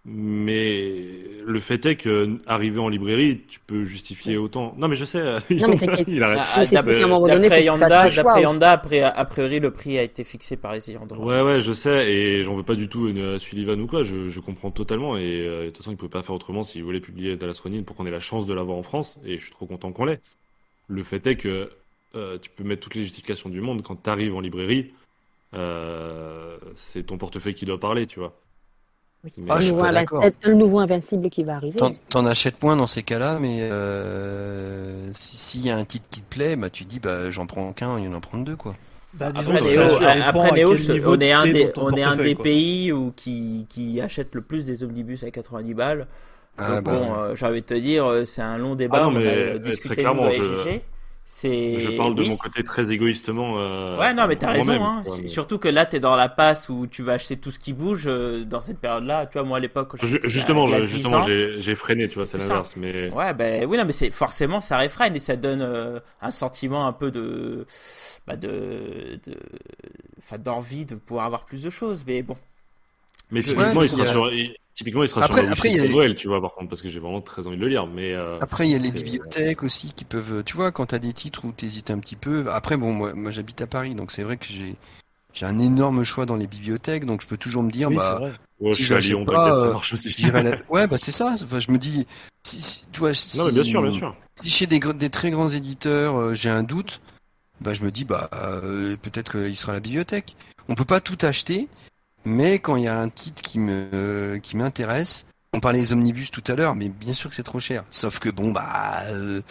Mais le fait est que arrivé en librairie, tu peux justifier autant. Non, mais je sais. (laughs) Non, mais t'inquiète. (laughs) il arrête. Ah, c'est d'après- tu Yanda, d'après après, a priori, le prix a été fixé par les ayants droit. Ouais, ouais, je sais, et j'en veux pas du tout une à Sullivan ou quoi, je, je comprends totalement, et euh, de toute façon, il pouvait pas faire autrement s'il voulait publier Dallas Ronin pour qu'on ait la chance de l'avoir en France, et je suis trop content qu'on l'ait. Le fait est que euh, tu peux mettre toutes les justifications du monde, quand t'arrives en librairie, euh, c'est ton portefeuille qui doit parler, tu vois. Oui. Ah, je suis nouveau pas invi- d'accord. c'est le nouveau invincible qui va arriver. T'en- achètes moins dans ces cas-là, mais euh, si- s'il y a un titre qui te plaît, bah tu dis bah j'en prends qu'un, il y en en prendre deux quoi. Bah, disons Après, Néo, après, on est un des, on est un pays où qui, qui achète le plus des omnibus à 90 balles. Ah, Donc bah, bon, euh, j'ai envie de te dire, euh, c'est un long débat. Ah non, on mais, a euh, discuté très clairement, je-. Je parle de oui. mon côté très égoïstement. Euh, Ouais, non, mais t'as raison. Hein. quoi, mais- Surtout que là, t'es dans la passe où tu vas acheter tout ce qui bouge euh, dans cette période-là. Tu vois, moi à l'époque, Justement, je- 10 justement, j'ai freiné, tu vois, c'est l'inverse, mais. Ouais, ben oui, non, mais c'est forcément ça réfrène et ça donne euh, un sentiment un peu de, bah, de, de, enfin, d'envie de pouvoir avoir plus de choses. Mais bon, Mais typiquement, Ouais, il sera a- sur, il- typiquement, il sera Après- sur la après, il y a- Noël, tu vois, par contre, parce que j'ai vraiment très envie de le lire. Mais euh, Après, il y a les bibliothèques aussi qui peuvent, tu vois, quand t'as des titres où t'hésites un petit peu. Après, bon, moi, moi j'habite à Paris, donc c'est vrai que j'ai j'ai un énorme choix dans les bibliothèques, donc je peux toujours me dire, Oui, bah, ouais, si je suis à Lyon, pas, ça euh, marche aussi. la- Ouais, bah c'est ça. Enfin, je me dis, si, si- tu vois, si, Non, mais bien sûr, bien sûr. si chez des, très grands éditeurs, euh, j'ai un doute, bah je me dis, bah euh, peut-être qu'il sera à la bibliothèque. On peut pas tout acheter, mais quand il y a un titre qui me qui m'intéresse, on parlait des omnibus tout à l'heure, mais bien sûr que c'est trop cher. Sauf que bon, bah euh,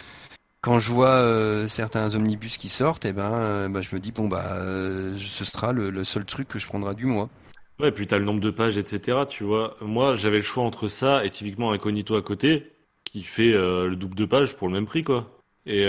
quand je vois euh, certains omnibus qui sortent, eh ben, euh, bah, je me dis bon bah euh, ce sera le, le seul truc que je prendrai du mois. Ouais, puis t'as le nombre de pages, etc. Tu vois, moi, j'avais le choix entre ça et typiquement Incognito à côté, qui fait le double de pages pour le même prix, quoi. Et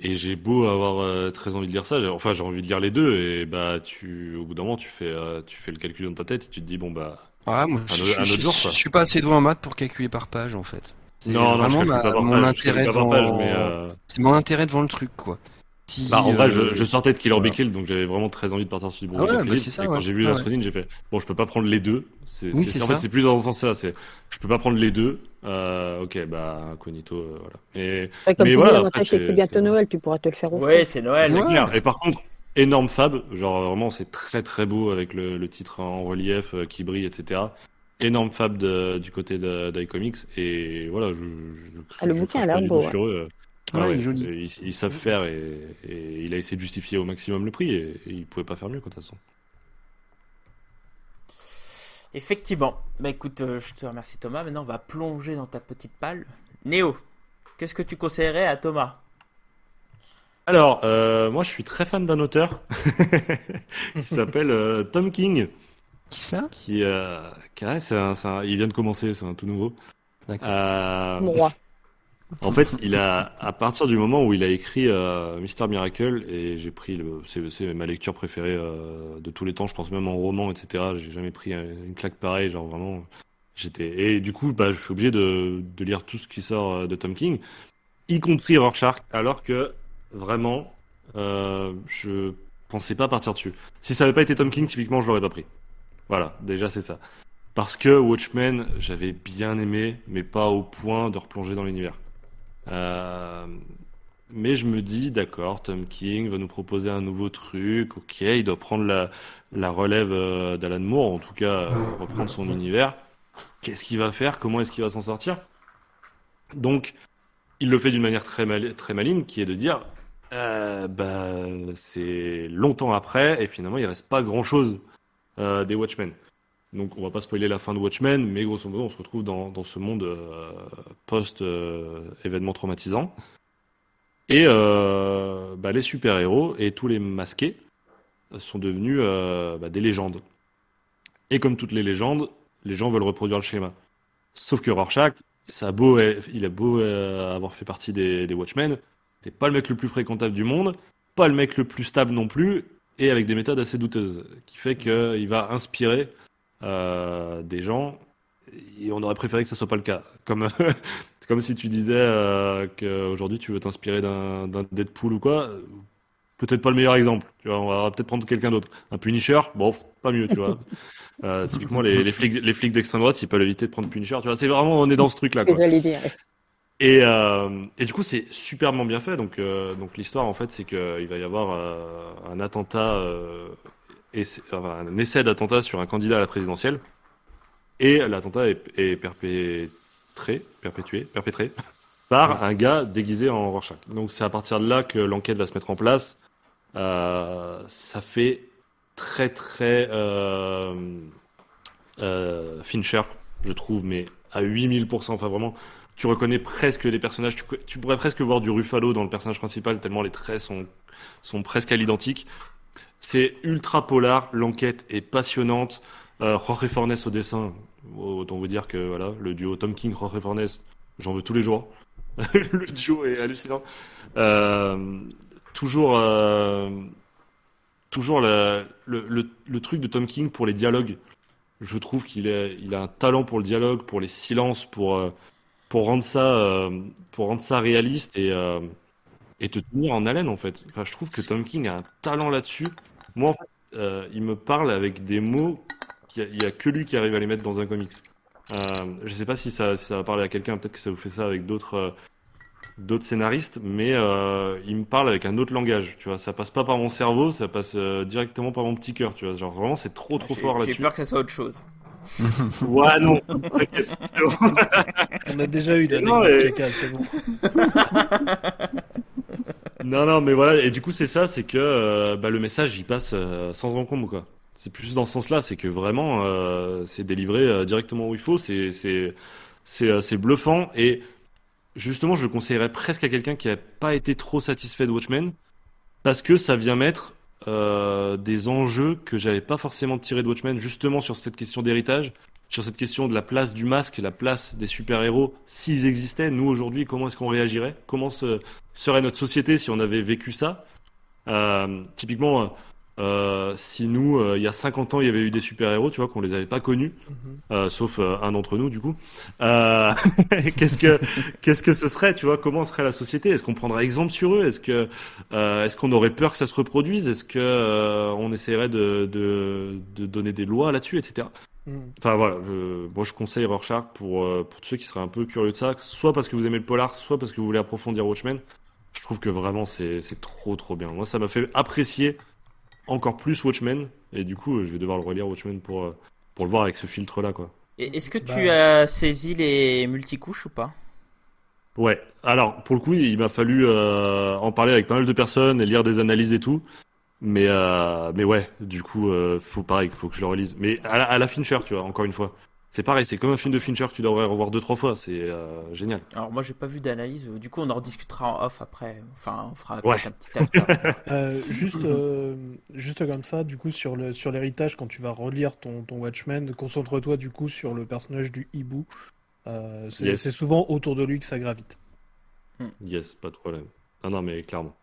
et j'ai beau avoir euh, très envie de lire ça, j'ai- enfin j'ai envie de lire les deux et bah tu, au bout d'un moment, tu fais euh, tu fais le calcul dans ta tête et tu te dis bon bah Ah, moi, je, autre- je- jour, suis pas assez doué en maths pour calculer par page en fait. C'est non, non, je vraiment calcule ma- mon page, intérêt devant, page, mais euh, c'est mon intérêt devant le truc quoi. Si, Bah, en vrai, euh, je, je sortais de Killer voilà. Be Killed, donc j'avais vraiment très envie de partir sur du Ah ouais, bah, ça, et quand ouais. j'ai vu Ah la Stronine, j'ai fait, bon, je peux pas prendre les deux. C'est, Oui, c'est- c'est en ça. fait, c'est plus dans ce sens-là. C'est, je peux pas prendre les deux. Euh, ok, bah, Incognito, euh, voilà. Et, Ouais, comme mais tu voilà, dis, après, c'est bientôt c'est- Noël, tu pourras te le faire ouais, c'est Noël. c'est Ouais. clair. Et par contre, énorme fab. Genre, vraiment, c'est très très beau avec le, le titre en relief euh, qui brille, etc. Énorme fab de, du côté d'iComics. Et voilà, je, je, Ah, le je bouquin a l'air beau, tout sur eux. Ouais, Ah il est joli. Ils, ils savent faire et, et il a essayé de justifier au maximum le prix et, et il pouvait pas faire mieux, quoi, de toute façon. Effectivement. Bah écoute, euh, je te remercie Thomas. Maintenant, on va plonger dans ta petite palle. Néo, qu'est-ce que tu conseillerais à Thomas? Alors, euh, moi, je suis très fan d'un auteur (laughs) qui s'appelle euh, Tom King, Qui ça? Qui, euh, qui- ouais, c'est un- c'est un- il vient de commencer, c'est un tout nouveau. D'accord. Euh, Mon roi. En fait, il a, à partir du moment où il a écrit euh, Mister Miracle, et j'ai pris c'est, ma lecture préférée euh, de tous les temps, je pense même en roman, etc. J'ai jamais pris une claque pareille, genre vraiment, j'étais, et du coup, bah, je suis obligé de, lire tout ce qui sort euh, de Tom King, y compris Rorschach, alors que vraiment, je pensais pas partir dessus. Si ça avait pas été Tom King, typiquement, je l'aurais pas pris. Voilà, déjà c'est ça. Parce que Watchmen, j'avais bien aimé, mais pas au point de replonger dans l'univers. Euh, mais je me dis, d'accord, Tom King va nous proposer un nouveau truc, ok, il doit prendre la, relève euh, d'Alan Moore, en tout cas euh, reprendre son univers. Qu'est-ce qu'il va faire? Comment est-ce qu'il va s'en sortir? Donc, il le fait d'une manière très, mal, maligne, qui est de dire, bah, c'est longtemps après, et finalement, il reste pas grand-chose des Watchmen. Donc, on va pas spoiler la fin de Watchmen, mais grosso modo, on se retrouve dans, ce monde euh, post-événement traumatisant. Et euh, bah, les super-héros et tous les masqués sont devenus euh, bah, des légendes. Et comme toutes les légendes, les gens veulent reproduire le schéma. Sauf que Rorschach, ça il a beau euh, avoir fait partie des, des Watchmen, c'est pas le mec le plus fréquentable du monde, pas le mec le plus stable non plus, et avec des méthodes assez douteuses, qui fait qu'il va inspirer euh, des gens, et on aurait préféré que ça soit pas le cas. Comme (laughs) comme si tu disais euh, qu'aujourd'hui tu veux t'inspirer d'un d'un Deadpool ou quoi. Peut-être pas le meilleur exemple. Tu vois, on va peut-être prendre quelqu'un d'autre. Un Punisher, bon, pas mieux, tu vois. (laughs) Euh, typiquement, les, les flics, les flics d'extrême droite, ils peuvent éviter de prendre Punisher. Tu vois, c'est vraiment, on est dans ce truc-là, Que quoi. Et, euh, et du coup, c'est superbement bien fait. Donc, euh, donc l'histoire, en fait, c'est qu'il va y avoir euh, un attentat, euh, un essai d'attentat sur un candidat à la présidentielle. Et l'attentat est, perpétré, perpétué, perpétré (laughs) par un gars déguisé en Rorschach. Donc, c'est à partir de là que l'enquête va se mettre en place. Euh, ça fait très, très euh, euh, Fincher, je trouve, mais à 8000%. Enfin, vraiment, tu reconnais presque les personnages. Tu, pourrais presque voir du Ruffalo dans le personnage principal, tellement les traits sont presque à l'identique. C'est ultra polar, l'enquête est passionnante. Euh, Jorge Fornes au dessin, autant vous dire que voilà, le duo Tom King, Jorge Fornes, j'en veux tous les jours. (laughs) le duo est hallucinant. Euh, toujours, euh, toujours le, le, le, truc de Tom King pour les dialogues. Je trouve qu'il il a un talent pour le dialogue, pour les silences, pour euh, pour rendre ça, pour rendre ça réaliste et et te tenir en haleine en fait. Je trouve que Tom King a un talent là-dessus. Moi, en fait, euh, il me parle avec des mots qu'il y a, il y a que lui qui arrive à les mettre dans un comics. Euh, je sais pas si ça, si ça va parler à quelqu'un, peut-être que ça vous fait ça avec d'autres euh, d'autres scénaristes, mais euh, il me parle avec un autre langage. Tu vois, ça passe pas par mon cerveau, ça passe euh, directement par mon petit cœur. Tu vois, genre vraiment, c'est trop trop J'ai- fort J'ai là-dessus. peur que ça soit autre chose. (laughs) Ouais, non. (laughs) On a déjà eu caca, c'est bon. (laughs) Non, non, mais voilà, et du coup, c'est ça, c'est que euh, bah, le message, il passe euh, sans encombre, quoi. C'est plus dans ce sens-là, c'est que vraiment, euh, c'est délivré directement où il faut, c'est c'est c'est bluffant, et justement, je le conseillerais presque à quelqu'un qui n'a pas été trop satisfait de Watchmen, parce que ça vient mettre des enjeux que j'avais pas forcément tiré de Watchmen, justement sur cette question d'héritage, sur cette question de la place du masque, la place des super-héros, s'ils existaient, nous aujourd'hui, comment est-ce qu'on réagirait? Comment se, serait notre société si on avait vécu ça? Euh, Typiquement, euh, euh, si nous, euh, il y a 50 ans, il y avait eu des super-héros, tu vois, qu'on les avait pas connus, Mhm. euh, sauf un d'entre nous, du coup. Euh, (laughs) qu'est-ce que qu'est-ce que ce serait, tu vois? Comment serait la société? Est-ce qu'on prendrait exemple sur eux? Est-ce que euh, est-ce qu'on aurait peur que ça se reproduise? Est-ce que euh, on essaierait de, de de donner des lois là-dessus, etc. Mhm. Enfin voilà, je, moi je conseille Rorschach pour, euh, pour tous ceux qui seraient un peu curieux de ça, soit parce que vous aimez le polar, soit parce que vous voulez approfondir Watchmen. Je trouve que vraiment c'est c'est trop trop bien. Moi ça m'a fait apprécier encore plus Watchmen, et du coup je vais devoir le relire Watchmen pour, euh, pour le voir avec ce filtre là quoi. Est-ce que tu Bah. as saisi les multicouches ou pas? Ouais, alors pour le coup il m'a fallu euh, en parler avec pas mal de personnes et lire des analyses et tout. Mais euh, mais ouais, du coup, euh, faut pareil, faut que je le relise. Mais à la, à la Fincher, tu vois, encore une fois. c'est pareil, c'est comme un film de Fincher que tu devrais revoir deux trois fois, c'est euh, génial. Alors moi j'ai pas vu d'analyse, du coup on en rediscutera en off après. Enfin on fera Ouais. un petit after. (laughs) Euh, juste, euh, juste comme ça, du coup, sur le sur l'héritage, quand tu vas relire ton, ton Watchmen, concentre-toi du coup sur le personnage du hibou. Euh, c'est Yes. souvent autour de lui que ça gravite. Yes, pas de problème. Non, non, mais clairement.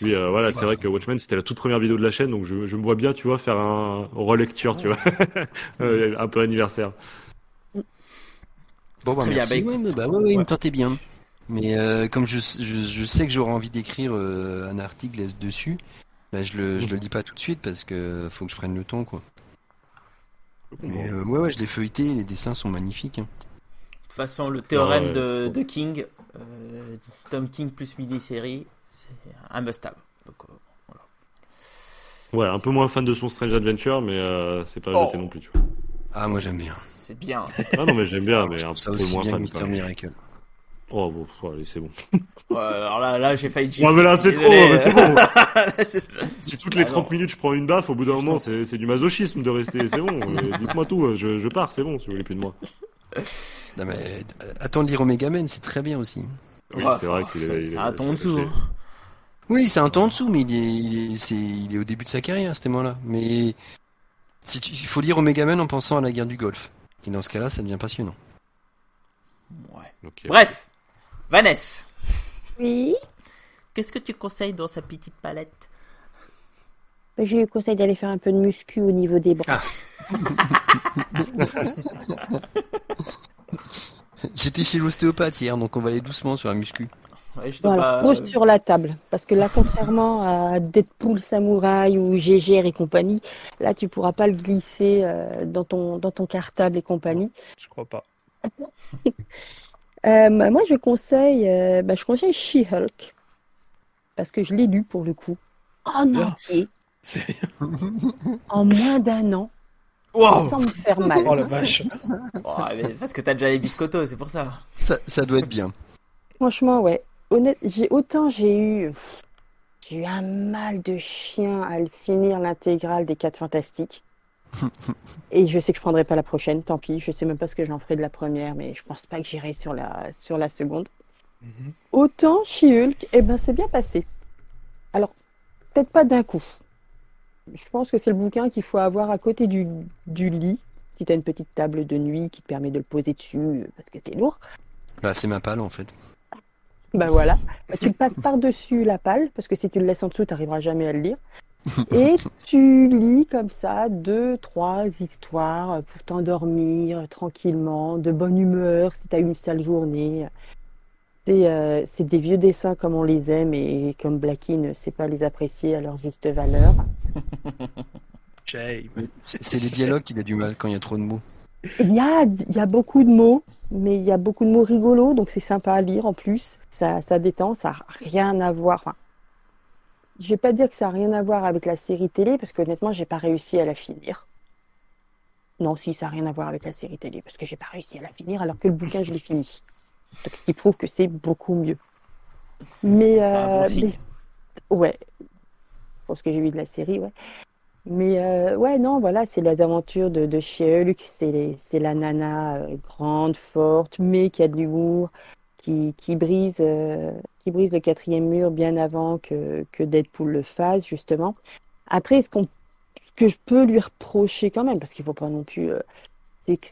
Oui, euh, voilà, c'est vrai que Watchmen, c'était la toute première vidéo de la chaîne, donc je, je me vois bien, tu vois, faire un relecture, tu vois, (laughs) Euh, un peu anniversaire. Bon, bah, merci. bah, Ouais, mais bah, ouais, ouais, il me tentait bien. Mais euh, comme je, je, je sais que j'aurai envie d'écrire euh, un article dessus, bah, je le, je le dis pas tout de suite parce que faut que je prenne le temps, quoi. Mais euh, ouais, ouais, je l'ai feuilleté, les dessins sont magnifiques. hein. De toute façon le théorème ouais, de, de King, euh, Tom King plus mini-série, c'est un must-have. Donc, euh, Ouais, un peu moins fan de son Strange Adventure, mais euh, c'est pas Oh. jeté non plus, tu vois. Ah, moi j'aime bien. c'est bien. Ah non, mais j'aime bien, mais un peu moins fan. Mister. Miracle. Oh, bon, allez, c'est bon. (laughs) Ouais, alors là, là j'ai failli Ouais, mais là, c'est trop, Désolé. mais c'est (laughs) bon. Si toutes les Ah, 30 non. minutes je prends une baffe, au bout d'un moment, c'est c'est du masochisme de rester, c'est bon. Euh, Dites-moi tout, je, je pars, c'est bon, si vous voulez plus de moi. Non, mais attends de lire Omega Men, c'est très bien aussi. Oui, Ouais, c'est vrai qu'il est. c'est- un ton en dessous. Oui, c'est un temps en dessous, mais il est, il est, c'est, il est au début de sa carrière à ce moment-là. Mais si tu- il faut lire Omega Men en pensant à la guerre du Golfe. Et dans ce cas-là, ça devient passionnant. Ouais. Bref, Vanessa, Oui. qu'est-ce que tu conseilles dans sa petite palette? Je lui conseille d'aller faire un peu de muscu au niveau des bras. (laughs) J'étais chez l'ostéopathe hier, donc on va aller doucement sur la muscu. Voilà, pas, pose euh, sur la table. Parce que là, (laughs) contrairement à Deadpool Samouraï ou GGR et compagnie, là, tu pourras pas le glisser euh, dans, ton, dans ton cartable et compagnie. Je crois pas. (laughs) Euh, bah, moi, je conseille, euh, bah, je conseille She-Hulk. Parce que je l'ai lu pour le coup. En entier, (laughs) en moins d'un an, Wow sans me faire mal. Oh la vache. Oh, mais parce que t'as déjà les biscottos, c'est pour ça. Ça, ça doit être bien. Franchement, ouais. Honnête, j'ai autant j'ai eu, pff, j'ai eu un mal de chien à le finir l'intégrale des 4 Fantastiques. (laughs) Et je sais que je prendrai pas la prochaine, tant pis. Je sais même pas ce que j'en ferai de la première, mais je pense pas que j'irai sur la sur la seconde. Mhm. Autant She-Hulk, eh ben c'est bien passé. Alors peut-être pas d'un coup. Je pense que c'est le bouquin qu'il faut avoir à côté du, du lit. Si tu as une petite table de nuit qui te permet de le poser dessus, euh, parce que c'est lourd. Bah, c'est ma palle en fait. Bah voilà, Bah, tu le passes (laughs) par-dessus la palle, parce que si tu le laisses en dessous, tu n'arriveras jamais à le lire. (laughs) Et tu lis comme ça deux, trois histoires pour t'endormir tranquillement, de bonne humeur, si tu as eu une sale journée. C'est euh, c'est des vieux dessins comme on les aime et comme Blackie ne sait pas les apprécier à leur juste valeur. (laughs) C'est c'est les dialogues qu'il a du mal quand il y a trop de mots. Il y a, il y a beaucoup de mots, mais il y a beaucoup de mots rigolos, donc c'est sympa à lire en plus. Ça, ça détend, ça n'a rien à voir. Enfin, je vais pas dire que ça n'a rien à voir avec la série télé, parce qu'honnêtement, j'ai pas réussi à la finir. Non, si, ça n'a rien à voir avec la série télé, parce que j'ai pas réussi à la finir, alors que le bouquin, je l'ai fini. Donc, ce qui prouve que c'est beaucoup mieux. Mais, euh, mais- ouais, pour ce que j'ai vu de la série, ouais. Mais euh, ouais, non, voilà, c'est les aventures de, de She-Hulk, c'est la nana euh, grande, forte, mais qui a de l'humour, qui, brise, euh, qui brise le quatrième mur bien avant que, que Deadpool le fasse, justement. Après, ce qu'on, que je peux lui reprocher quand même, parce qu'il faut pas non plus, euh,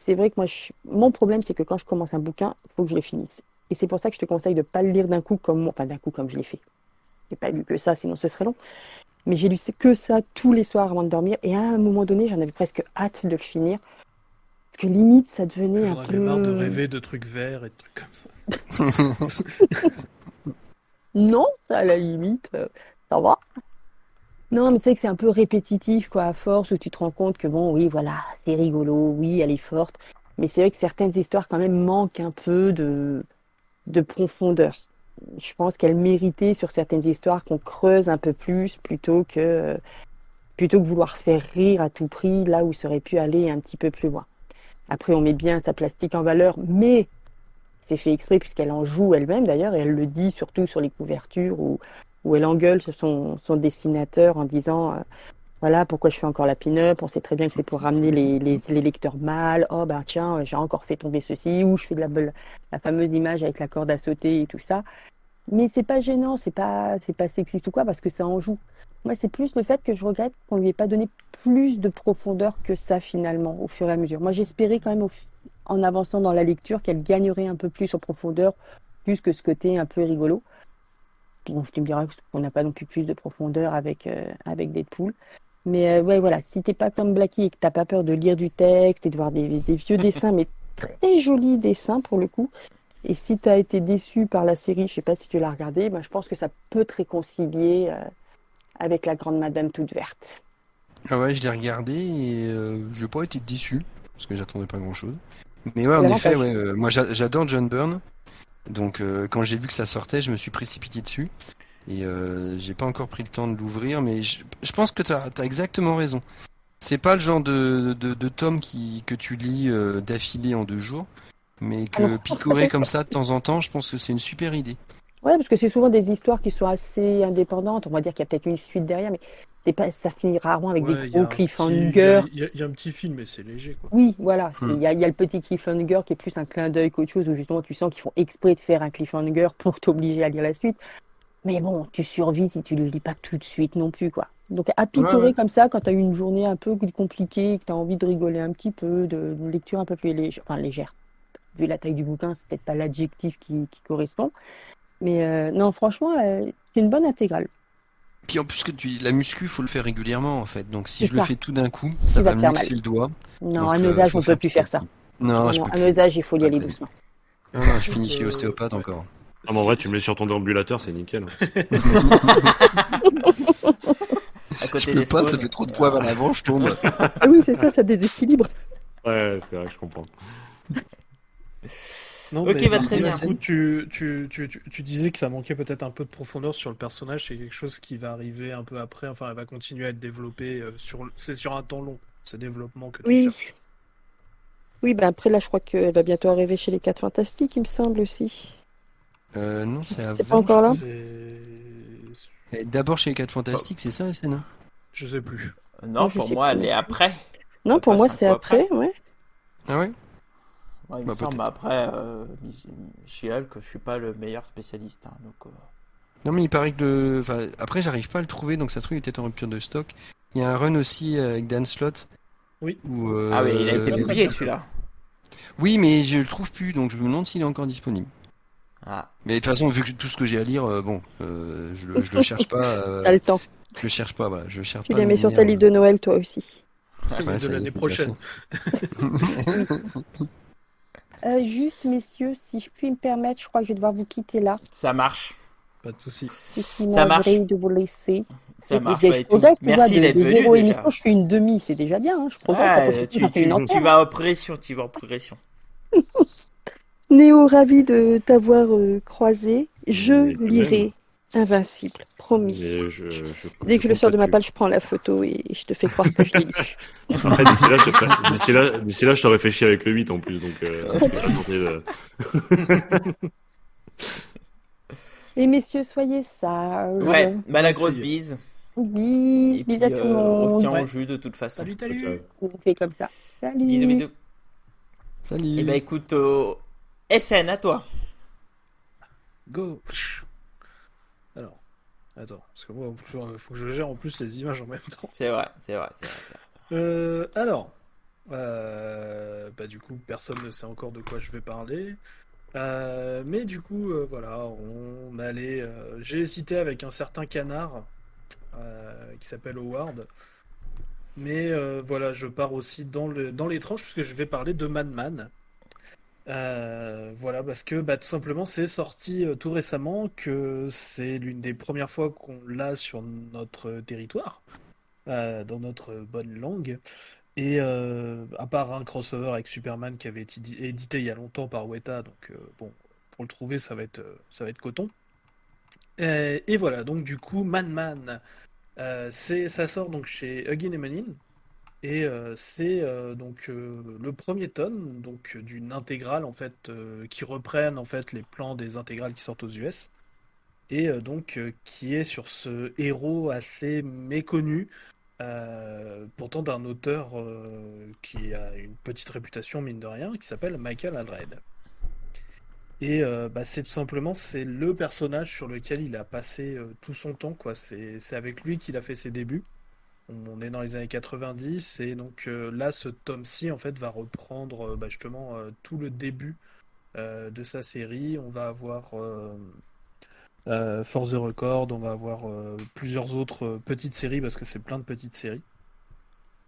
c'est vrai que moi, je- mon problème, c'est que quand je commence un bouquin, il faut que je le finisse. Et c'est pour ça que je te conseille de pas le lire d'un coup comme moi, enfin d'un coup comme je l'ai fait. J'ai pas lu que ça, sinon ce serait long. Mais j'ai lu que ça tous les soirs avant de dormir. Et à un moment donné, j'en avais presque hâte de le finir. Parce que limite, ça devenait J'en un avais peu... marre de rêver de trucs verts et de trucs comme ça. (laughs) Non, à la limite, euh, ça va. Non, mais c'est que c'est un peu répétitif, quoi, à force, où tu te rends compte que bon, oui, voilà, c'est rigolo, oui, elle est forte. Mais c'est vrai que certaines histoires, quand même, manquent un peu de, de profondeur. Je pense qu'elle méritait sur certaines histoires qu'on creuse un peu plus plutôt que, plutôt que vouloir faire rire à tout prix, là où ça aurait pu aller un petit peu plus loin. Après, on met bien sa plastique en valeur, mais c'est fait exprès puisqu'elle en joue elle-même d'ailleurs, et elle le dit surtout sur les couvertures où, où elle engueule son, son dessinateur en disant euh, voilà, pourquoi je fais encore la pin-up On sait très bien que c'est pour ramener les, les, les lecteurs mâles. Oh ben tiens, j'ai encore fait tomber ceci, ou je fais de la, la fameuse image avec la corde à sauter et tout ça. Mais c'est pas gênant, c'est pas, c'est pas sexiste ou quoi, parce que ça en joue. Moi, c'est plus le fait que je regrette qu'on lui ait pas donné plus de profondeur que ça finalement, au fur et à mesure. Moi, j'espérais quand même, en avançant dans la lecture, qu'elle gagnerait un peu plus en profondeur, plus que ce côté un peu rigolo. Bon, tu me diras qu'on n'a pas non plus plus de profondeur avec, euh, avec Deadpool. Mais euh, ouais, voilà, si t'es pas comme Blackie et que t'as pas peur de lire du texte et de voir des, des vieux dessins, mais très jolis dessins pour le coup, et si t'as été déçu par la série, je sais pas si tu l'as regardé, ben, je pense que ça peut te réconcilier euh, avec la grande madame toute verte. Ah ouais, je l'ai regardé et euh, je n'ai pas été déçu, parce que j'attendais pas grand chose. Mais ouais, en effet, ouais, euh, moi j'adore John Byrne, donc euh, quand j'ai vu que ça sortait, je me suis précipité dessus. Et j'ai pas encore pris le temps de l'ouvrir, mais je, je, pense que tu as, exactement raison. C'est pas le genre de, de, de tome qui, que tu lis euh, d'affilée en deux jours, mais que Alors, picorer comme ça de temps en temps, je pense que c'est une super idée. Ouais, parce que c'est souvent des histoires qui sont assez indépendantes. On va dire qu'il y a peut-être une suite derrière, mais c'est pas, ça finit rarement avec Ouais, des gros cliffhangers. Il y, a- il y a un petit film, mais c'est léger, quoi. Oui, voilà. Hmm. Il y, a, il y a le petit cliffhanger qui est plus un clin d'œil qu'autre chose, où justement tu sens qu'ils font exprès de faire un cliffhanger pour (laughs) t'obliger à lire la suite. Mais bon, tu survis si tu ne le lis pas tout de suite non plus, quoi. Donc à picorer Ouais, ouais. comme ça, quand tu as eu une journée un peu compliquée, que tu as envie de rigoler un petit peu, de, de lecture un peu plus légère, enfin légère. Vu la taille du bouquin, c'est peut-être pas l'adjectif qui, qui correspond. Mais euh, non, franchement, euh, c'est une bonne intégrale. Puis en plus que tu, la muscu, faut le faire régulièrement en fait. Donc si je le fais tout d'un coup, ça va me luxer mal. le doigt. Non, Donc, à euh, nos âges, on peut plus faire ça. Non, je Non, peux à nos âges, il faut y aller doucement. Non, non, je finis chez Euh, l'ostéopathe encore. Ah, mais en vrai, tu le mets sur ton déambulateur, c'est nickel. (laughs) À côté Je peux pas, ça fait trop de poids à l'avant, je tombe. Ah oui, c'est ça, ça déséquilibre. Ouais, c'est vrai, je comprends. Non, Ok, mais bah, très bien. du coup, tu, tu, tu, tu, tu disais que ça manquait peut-être un peu de profondeur sur le personnage. C'est quelque chose qui va arriver un peu après. Enfin, elle va continuer à être développée. euh, sur, c'est sur un temps long, ce développement que tu Oui. cherches. Oui, ben après, là, je crois qu'elle va bientôt arriver chez les 4 Fantastiques, il me semble aussi. Euh, non, c'est avant. C'est pas encore là D'abord chez les 4 Fantastiques, c'est ça, SN Je sais plus. Non, pour moi, plus. elle est après. Non, pour moi, c'est coup après, ouais. Ah ouais? Ouais, il me Bah, semble peut-être. après, euh, She-Hulk, je suis pas le meilleur spécialiste. hein, donc, euh, Non, mais il paraît que le. Enfin, après, j'arrive pas à le trouver, donc ça se trouve, il était en rupture de stock. Il y a un run aussi euh, avec Dan Slott. Oui. Où, euh, Ah oui, il a été publié celui-là. Oui, mais je le trouve plus, donc je me demande s'il est encore disponible. Ah, Mais de toute façon, vu que tout ce que j'ai à lire, euh, bon, euh, je, le, je le cherche pas. euh, (laughs) T'as le temps. je le cherche pas, voilà, je cherche Tu les le mets sur ta liste de Noël, toi aussi. (laughs) Ouais, de l'année prochaine. (laughs) Euh, juste, messieurs, si je puis me permettre, je crois que je vais devoir vous quitter là. ça marche. Pas de souci. Je suis Ça marche. de vous laisser. Ça marche. bah, Merci de- d'être venu déjà. je fais une demi, c'est déjà bien. Hein, je progresse. Après, tu, vas en progression, tu vas en (laughs) progression. Néo, ravi de t'avoir euh, croisé. Je lirai Invincible, promis. Je, je, Dès que je le sors de ma page, je prends la photo et je te fais croire que je l'ai lu. (laughs) (laughs) d'ici là, je là, d'ici là, je t'aurais fait chier avec le 8 en plus, donc euh, la santé de- (laughs) Et messieurs, soyez sages. Ouais, bah la grosse bise. Bis, Et bis puis, à tout le euh, on se monde. tient Ouais. au jus de toute façon. Salut, salut. On fait comme ça. Salut. Bisous, bisous. Salut. Et bah écoute, euh, SN, à toi. Go. Attends, parce que moi, faut faut que je gère en plus les images en même temps. C'est vrai, c'est vrai, c'est vrai. vrai. Euh, alors, euh, bah du coup, personne ne sait encore de quoi je vais parler. Euh, mais du coup, euh, voilà, on allait. J'ai hésité avec un certain canard qui s'appelle Howard. Mais voilà, je pars aussi dans le dans les tranches puisque je vais parler de Madman. Euh, voilà, parce que bah, tout simplement, c'est sorti euh, tout récemment, que c'est l'une des premières fois qu'on l'a sur notre territoire, euh, dans notre bonne langue. Et à part un crossover avec Superman qui avait été édi- édité il y a longtemps par Weta, donc bon, pour le trouver, ça va être, ça va être coton. Et, voilà, donc du coup, Man Man, ça sort donc chez Huggin et Munin. Et euh, c'est euh, donc euh, le premier tome donc d'une intégrale en fait qui reprennent en fait les plans des intégrales qui sortent aux US et donc qui est sur ce héros assez méconnu pourtant d'un auteur qui a une petite réputation, mine de rien, qui s'appelle Michael Alred. Et bah, c'est tout simplement c'est le personnage sur lequel il a passé tout son temps. quoi. C'est avec lui qu'il a fait ses débuts. On est dans les années 90 et donc euh, là ce tome-ci en fait va reprendre euh, bah, justement euh, tout le début de sa série. On va avoir Force the Record, on va avoir plusieurs autres petites séries parce que c'est plein de petites séries.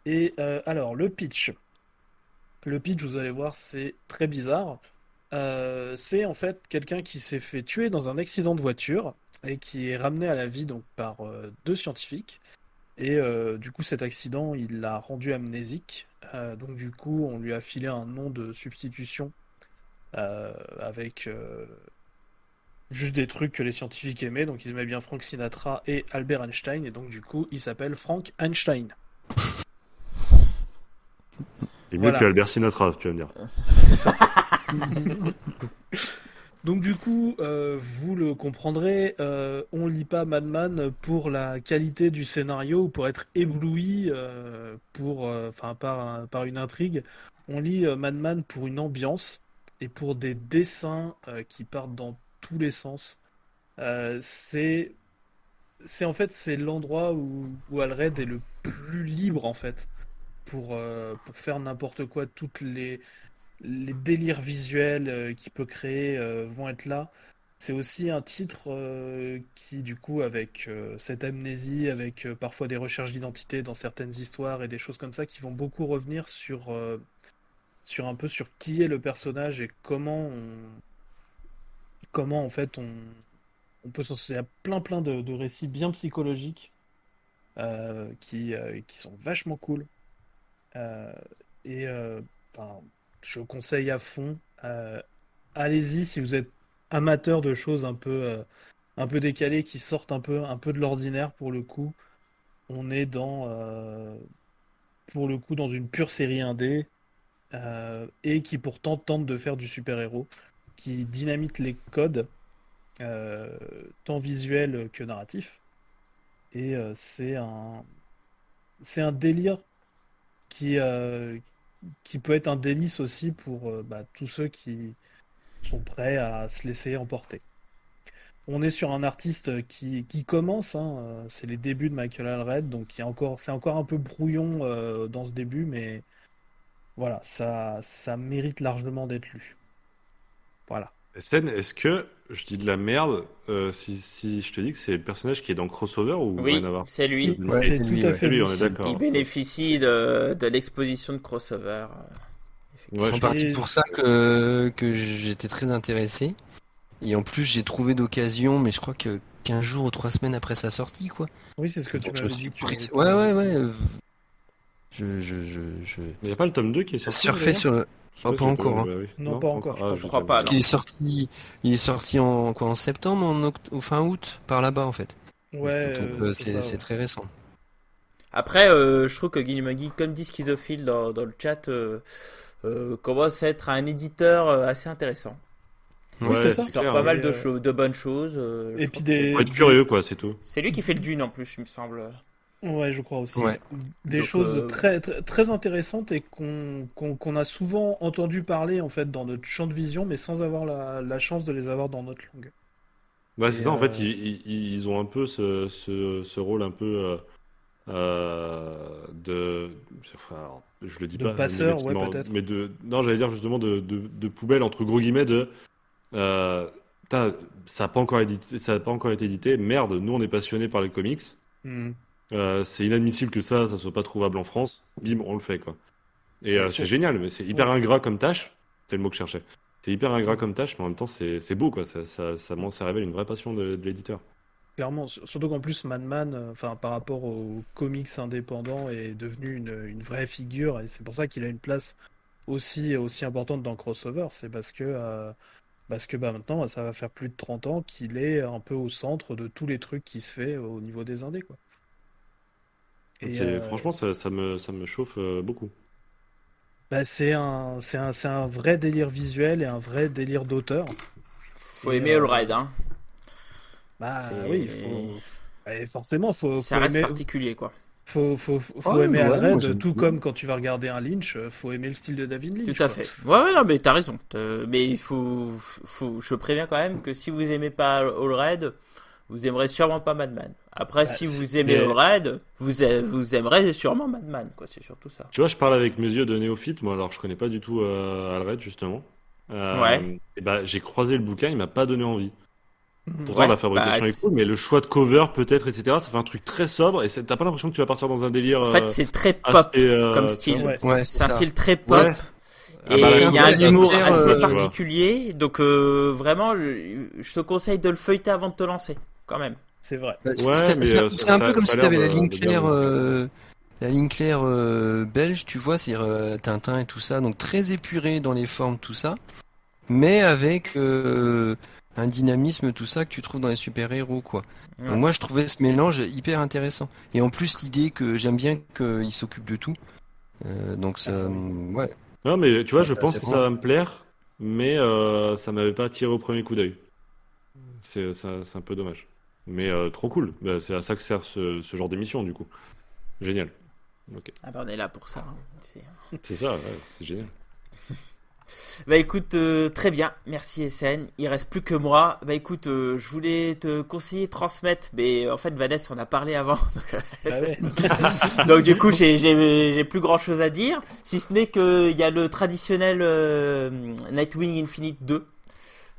Et alors le pitch. Le pitch, vous allez voir, c'est très bizarre. C'est en fait quelqu'un qui s'est fait tuer dans un accident de voiture et qui est ramené à la vie par deux scientifiques. Et euh, du coup, cet accident, il l'a rendu amnésique. Euh, donc du coup, on lui a filé un nom de substitution euh, avec euh, juste des trucs que les scientifiques aimaient. Donc ils aimaient bien Frank Sinatra et Albert Einstein. Et donc du coup, il s'appelle Frank Einstein. Et mieux Voilà. que Albert Sinatra, tu vas me dire. C'est ça. (laughs) Donc du coup, euh, vous le comprendrez, euh, on lit pas Madman pour la qualité du scénario ou pour être ébloui euh, pour, euh, enfin par, par une intrigue. On lit Madman pour une ambiance et pour des dessins qui partent dans tous les sens. C'est, c'est en fait c'est l'endroit où, Alred est le plus libre en fait pour, pour faire n'importe quoi. Toutes les les délires visuels euh, qu'il peut créer euh, vont être là. C'est aussi un titre euh, qui, du coup, avec cette amnésie, avec parfois des recherches d'identité dans certaines histoires et des choses comme ça, qui vont beaucoup revenir sur, sur un peu sur qui est le personnage et comment on, comment en fait on, on peut s'en a plein plein de, récits bien psychologiques qui, qui sont vachement cool. Et je conseille à fond. Euh, allez-y si vous êtes amateur de choses un peu, euh, décalées qui sortent un peu, de l'ordinaire pour le coup. On est dans, euh, pour le coup, dans une pure série indé et qui pourtant tente de faire du super-héros, qui dynamite les codes, tant visuels que narratifs. Et c'est un, c'est un délire qui, qui peut être un délice aussi pour euh, bah, tous ceux qui sont prêts à se laisser emporter. On est sur un artiste qui, qui commence, hein, euh, c'est les débuts de Michael Allred, donc a encore, c'est encore un peu brouillon euh, dans ce début, mais voilà, ça, ça mérite largement d'être lu. Voilà. Sen, est-ce que je dis de la merde euh, si, si je te dis que c'est le personnage qui est dans Crossover ou Oui, c'est lui. Ouais, c'est tout lui, à fait Lui, on est d'accord. Il bénéficie de, de l'exposition de crossover. Ouais, C'est en partie pour ça que, que j'étais très intéressé. Et en plus, j'ai trouvé d'occasion, mais je crois que 15 jours ou 3 semaines après sa sortie, quoi. Oui, c'est ce que tu Donc m'avais suis dit. pris- Ouais, ouais, ouais. euh, Je, je, je, je... Il n'y a pas le tome 2 qui est sorti d'ailleurs sur le. Je Oh, pas encore, oui. Non, pas encore, je Ah, crois pas. Parce qu'il est sorti, il est sorti en quoi, en septembre, en oct- ou fin août, par là-bas, en fait. Ouais, Donc, euh, euh, c'est c'est ça, c'est ouais. très récent. Après, euh, je trouve que Guy Magui, comme dit Schizophile dans, dans le chat, euh, euh, commence à être un éditeur assez intéressant. Oui, Ouais, c'est ça. Il sort clair, pas mal de, choses, de bonnes choses. euh, Et je puis des- Faut être curieux, quoi, c'est tout. C'est lui qui fait le dune en plus, il me semble. Ouais, je crois aussi. Ouais. Des Donc, choses euh, très, très, très intéressantes et qu'on qu'on a souvent entendu parler en fait dans notre champ de vision, mais sans avoir la, la chance de les avoir dans notre langue. Bah, c'est ça, en euh, fait, ils, ils, ils ont un peu ce, ce, ce rôle un peu euh, euh, de. Enfin, alors, je le dis De pas. passeur, ouais, négativement, peut-être. Mais de. Non, j'allais dire justement de, de, de poubelle, entre gros guillemets, de. Euh, ça n'a pas, encore édité- ça a pas encore été édité. Merde, nous, on est passionnés par les comics. Hmm. Euh, c'est inadmissible que ça, ça soit pas trouvable en France. Bim, on le fait, quoi. Et euh, c'est génial, mais c'est hyper ingrat comme tâche. C'est le mot que je cherchais. C'est hyper ingrat comme tâche, mais en même temps, c'est beau, quoi. Ça, ça, ça, montre- ça révèle une vraie passion de, de l'éditeur. Clairement, surtout qu'en plus Madman, euh, enfin par rapport aux comics indépendants, est devenu une, une vraie figure et c'est pour ça qu'il a une place aussi aussi importante dans Crossover. C'est parce que euh, parce que bah maintenant ça va faire plus de 30 ans qu'il est un peu au centre de tous les trucs qui se fait au niveau des indés quoi. Et, euh, Franchement, ça, ça me, ça me chauffe euh, beaucoup. bah, c'est un c'est un c'est un vrai délire visuel et un vrai délire d'auteur. Faut Et, aimer euh, All Ride, hein. Bah oui, il faut et forcément faut Ça faut reste aimer particulier, quoi. Faut, faut, faut Ah, aimer ouais, moi, j'aime tout bien. comme quand tu vas regarder un Lynch, faut aimer le style de David Lynch. Tout à quoi. fait. Ouais, ouais, non, mais t'as raison. Mais il faut, faut, je préviens quand même que si vous aimez pas Allred, vous aimerez sûrement pas Madman. Après, Bah, si vous aimez mais- Allred, vous, a- vous aimerez sûrement Madman, quoi. C'est surtout ça. Tu vois, je parle avec mes yeux de néophyte. Moi, alors, je connais pas du tout euh, Alred, justement. Euh, Ouais. Et bah, j'ai croisé le bouquin, il m'a pas donné envie. Pourtant, Ouais, la fabrication bah, est cool, mais le choix de cover, peut-être, etc., ça fait un truc très sobre et c'est- t'as pas l'impression que tu vas partir dans un délire. En fait, euh, c'est très pop assez, euh, comme style. vois. Ouais. Ouais, C'est un style très pop. Ouais. Et Ah bah, il y a un humour assez euh, particulier. Donc, euh, vraiment, je je te conseille de le feuilleter avant de te lancer, quand même. C'est vrai. Bah, c'est Ouais, un- euh, c'est un ça- peu comme ça si a t'avais l'air la de- ligne de bien claire, jouer. euh, la ligne claire euh, belge, tu vois, c'est euh, Tintin et tout ça, donc très épuré dans les formes, tout ça, mais avec euh, un dynamisme, tout ça que tu trouves dans les super-héros, quoi. Ouais. Donc moi, je trouvais ce mélange hyper intéressant. Et en plus, l'idée que j'aime bien qu'il s'occupe de tout. Euh, donc ça, ouais. Non, mais tu vois, je pense que ça va me plaire, mais euh, ça m'avait pas attiré au premier coup d'œil. C'est un peu dommage. Mais euh, trop cool. Bah, c'est à ça que sert ce, ce genre d'émission, du coup. Génial. Ok. Ah bah, on est là pour ça. hein. C'est- ça, ouais, c'est génial. (laughs) Bah écoute, euh, très bien, merci SN. Il reste plus que moi. Bah écoute, euh, je voulais te conseiller transmettre, mais en fait Vanessa on a parlé avant, (laughs) ouais. (laughs) donc du coup j'ai plus grand chose à dire, si ce n'est que il y a le traditionnel euh, Nightwing Infinite 2.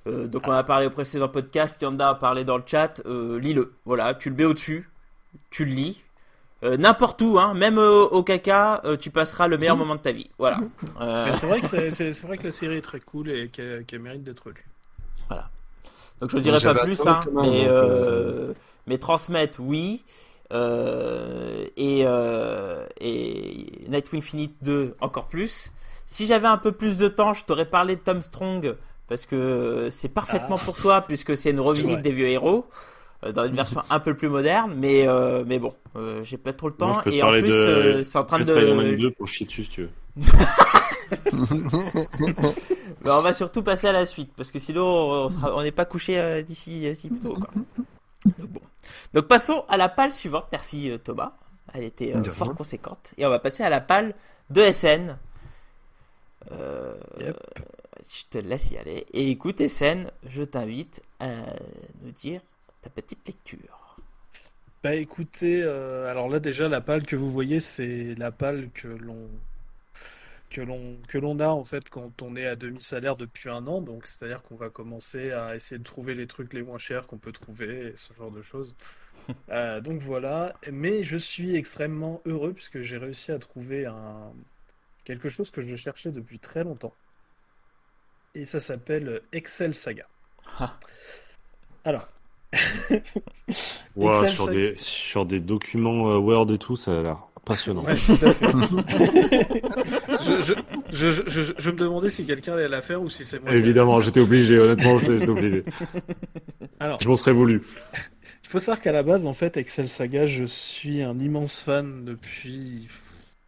Euh, donc on a parlé au précédent podcast, Yanda a parlé dans le chat, euh, lis-le. Voilà, tu le mets au-dessus, tu le lis. Euh, N'importe où, hein, même euh, au caca, euh, tu passeras le meilleur moment de ta vie. Voilà. Euh, Mais c'est vrai que (laughs) vrai la série est très cool et qu'elle mérite d'être lue. Donc je ne dirai pas plus, hein, mais, euh, mais transmettre, oui. Euh, et, euh, et Nightwing Infinite 2, encore plus. Si j'avais un peu plus de temps, je t'aurais parlé de Tom Strong, parce que c'est parfaitement Ah. pour toi, puisque c'est une revisite Ouais. des vieux héros, euh, dans une version un peu plus moderne, mais, euh, mais bon, euh, j'ai pas trop le temps. et en plus, de- euh, c'est en train de... 2 pour chier dessus, si tu veux. (laughs) Bah, on va surtout passer à la suite parce que sinon on sera- n'est pas couché euh, d'ici si tôt. quoi. Donc, bon. Donc passons à la palle suivante. Merci Thomas. Elle était euh, fort conséquente. Et on va passer à la palle de SN. Euh, Yep. Je te laisse y aller. Et écoute SN, je t'invite à nous dire ta petite lecture. Bah écoutez, euh, alors là déjà la palle que vous voyez, c'est la palle que l'on que l'on que l'on a en fait quand on est à demi-salaire depuis un an. Donc c'est-à-dire qu'on va commencer à essayer de trouver les trucs les moins chers qu'on peut trouver et ce genre de choses. (laughs) Euh, donc voilà. Mais je suis extrêmement heureux puisque j'ai réussi à trouver un quelque chose que je cherchais depuis très longtemps. Et ça s'appelle Excel Saga. Alors. Wow, sur, des, sur des documents euh, Word et tout, ça a l'air passionnant. Ouais, tout à fait. (laughs) je, je, je, je, je- je me demandais si quelqu'un allait la faire ou si c'est moi. Évidemment, j'étais obligé, honnêtement, j'étais obligé. Alors, Je m'en serais voulu. il (laughs) faut savoir qu'à la base, en fait, Excel Saga, je suis un immense fan depuis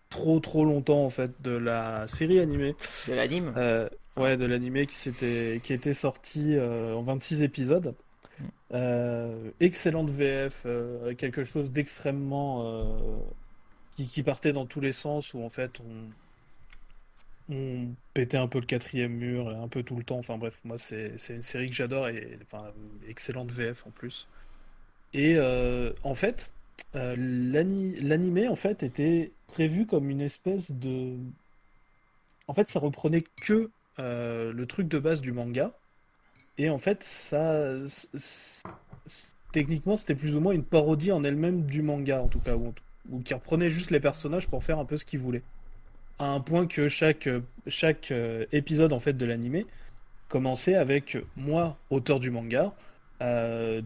trop trop longtemps en fait de la série animée. De l'anime Euh, ouais, de l'animé qui s'était qui était sorti euh, en 26 épisodes. Euh, excellente VF, euh, quelque chose d'extrêmement qui, qui partait dans tous les sens où en fait on on pétait un peu le quatrième mur un peu tout le temps. Enfin bref, moi c'est une série que j'adore et enfin excellente VF en plus. Et en fait, l'ani- l'animé en fait était prévu comme une espèce de en fait, ça reprenait que euh, le truc de base du manga. Et en fait, ça. Techniquement, c'était plus ou moins une parodie en elle-même du manga, en tout cas, ou, qui reprenait juste les personnages pour faire un peu ce qu'ils voulaient. À un point que chaque, chaque euh, épisode en fait de l'animé commençait avec moi, auteur du manga, euh,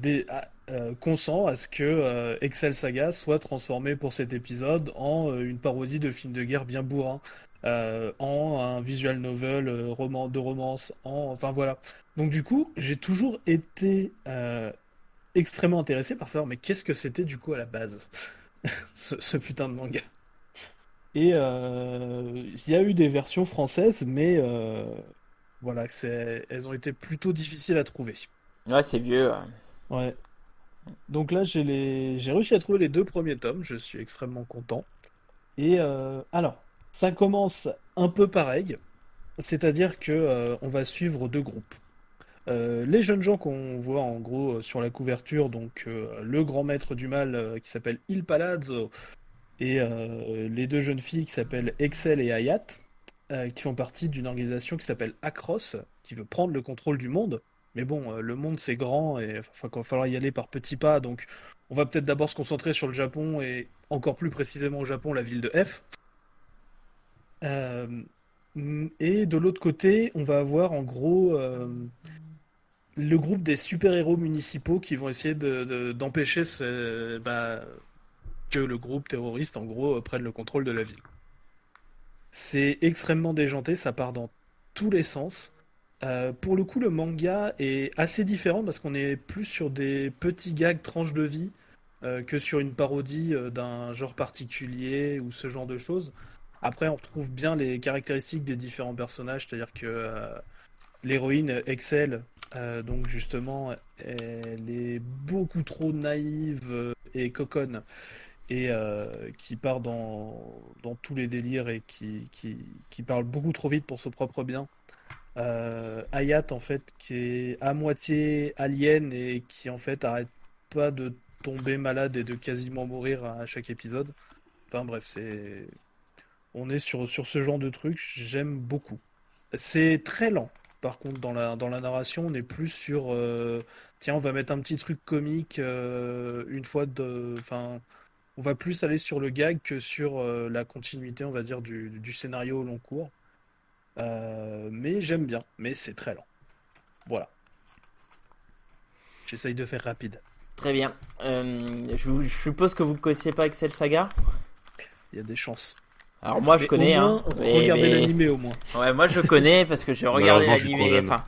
consent à ce que Excel Saga soit transformé pour cet épisode en une parodie de film de guerre bien bourrin euh, en un visual novel euh, roman de romance en enfin voilà donc du coup j'ai toujours été euh, extrêmement intéressé par savoir mais qu'est-ce que c'était du coup à la base (laughs) ce, ce putain de manga? Et il y a eu des versions françaises mais voilà c'est elles ont été plutôt difficiles à trouver Ouais, c'est vieux. ouais. ouais Donc là, j'ai les... réussi à trouver les deux premiers tomes. Je suis extrêmement content. Et euh, alors, ça commence un peu pareil. C'est-à-dire que euh, on va suivre deux groupes. Euh, les jeunes gens qu'on voit en gros sur la couverture, donc le grand maître du mal qui s'appelle Il Palazzo et les deux jeunes filles qui s'appellent Excel et Ayat, qui font partie d'une organisation qui s'appelle Acros, qui veut prendre le contrôle du monde. Mais bon, euh, le monde c'est grand et il va falloir y aller par petits pas. Donc, on va peut-être d'abord se concentrer sur le Japon et encore plus précisément au Japon, la ville de F. Euh, et de l'autre côté, on va avoir en gros euh, le groupe des super-héros municipaux qui vont essayer d'empêcher bah, que le groupe terroriste, en gros, prenne le contrôle de la ville. C'est extrêmement déjanté, ça part dans tous les sens. Euh, pour le coup, le manga est assez différent parce qu'on est plus sur des petits gags tranches de vie euh, que sur une parodie euh, d'un genre particulier ou ce genre de choses. Après, on retrouve bien les caractéristiques des différents personnages, c'est-à-dire que l'héroïne Excel, donc justement, elle est beaucoup trop naïve et coconne et qui part dans, tous les délires et qui, parle beaucoup trop vite pour son propre bien. Euh, Hayat en fait qui est à moitié alien et qui en fait arrête pas de tomber malade et de quasiment mourir à chaque épisode. Enfin bref, c'est on est sur, sur ce genre de truc, j'aime beaucoup. C'est très lent. Par contre, dans la, dans la narration, on est plus sur euh, tiens, on va mettre un petit truc comique euh, une fois de. Enfin, on va plus aller sur le gag que sur la continuité, on va dire, du, du scénario au long cours. Euh, mais j'aime bien, mais c'est très lent. Voilà. J'essaye de faire rapide. Très bien. Euh, je, suppose que vous ne connaissiez pas Excel Saga? Il y a des chances. Alors moi je connais. Hein, regardez l'animé au moins. Ouais, moi je connais parce que j'ai regardé l'animé. Enfin,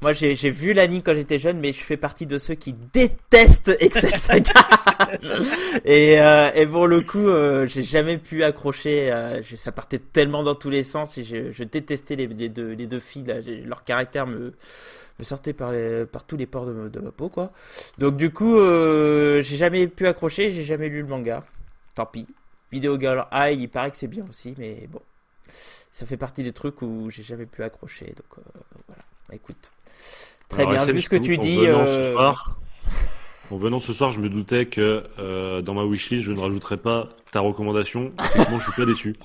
moi, j'ai vu l'anime quand j'étais jeune, mais je fais partie de ceux qui détestent Excel (laughs) Saga. et, euh, et pour le coup, euh, j'ai jamais pu accrocher. Euh, ça partait tellement dans tous les sens et je, je détestais les, les, deux, les deux filles. Là. Leur caractère me, me sortait par, les, par tous les ports de, de ma peau, quoi. Donc du coup, euh, j'ai jamais pu accrocher. J'ai jamais lu le manga. Tant pis. Video Girl Eye, il paraît que c'est bien aussi, mais bon, ça fait partie des trucs où j'ai jamais pu accrocher. Donc euh, voilà. Bah, écoute. Très bien, vu ce que tu dis. En venant, ce euh, soir, en venant ce soir, je me doutais que euh, dans ma wishlist, je ne rajouterais pas ta recommandation. Effectivement, je suis pas déçu.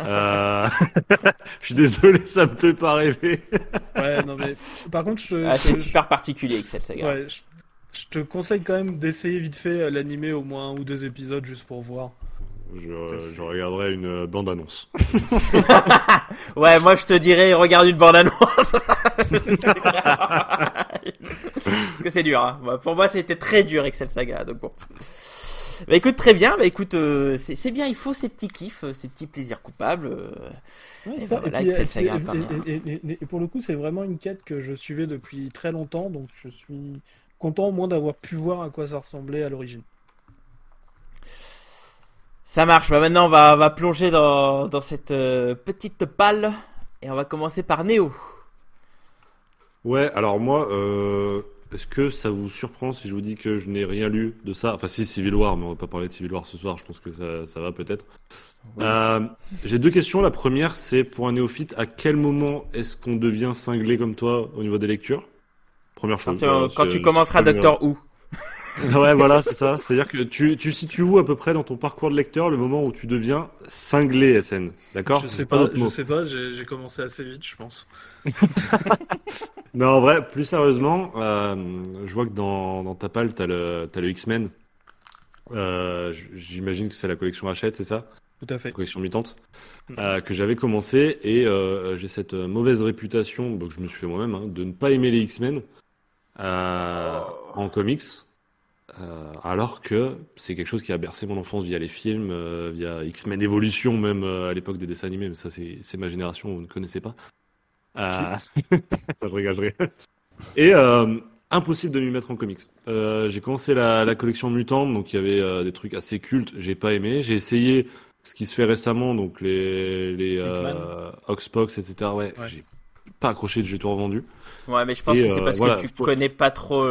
Euh... (laughs) je suis désolé, ça me fait pas rêver. ouais, non mais par contre, je, ah, c'est super particulier Excel Saga. Ouais, je, je, te conseille quand même d'essayer vite fait l'animer au moins un ou deux épisodes juste pour voir. Je, je, regarderai une bande-annonce. (laughs) ouais, moi je te dirais, regarde une bande-annonce. (laughs) Parce que c'est dur. Hein. pour moi, c'était très dur Excel Saga. Donc bon. Bah écoute, très bien. Bah écoute, euh, c'est bien. Il faut ces petits kiffs, ces petits plaisirs coupables. et, et, pour le coup, c'est vraiment une quête que je suivais depuis très longtemps. Donc je suis content au moins d'avoir pu voir à quoi ça ressemblait à l'origine. Ça marche. Bah maintenant, on va, va plonger dans, dans cette euh, petite palle et on va commencer par Néo. Ouais, alors moi, euh, est-ce que ça vous surprend si je vous dis que je n'ai rien lu de ça? Enfin, si Civil War, mais on va pas parler de Civil War ce soir. Je pense que ça, ça va peut-être. Euh, J'ai deux questions. La première, c'est pour un néophyte, à quel moment est-ce qu'on devient cinglé comme toi au niveau des lectures? Première chose. Quand, tu commenceras Doctor Who. Ouais, voilà, c'est ça. C'est-à-dire que tu, tu situes où à peu près dans ton parcours de lecteur le moment où tu deviens cinglé SN, d'accord? Je sais pas, je sais pas. J'ai commencé assez vite, je pense. (laughs) non, en vrai, plus sérieusement, euh, je vois que dans, dans ta palle, t'as le, as le X-Men. Euh, J'imagine que c'est la collection Hachette, c'est ça? Tout à fait. La collection mutante mm. euh, que j'avais commencé et euh, j'ai cette mauvaise réputation que je me suis fait moi-même hein, de ne pas aimer les X-Men euh, en comics. Euh, alors que c'est quelque chose qui a bercé mon enfance via les films, euh, via X-Men Evolution même euh, à l'époque des dessins animés, mais ça c'est ma génération, vous ne connaissez pas. je rigole, je rigole. Et impossible de m'y mettre en comics. j'ai commencé la, la, collection Mutant, donc il y avait des trucs assez cultes, j'ai pas aimé. J'ai essayé ce qui se fait récemment, donc les, les Oxbox, etc. Ouais, ouais. j'ai pas accroché, j'ai tout revendu. Ouais, mais je pense que c'est parce que tu connais pas trop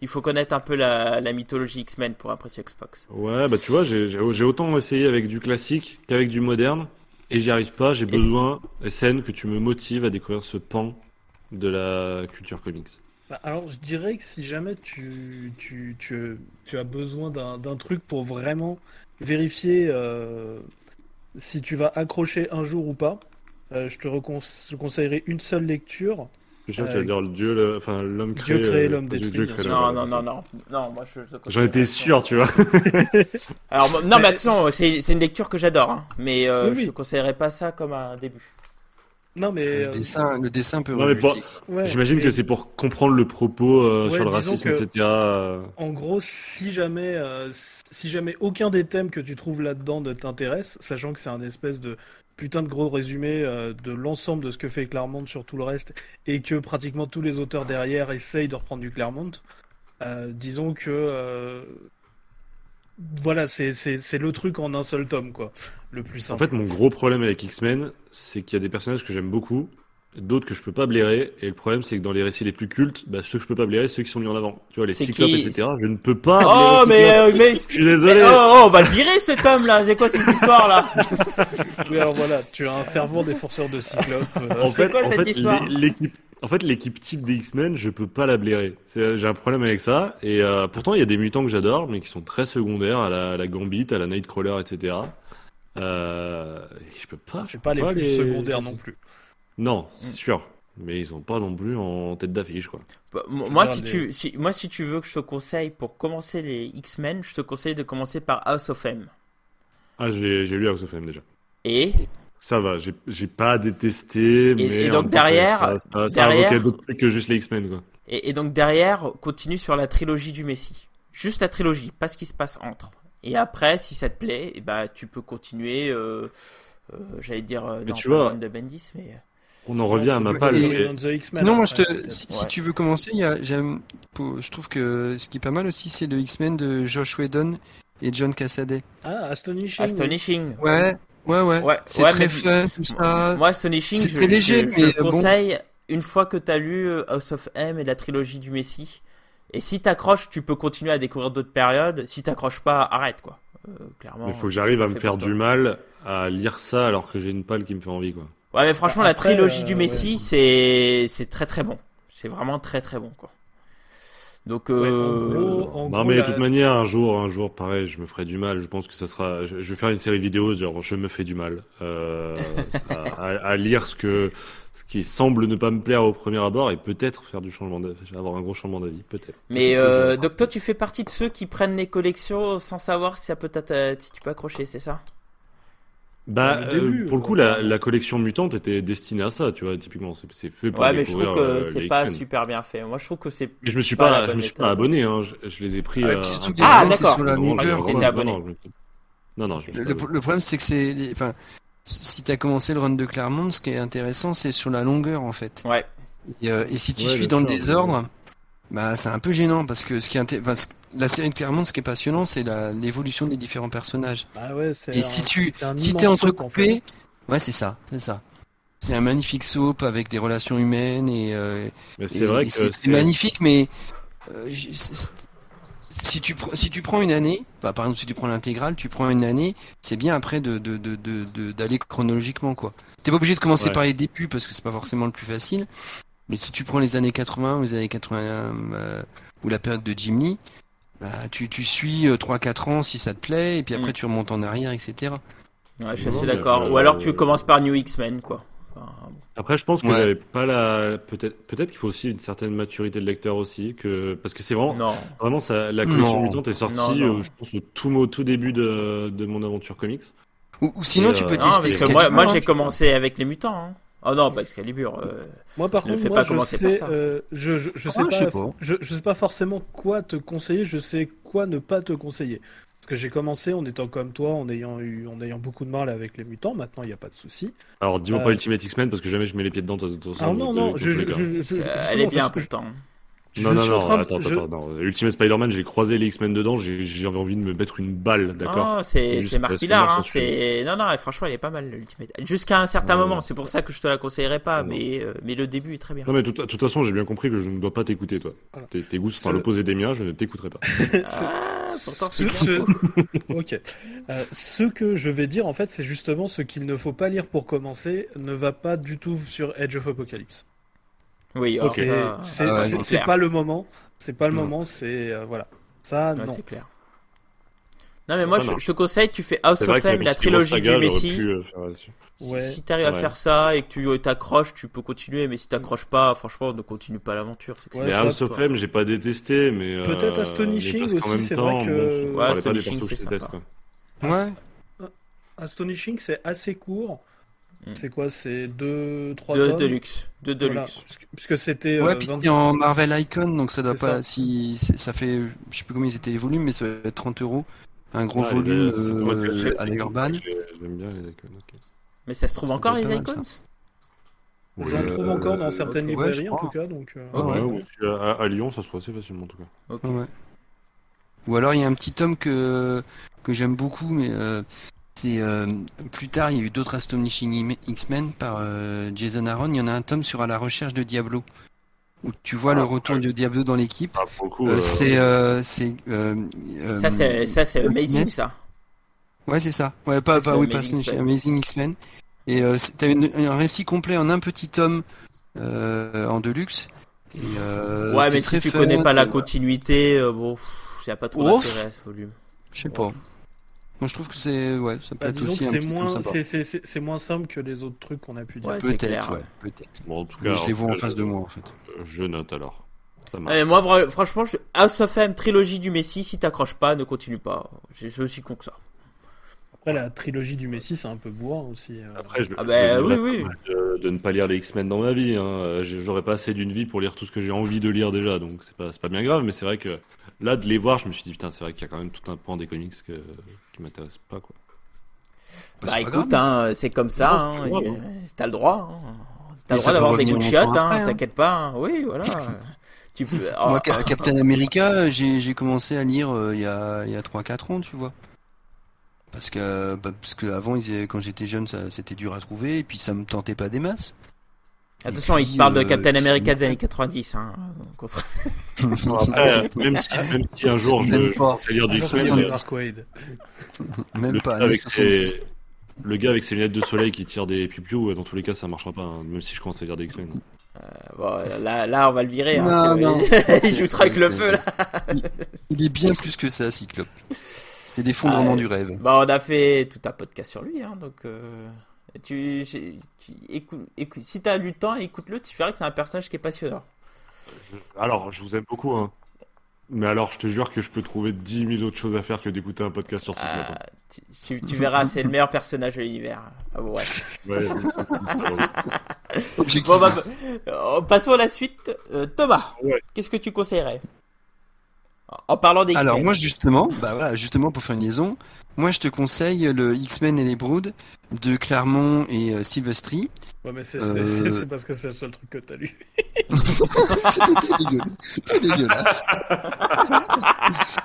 Il faut connaître un peu la, la mythologie X-Men pour apprécier Xbox. Ouais, bah tu vois, j'ai autant essayé avec du classique qu'avec du moderne, et j'y arrive pas. J'ai besoin, SN, que tu me motives à découvrir ce pan de la culture comics. Bah, Alors, je dirais que si jamais tu, tu, tu, tu as besoin d'un d'un truc pour vraiment vérifier euh, si tu vas accrocher un jour ou pas, euh, je te recon- je conseillerais une seule lecture. Je suis sûr que tu Euh, vas dire le dieu, le- enfin l'homme Dieu créé, créé, euh, l'homme Dieu- détruit, Dieu créé Non, non, non, non, non, moi je. J'en étais sûr, tu vois. (laughs) Alors non, mais attention, c'est une lecture que j'adore, hein, mais euh, Oui, oui. je conseillerais pas ça comme un début. Non, mais. Le euh, dessin, le dessin peut mais ouais, J'imagine mais que c'est pour comprendre le propos euh, Ouais, sur le racisme, que- etc. euh, En gros, si jamais, euh, si jamais aucun des thèmes que tu trouves là-dedans ne t'intéresse, sachant que c'est un espèce de putain de gros résumé euh, de l'ensemble de ce que fait Claremont sur tout le reste, et que pratiquement tous les auteurs derrière essayent de reprendre du Claremont, euh, disons que euh, voilà, c'est le truc en un seul tome, quoi, le plus En simple. fait, mon gros problème avec X-Men, c'est qu'il y a des personnages que j'aime beaucoup, d'autres que je peux pas blairer, et le problème, c'est que dans les récits les plus cultes, bah, ceux que je peux pas blairer, ceux qui sont mis en avant. Tu vois, les cyclopes, qui etc. Je ne peux pas. Oh, mais, euh, mais, (laughs) Je suis désolé. mais- oh, oh, on va le virer cet homme là. C'est quoi cette histoire là? (laughs) Oui, alors voilà, tu as un fervent défenseur de Cyclope. euh, En fait, quoi, en l'équipe, en fait, l'équipe type des X-Men, je peux pas la blairer. C'est- J'ai un problème avec ça. Et euh, pourtant, il y a des mutants que j'adore, mais qui sont très secondaires, à la, à la Gambit, à la Nightcrawler, etc. Euh, je peux pas. c'est je pas peux les plus secondaires non plus. Non, c'est sûr. Mais ils sont pas non plus en tête d'affiche, quoi. Bah, moi, si les- tu, si, moi, si tu veux que je te conseille pour commencer les X-Men, je te conseille de commencer par House of M. Ah, j'ai lu House of M déjà. Et? Ça va, j'ai pas détesté, mais et donc derrière- ça, ça, ça, ça derrière- invoquait d'autres trucs que juste les X-Men, quoi. Et, et donc derrière, continue sur la trilogie du Messie. Juste la trilogie, pas ce qui se passe entre. Et après, si ça te plaît, eh bah, tu peux continuer, euh, euh, j'allais dire, euh, Mais non, tu pas vois- de Bendis, mais... On en revient à ma X-Men, Non, moi je te, si, tu veux commencer, il y a, j'aime, pour- je trouve que ce qui est pas mal aussi, c'est le X-Men de Josh Whedon et John Cassaday. Ah, Astonishing. Astonishing. Ouais, ouais, ouais. Ouais, c'est ouais, très fun, tout ça. Moi, Astonishing, c'est je, très léger, je- je mais bon. conseille une fois que tu as lu euh, House of M et la trilogie du Messie. Et si t'accroches, tu peux continuer à découvrir d'autres périodes. Si t'accroches pas, arrête quoi. Euh, clairement. Il faut que j'arrive à me faire du mal à lire ça alors que j'ai une palle qui me fait envie, quoi. Ouais, mais franchement, la trilogie euh, du ouais. Messie, c'est c'est très très bon. C'est vraiment très très bon quoi. Donc, Ouais, euh... en gros, en non, gros, mais de la- toute manière, un jour, un jour, pareil, je me ferai du mal. Je pense que ça sera. Je, vais faire une série vidéo, genre, je me fais du mal euh, à, lire ce que ce qui semble ne pas me plaire au premier abord et peut-être faire du changement, d'avis, avoir un gros changement d'avis, peut-être. mais euh, donc toi, tu fais partie de ceux qui prennent les collections sans savoir si ça peut si tu peux accrocher, c'est ça? Bah, début, euh, pour le coup, la, la collection mutante était destinée à ça, tu vois, typiquement. C'est fait pour Ouais, mais je trouve que euh, c'est pas super bien fait. Moi, je trouve que c'est. Mais je me suis pas pas, je me suis pas abonné, hein. Je, je les ai pris. Euh, Ah, c'est d'accord. sur la Non, non, longueur. non, je Le, pas le- problème, c'est que c'est, enfin, si t'as commencé le run de Claremont, ce qui est intéressant, c'est sur la longueur, en fait. Ouais. Et, euh, et si tu Ouais, suis dans le désordre, bah, c'est un peu gênant parce que ce qui est inté- enfin, ce- la série de Claremont, ce qui est passionnant, c'est la, l'évolution des différents personnages. Ah ouais, c'est Et un- si tu, c'est un si t'es en entrecoupé, fait. ouais, c'est ça, c'est ça. C'est un magnifique soap avec des relations humaines et, euh, Mais et- c'est vrai et que c'est, c'est magnifique, mais euh, si tu pr- si tu prends une année, bah, par exemple si tu prends l'intégrale, tu prends une année, c'est bien après de de de de- de- d'aller chronologiquement quoi. T'es pas obligé de commencer Ouais. par les débuts parce que c'est pas forcément le plus facile. Mais si tu prends les années 80 ou les années 81 euh, ou la période de Jim Lee, bah, tu, tu suis euh, 3-4 ans si ça te plaît, et puis après Mm. tu remontes en arrière, etc. Ouais, je suis assez d'accord. euh, Ou alors tu commences par New X-Men, quoi. Après, je pense que Ouais. j'avais pas la. Peut-être, peut-être qu'il faut aussi une certaine maturité de lecteur aussi, que parce que c'est vraiment, Non. vraiment ça. La collection mutante est sortie, Non, non. euh, je pense au tout au tout début de, de mon aventure comics. Ou, ou sinon Et, tu euh, peux tester moi, moi j'ai commencé avec les mutants. Hein. Oh non, pas Excalibur. euh, Moi, par Ne contre, moi, je sais, par ça. euh, je, je, je Ah, sais je pas, sais pas. Je, je sais pas forcément quoi te conseiller, je sais quoi ne pas te conseiller. Parce que j'ai commencé en étant comme toi, en ayant eu, en ayant beaucoup de mal avec les mutants. Maintenant, il n'y a pas de souci. Alors, dis-moi Euh, pas Ultimate X-Men parce que jamais je mets les pieds dedans. Alors non, non, je, je, je, justement, elle est bien je- pourtant. Non, je non, suis en non, train de- attends, je- attends, non. Ultimate Spider-Man, j'ai croisé les X-Men dedans, j'ai envie de me mettre une balle, d'accord c'est Juste c'est Marc moi, hein, c'est non non, franchement, il est pas mal l'Ultimate. Jusqu'à un certain Ouais, moment, c'est pour ça que je te la conseillerais pas, Non. mais euh, mais le début est très bien. Non, mais de toute, de toute façon, j'ai bien compris que je ne dois pas t'écouter, toi. Voilà. Tes, tes goûts sont à l'opposé des miens, je ne t'écouterai pas. (laughs) Ah, pourtant ce- c'est ce- (laughs) Ok. Euh, ce que je vais dire, en fait, c'est justement ce qu'il ne faut pas lire pour commencer ne va pas du tout sur Edge of Apocalypse. Oui, alors C'est ça, c'est- Ah ouais, c'est- c'est c'est clair. pas le moment. C'est pas le Non. moment. C'est euh, voilà. Ça, Ouais, non. c'est clair. Non mais moi je, te conseille, tu fais House of M, la trilogie saga, du Messi. pu, euh. Si, si t'arrives à faire ça et que tu t'accroches, tu peux continuer, mais si t'accroches pas, franchement, ne continue pas l'aventure. c'est que Ouais, mais ça, House of. M, j'ai pas détesté, mais. euh, Peut-être Astonishing aussi, même c'est temps, vrai que- bon, Ouais, Astonishing, persos que je c'est déteste, sympa. quoi. Ouais. Astonishing, c'est assez court. Mm. C'est quoi C'est deux, trois De tomes Deluxe. De Voilà. Deluxe. Puisque- Puisque c'était. Ouais, euh, puis 20 c'est en Marvel Icon, donc ça doit pas. ça. Si ça fait, je sais plus combien c'était les volumes, mais ça va être 30 euros. Un gros Ouais, volume euh, à l'Urban. J'ai- J'aime bien les icônes, ok. Mais ça se trouve Ça encore les icons? J'en Ouais, trouve Euh, encore dans certaines ok, ouais, librairies, en tout cas. Donc, euh, Ok. Ouais, à, à Lyon, ça se trouve assez facilement, en tout cas. Ou alors il y a un petit tome que que j'aime beaucoup, mais euh, c'est euh, plus tard il y a eu d'autres Astonishing X-Men par euh, Jason Aaron. Il y en a un tome sur à la recherche de Diablo où tu vois Ah, le retour de Diablo dans l'équipe. Ah, Euh, euh, c'est euh, c'est Ça c'est ça c'est amazing Ness. ça. Ouais, c'est ça. Ouais, pas, pas, oui, pas Astonishing. Amazing X-Men. Et euh, t'as un récit complet en un petit tome euh, en deluxe. Et, euh, ouais, mais très si tu fun, connais pas la continuité, euh, bon, a pas trop d'intérêt à ce volume. Je sais pas. Moi, je trouve que c'est, ouais, ça peut bah, être disons aussi que c'est moins, tome sympa. c'est- c'est c'est- c'est moins simple que les autres trucs qu'on a pu dire. Ouais. Peut-être, ouais, peut-être. Bon, en tout Mais je les vois en cas, face de moi, en fait. Je note alors. Ouais, moi, franchement, je... House of M, trilogie du Messi, si t'accroches pas, ne continue pas. C'est aussi con que ça. Après, la trilogie du Messi, c'est un peu bourrin aussi. euh. Après, je, Ah bah, oui, oui. De, de ne pas lire les X-Men dans ma vie. Hein. Euh, J'aurais pas assez d'une vie pour lire tout ce que j'ai envie de lire déjà, donc c'est pas, c'est pas bien grave. Mais c'est vrai que là, de les voir, je me suis dit, putain, c'est vrai qu'il y a quand même tout un pan des comics que, qui m'intéresse pas, quoi. Bah, Bah, écoute, grave. hein, c'est comme ça. Hein, hein. T'as le droit. hein. T'as le droit d'avoir des coups de chiottes, hein, hein. t'inquiète pas. hein. Oui, voilà. (laughs) tu peux. oh, Moi, Ca- Captain America, j'ai, commencé à lire euh, il y a, il y a 3-4 ans, tu vois. Parce que, bah, parce que avant, ils quand j'étais jeune, ça, c'était dur à trouver, et puis ça me tentait pas des masses. Attention, puis, il te parle de euh, Captain America me- des années 90. Hein. (laughs) Après, même si, même si un jour je, commence à lire du X-Men, euh. (laughs) Même le, pas, gars avec 70. ses, le gars avec ses lunettes de soleil qui tire des piou dans tous les cas, ça marchera pas, hein, même si je commence à lire des X-Men. Bon, là, là, on va le virer. Hein, Non, (laughs) il joue avec le feu, là. Il est bien plus que ça, Cyclope. C'est l'effondrement Ah, du rêve. Bah, on a fait tout un podcast sur lui, hein, donc euh, tu, tu écoute, écoute, si t'as du temps, écoute-le, tu verras que c'est un personnage qui est passionnant. Je- alors, je vous aime beaucoup, hein. Mais alors, je te jure que je peux trouver 10 000 autres choses à faire que d'écouter un podcast sur Cyclope. Ah, tu, tu- tu verras, c'est le meilleur personnage de l'univers. Ah, bon, ouais. (laughs) Bon, bah, euh, passons à la suite. Euh, Thomas, Ouais. qu'est-ce que tu conseillerais? En parlant des Alors moi justement, bah voilà, justement pour faire une liaison, moi je te conseille le X-Men et les Broods de Claremont et euh, Silvestri. Ouais, mais c'est Euh, c'est- parce que c'est le seul truc que t'as lu. (laughs) C'était dégueulasse. Dégueulasse.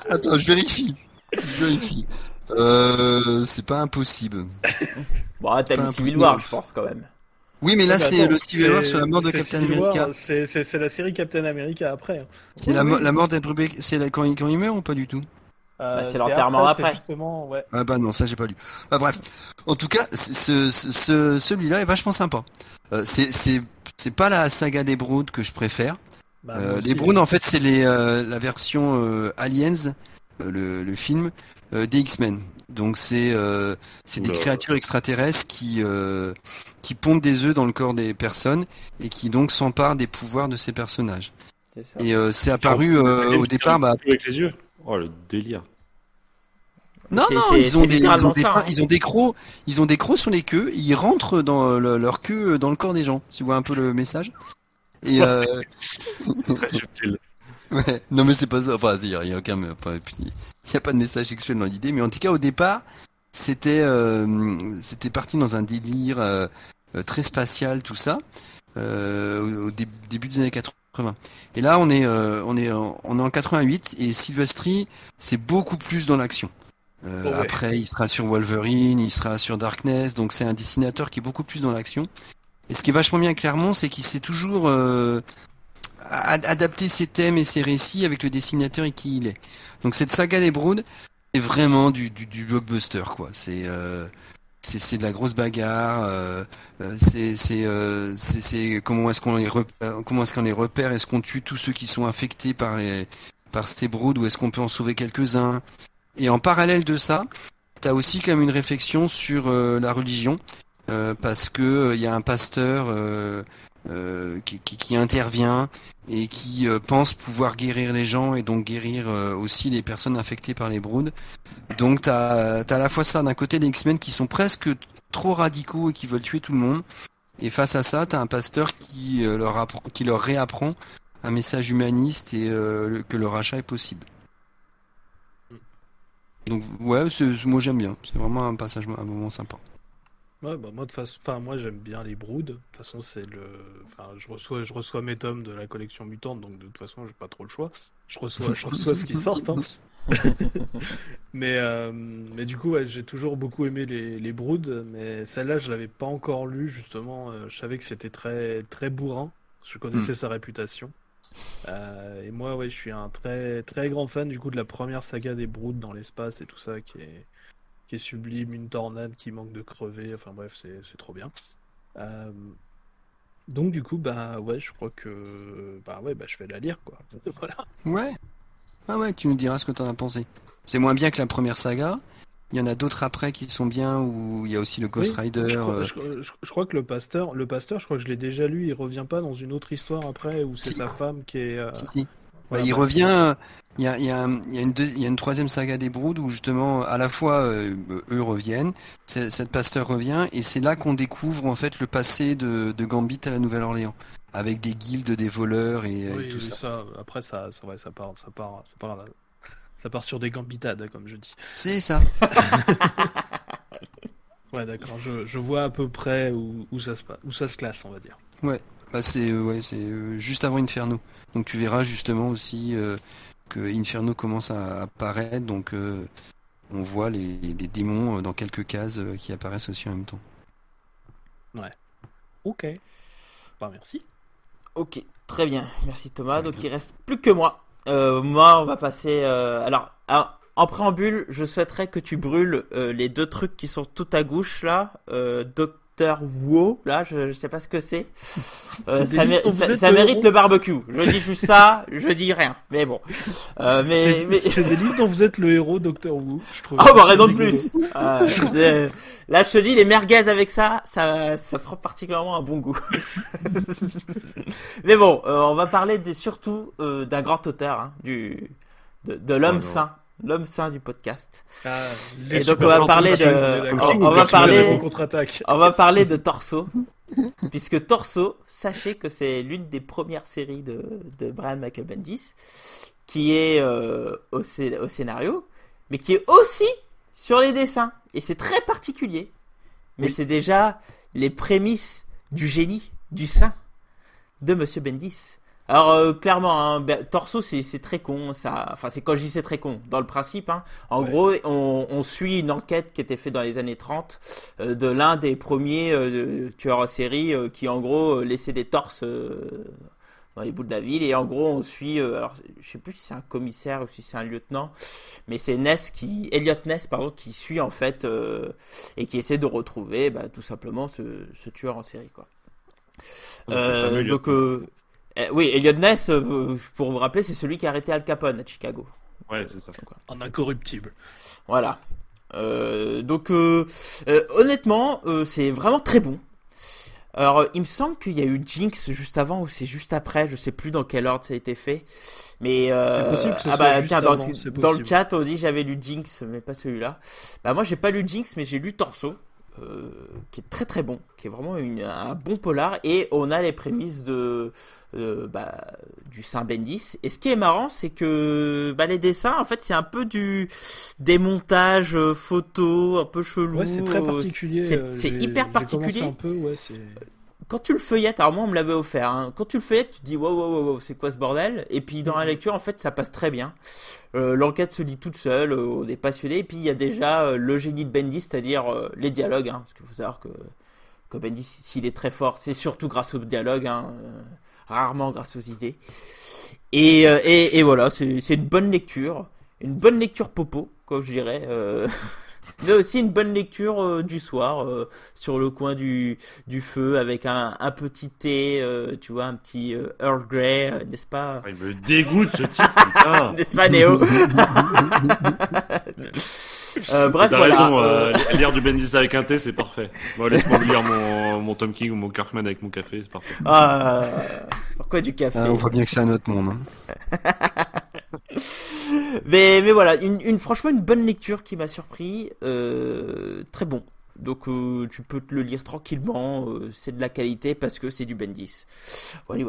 Attends, je vérifie. Je vérifie. Euh, c'est pas impossible. Bon, t'as lu un Civil War, je pense, quand même. Oui, mais là c'est le Civil War sur la mort de Captain Civil America. C'est c'est- c'est la série Captain America après. hein. C'est la, mo- la mort Brubaker, c'est la- quand il, quand il meurt ou pas du tout? Euh, c'est l'enterrement après. c'est Justement, ouais. Ah bah non, ça j'ai pas lu. Bah bref, en tout cas, ce, ce, ce- celui-là est vachement sympa. Euh, c'est c'est c'est pas la saga des Broods que je préfère. Bah, Euh, les aussi. Browns, en fait, c'est les euh, la version euh, Aliens, euh, le, le film euh, des X-Men. Donc c'est euh, c'est des créatures extraterrestres qui euh, qui pondent des œufs dans le corps des personnes et qui donc s'emparent des pouvoirs de ces personnages. Et euh, c'est apparu euh, au départ, bah Avec les yeux. Oh, le délire. non non, ils ont des ils ont des ça, hein. ils ont des crocs, ils ont des crocs sur les queues, ils rentrent dans le- leur queue dans le corps des gens. Tu vois un peu le message? Et (laughs) euh, Très subtil. Ouais, non mais c'est pas ça. Enfin, il y, a- aucun, enfin, y a pas de message sexuel dans l'idée, mais en tout cas au départ, c'était, euh, c'était parti dans un délire euh, euh, très spatial, tout ça, euh, au, dé- début des années 80. Et là, on est, euh, on est, en, on est en 88 et Silvestri, c'est beaucoup plus dans l'action. Euh, Oh ouais. Après, il sera sur Wolverine, il sera sur Darkness, donc c'est un dessinateur qui est beaucoup plus dans l'action. Et ce qui est vachement bien avec Clermont, c'est qu'il sait toujours euh, ad- adapter ses thèmes et ses récits avec le dessinateur et qui il est. Donc cette saga des Broods, c'est vraiment du, du, du blockbuster, quoi. C'est euh, c'est de la grosse bagarre. euh, euh, c'est c'est euh, c'est comment est-ce qu'on les repère, comment est-ce qu'on les repère Est-ce qu'on tue tous ceux qui sont infectés par les par ces broods ou est-ce qu'on peut en sauver quelques-uns? Et en parallèle de ça, t'as aussi même une réflexion sur euh, la religion euh, parce que il y a un pasteur euh, qui, qui, qui intervient et qui euh, pense pouvoir guérir les gens et donc guérir euh, aussi les personnes infectées par les broods. Donc t'as as à la fois ça d'un côté les X-Men qui sont presque trop radicaux et qui veulent tuer tout le monde. Et face à ça, t'as un pasteur qui euh, leur apprend, qui leur réapprend un message humaniste et euh, le- que le rachat est possible. Donc ouais, c'est- moi j'aime bien. C'est vraiment un passage, un moment sympa. Ouais, bah moi de façon, enfin moi j'aime bien les broods. De toute façon c'est le, enfin je reçois, je reçois mes tomes de la collection mutante, donc de toute façon j'ai pas trop le choix. Je reçois, je reçois ce qui (laughs) sort. Hein. mais euh, mais du coup ouais, j'ai toujours beaucoup aimé les les broods, mais celle-là je l'avais pas encore lu justement. euh, je savais que c'était très très bourrin. Je connaissais sa réputation. Euh, et moi ouais je suis un très très grand fan du coup de la première saga des broods dans l'espace et tout ça qui est qui est sublime, une tornade qui manque de crever, enfin bref, c'est trop bien. Euh, donc du coup, bah ouais, je crois que bah ouais, bah je vais la lire quoi. (laughs) voilà. Ouais. Ah ouais, tu nous diras ce que t'en as pensé. C'est moins bien que la première saga. Il y en a d'autres après qui sont bien où il y a aussi le Ghost Oui, Rider. Je crois, euh, je- je- je crois que le pasteur, le pasteur, je crois que je l'ai déjà lu. Il revient pas dans une autre histoire après où c'est Si. sa femme qui est. euh, si, si. voilà, Bah, il bah, revient. Il y a, y, y, une deux- il y a une troisième saga des Broods où justement à la fois euh, eux reviennent, cette pasteur revient et c'est là qu'on découvre en fait le passé de, de Gambit à la Nouvelle-Orléans avec des guildes, des voleurs et, et Oui, tout oui, ça. ça. Après, ça, ça, ouais, ça part, ça part, ça part, ça part sur des gambitades, comme je dis. C'est ça. (laughs) Ouais, d'accord. Je, je vois à peu près où, où ça se passe, où ça se classe, on va dire. Bah, c'est euh, ouais, c'est euh, juste avant Inferno. Donc tu verras justement aussi euh, que Inferno commence à apparaître. Donc euh, on voit les, les démons euh, dans quelques cases euh, qui apparaissent aussi en même temps. Ok. Bah merci. Ok, très bien. Merci Thomas. Donc il reste plus que moi. Euh, moi, on va passer. euh, alors, à- en préambule, je souhaiterais que tu brûles euh, les deux trucs qui sont tout à gauche là. Euh, Wu, là, je, je sais pas ce que c'est. Euh, ça, mé- mérite le barbecue. Je dis juste ça, je dis rien. Mais bon. Euh, mais, C'est mais... c'est des livres dont vous êtes le héros, Docteur Wu. Je trouve Oh bah raison de plus. Euh, euh, là je te dis les merguez avec ça, ça, ça fera particulièrement un bon goût. (laughs) Mais bon, euh, on va parler des- surtout euh, d'un grand auteur, hein, du de, de l'homme Oh non. saint, l'homme saint du podcast. Ah, Et donc, on va parler de- on est d'accord. on- on va Parce que parler- la contre-attaque. On va parler de Torso, (laughs) puisque Torso, sachez que c'est l'une des premières séries de, de Brian Michael Bendis, qui est euh, au, au scénario, mais qui est aussi sur les dessins. Et c'est très particulier. Mais Oui. c'est déjà les prémices du génie, du saint de Monsieur Bendis. Alors euh, clairement, hein, ben, Torso c'est très con, ça. Enfin c'est quand je dis c'est très con, dans le principe. Hein, en Ouais. gros, on, on suit une enquête qui était faite dans les années 30 euh, de l'un des premiers euh, tueurs en série qui en gros laissait des torses dans les bouts de la ville et en gros on suit euh, alors je sais plus si c'est un commissaire ou si c'est un lieutenant mais c'est Ness qui Elliot Ness pardon qui suit en fait euh, et qui essaie de retrouver bah, tout simplement ce, ce tueur en série quoi. Donc, Euh, eh, oui Elliot Ness euh, pour vous rappeler c'est celui qui a arrêté Al Capone à Chicago. Ouais, c'est ça. En incorruptible. Voilà. Euh, donc euh, euh, honnêtement, euh, c'est vraiment très bon. Alors, il me semble qu'il y a eu Jinx juste avant ou c'est juste après, je sais plus dans quel ordre ça a été fait. Mais euh, C'est possible que ce ah soit bah juste tiens dans, avant, c'est dans le chat on dit j'avais lu Jinx mais pas celui-là. Bah moi j'ai pas lu Jinx mais j'ai lu Torso euh, qui est très très bon, qui est vraiment une, un bon polar et on a les prémices de euh, bah, du Saint Bendis. Et ce qui est marrant c'est que bah, les dessins en fait c'est un peu du des montages euh, photos un peu chelou. Ouais, c'est très particulier. c'est- hyper particulier. un peu, ouais, c'est. Quand tu le feuillettes, alors moi on me l'avait offert, hein, quand tu le feuillettes, tu te dis wow, wow, wow, c'est quoi ce bordel? Et puis dans la Mhm. lecture, en fait, ça passe très bien. Euh, L'enquête se lit toute seule, euh, on est passionné, et puis il y a déjà euh, le génie de Bendis, c'est-à-dire euh, les dialogues, hein, parce qu'il faut savoir que, que Bendis, s'il est très fort, c'est surtout grâce aux dialogues, hein, euh, rarement grâce aux idées. Et, euh, et, et voilà, c'est c'est une bonne lecture, une bonne lecture popo, comme je dirais. (laughs) mais aussi une bonne lecture euh, du soir euh, sur le coin du, du feu avec un, un petit thé, euh, tu vois, un petit euh, Earl Grey, euh, n'est-ce pas? Ah, Il me dégoûte ce type, putain. (laughs) N'est-ce pas Néo? (laughs) Euh, Bref, voilà. raison, lire du Bendis avec un thé, c'est parfait. Moi, laisse-moi lire mon, mon Tom King ou mon Kirkman avec mon café, c'est parfait. ah, pourquoi du café? Ah, on voit bien que c'est un autre monde. hein. (laughs) mais, mais voilà, une, une, franchement une bonne lecture qui m'a surpris, euh, très bon. Donc euh, tu peux te le lire tranquillement, euh, c'est de la qualité parce que c'est du Bendis. Voilà,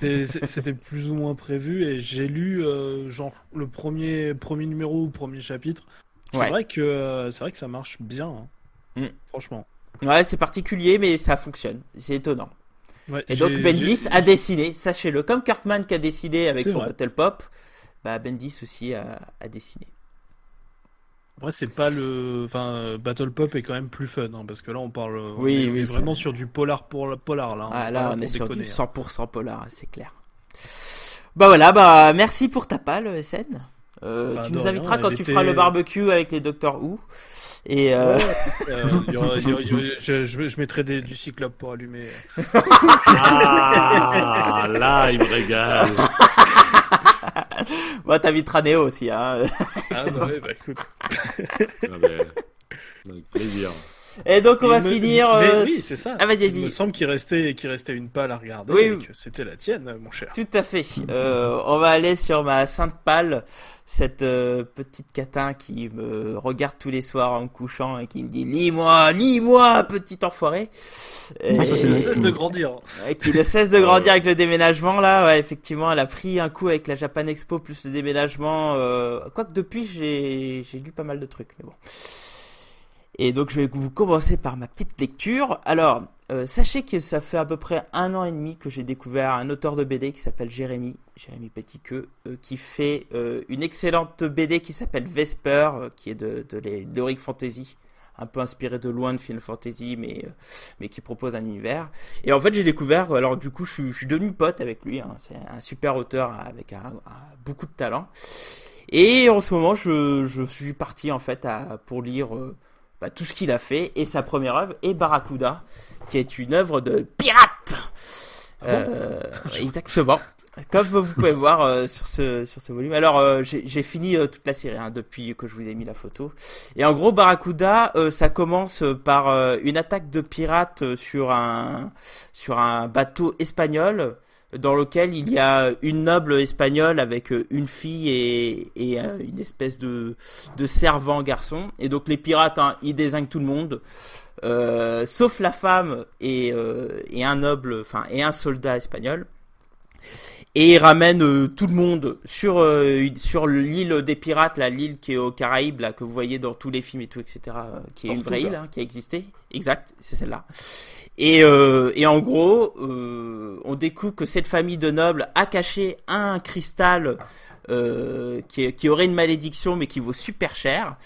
C'était plus ou moins prévu et j'ai lu genre le premier premier numéro ou premier chapitre. C'est Ouais. vrai que c'est vrai que ça marche bien. hein. Mm. Franchement. Ouais, c'est particulier, mais ça fonctionne. C'est étonnant. Ouais, Et donc Bendis a dessiné, sachez-le, comme Kirkman qui a dessiné avec son vrai. Battle Pop, bah Bendis aussi a, a dessiné. Après, c'est pas le. Enfin, Battle Pop est quand même plus fun, hein, parce que là, on parle. on Oui, est- on oui, est vraiment sur du polar pour polar là. hein, Ah là, on est sur déconner, du hein. 100% polar, c'est clair. Bah voilà, bah merci pour ta palle, SN. Euh, Bah, tu nous rien, inviteras quand tu était- feras le barbecue avec les Doctor Who. Et euh, Ouais, (laughs) euh, il y aura- il y aura- il y aura- je, je- je mettrai des- du cyclope pour allumer. Ah, là, il me régale. (laughs) (laughs) bah t'inviteras Néo aussi, hein. Ah bah ouais, bah écoute. (laughs) Mais, avec plaisir. Et donc on va me- finir. Mais euh, oui, c'est ça. Ah, vas-y, Il me semble qu'il restait, qu'il restait une palle à regarder. Oui, et c'était la tienne, mon cher. Tout à fait. Euh, on va aller sur ma sainte palle, cette euh, petite catin qui me regarde tous les soirs en me couchant et qui me dit lis-moi, lis-moi, petit enfoiré. Ah, ça, Et- c'est le- cesse de grandir. Ouais, qui ne cesse de grandir (laughs) avec le déménagement là ouais effectivement elle a pris un coup avec la Japan Expo plus le déménagement euh... quoique depuis j'ai j'ai lu pas mal de trucs mais bon et donc je vais vous commencer par ma petite lecture alors euh, sachez que ça fait à peu près un an et demi que j'ai découvert un auteur de BD qui s'appelle Jérémy Jérémy Petitqueux euh, qui fait euh, une excellente BD qui s'appelle Vesper euh, qui est de de d'Heroic Fantasy un peu inspiré de loin de Final Fantasy mais mais qui propose un univers et en fait, j'ai découvert, alors du coup, je suis, devenu pote avec lui. hein. C'est un super auteur avec un, beaucoup de talent. Et en ce moment, je, je suis parti en fait pour lire bah, tout ce qu'il a fait. Et sa première œuvre est Barracuda, qui est une œuvre de pirate. Euh, (laughs) exactement. Comme vous pouvez (laughs) voir euh, sur ce sur ce volume. Alors euh, j'ai fini euh, toute la série hein, depuis que je vous ai mis la photo. Et en gros Barracuda, ça commence par une attaque de pirates sur un sur un bateau espagnol dans lequel il y a une noble espagnole avec euh, une fille et, et euh, une espèce de, de servant garçon. Et donc les pirates, hein, ils désignent tout le monde, euh, sauf la femme et, euh, et un noble, enfin et un soldat espagnol. Et ils ramènent euh, tout le monde sur sur l'île des pirates, la l'île qui est aux Caraïbes, là que vous voyez dans tous les films et tout, etc. qui est une vraie île hein, qui a existé. Exact, c'est celle-là. Et, euh, et en gros, euh, on découvre que cette famille de nobles a caché un cristal euh, qui, qui aurait une malédiction mais qui vaut super cher.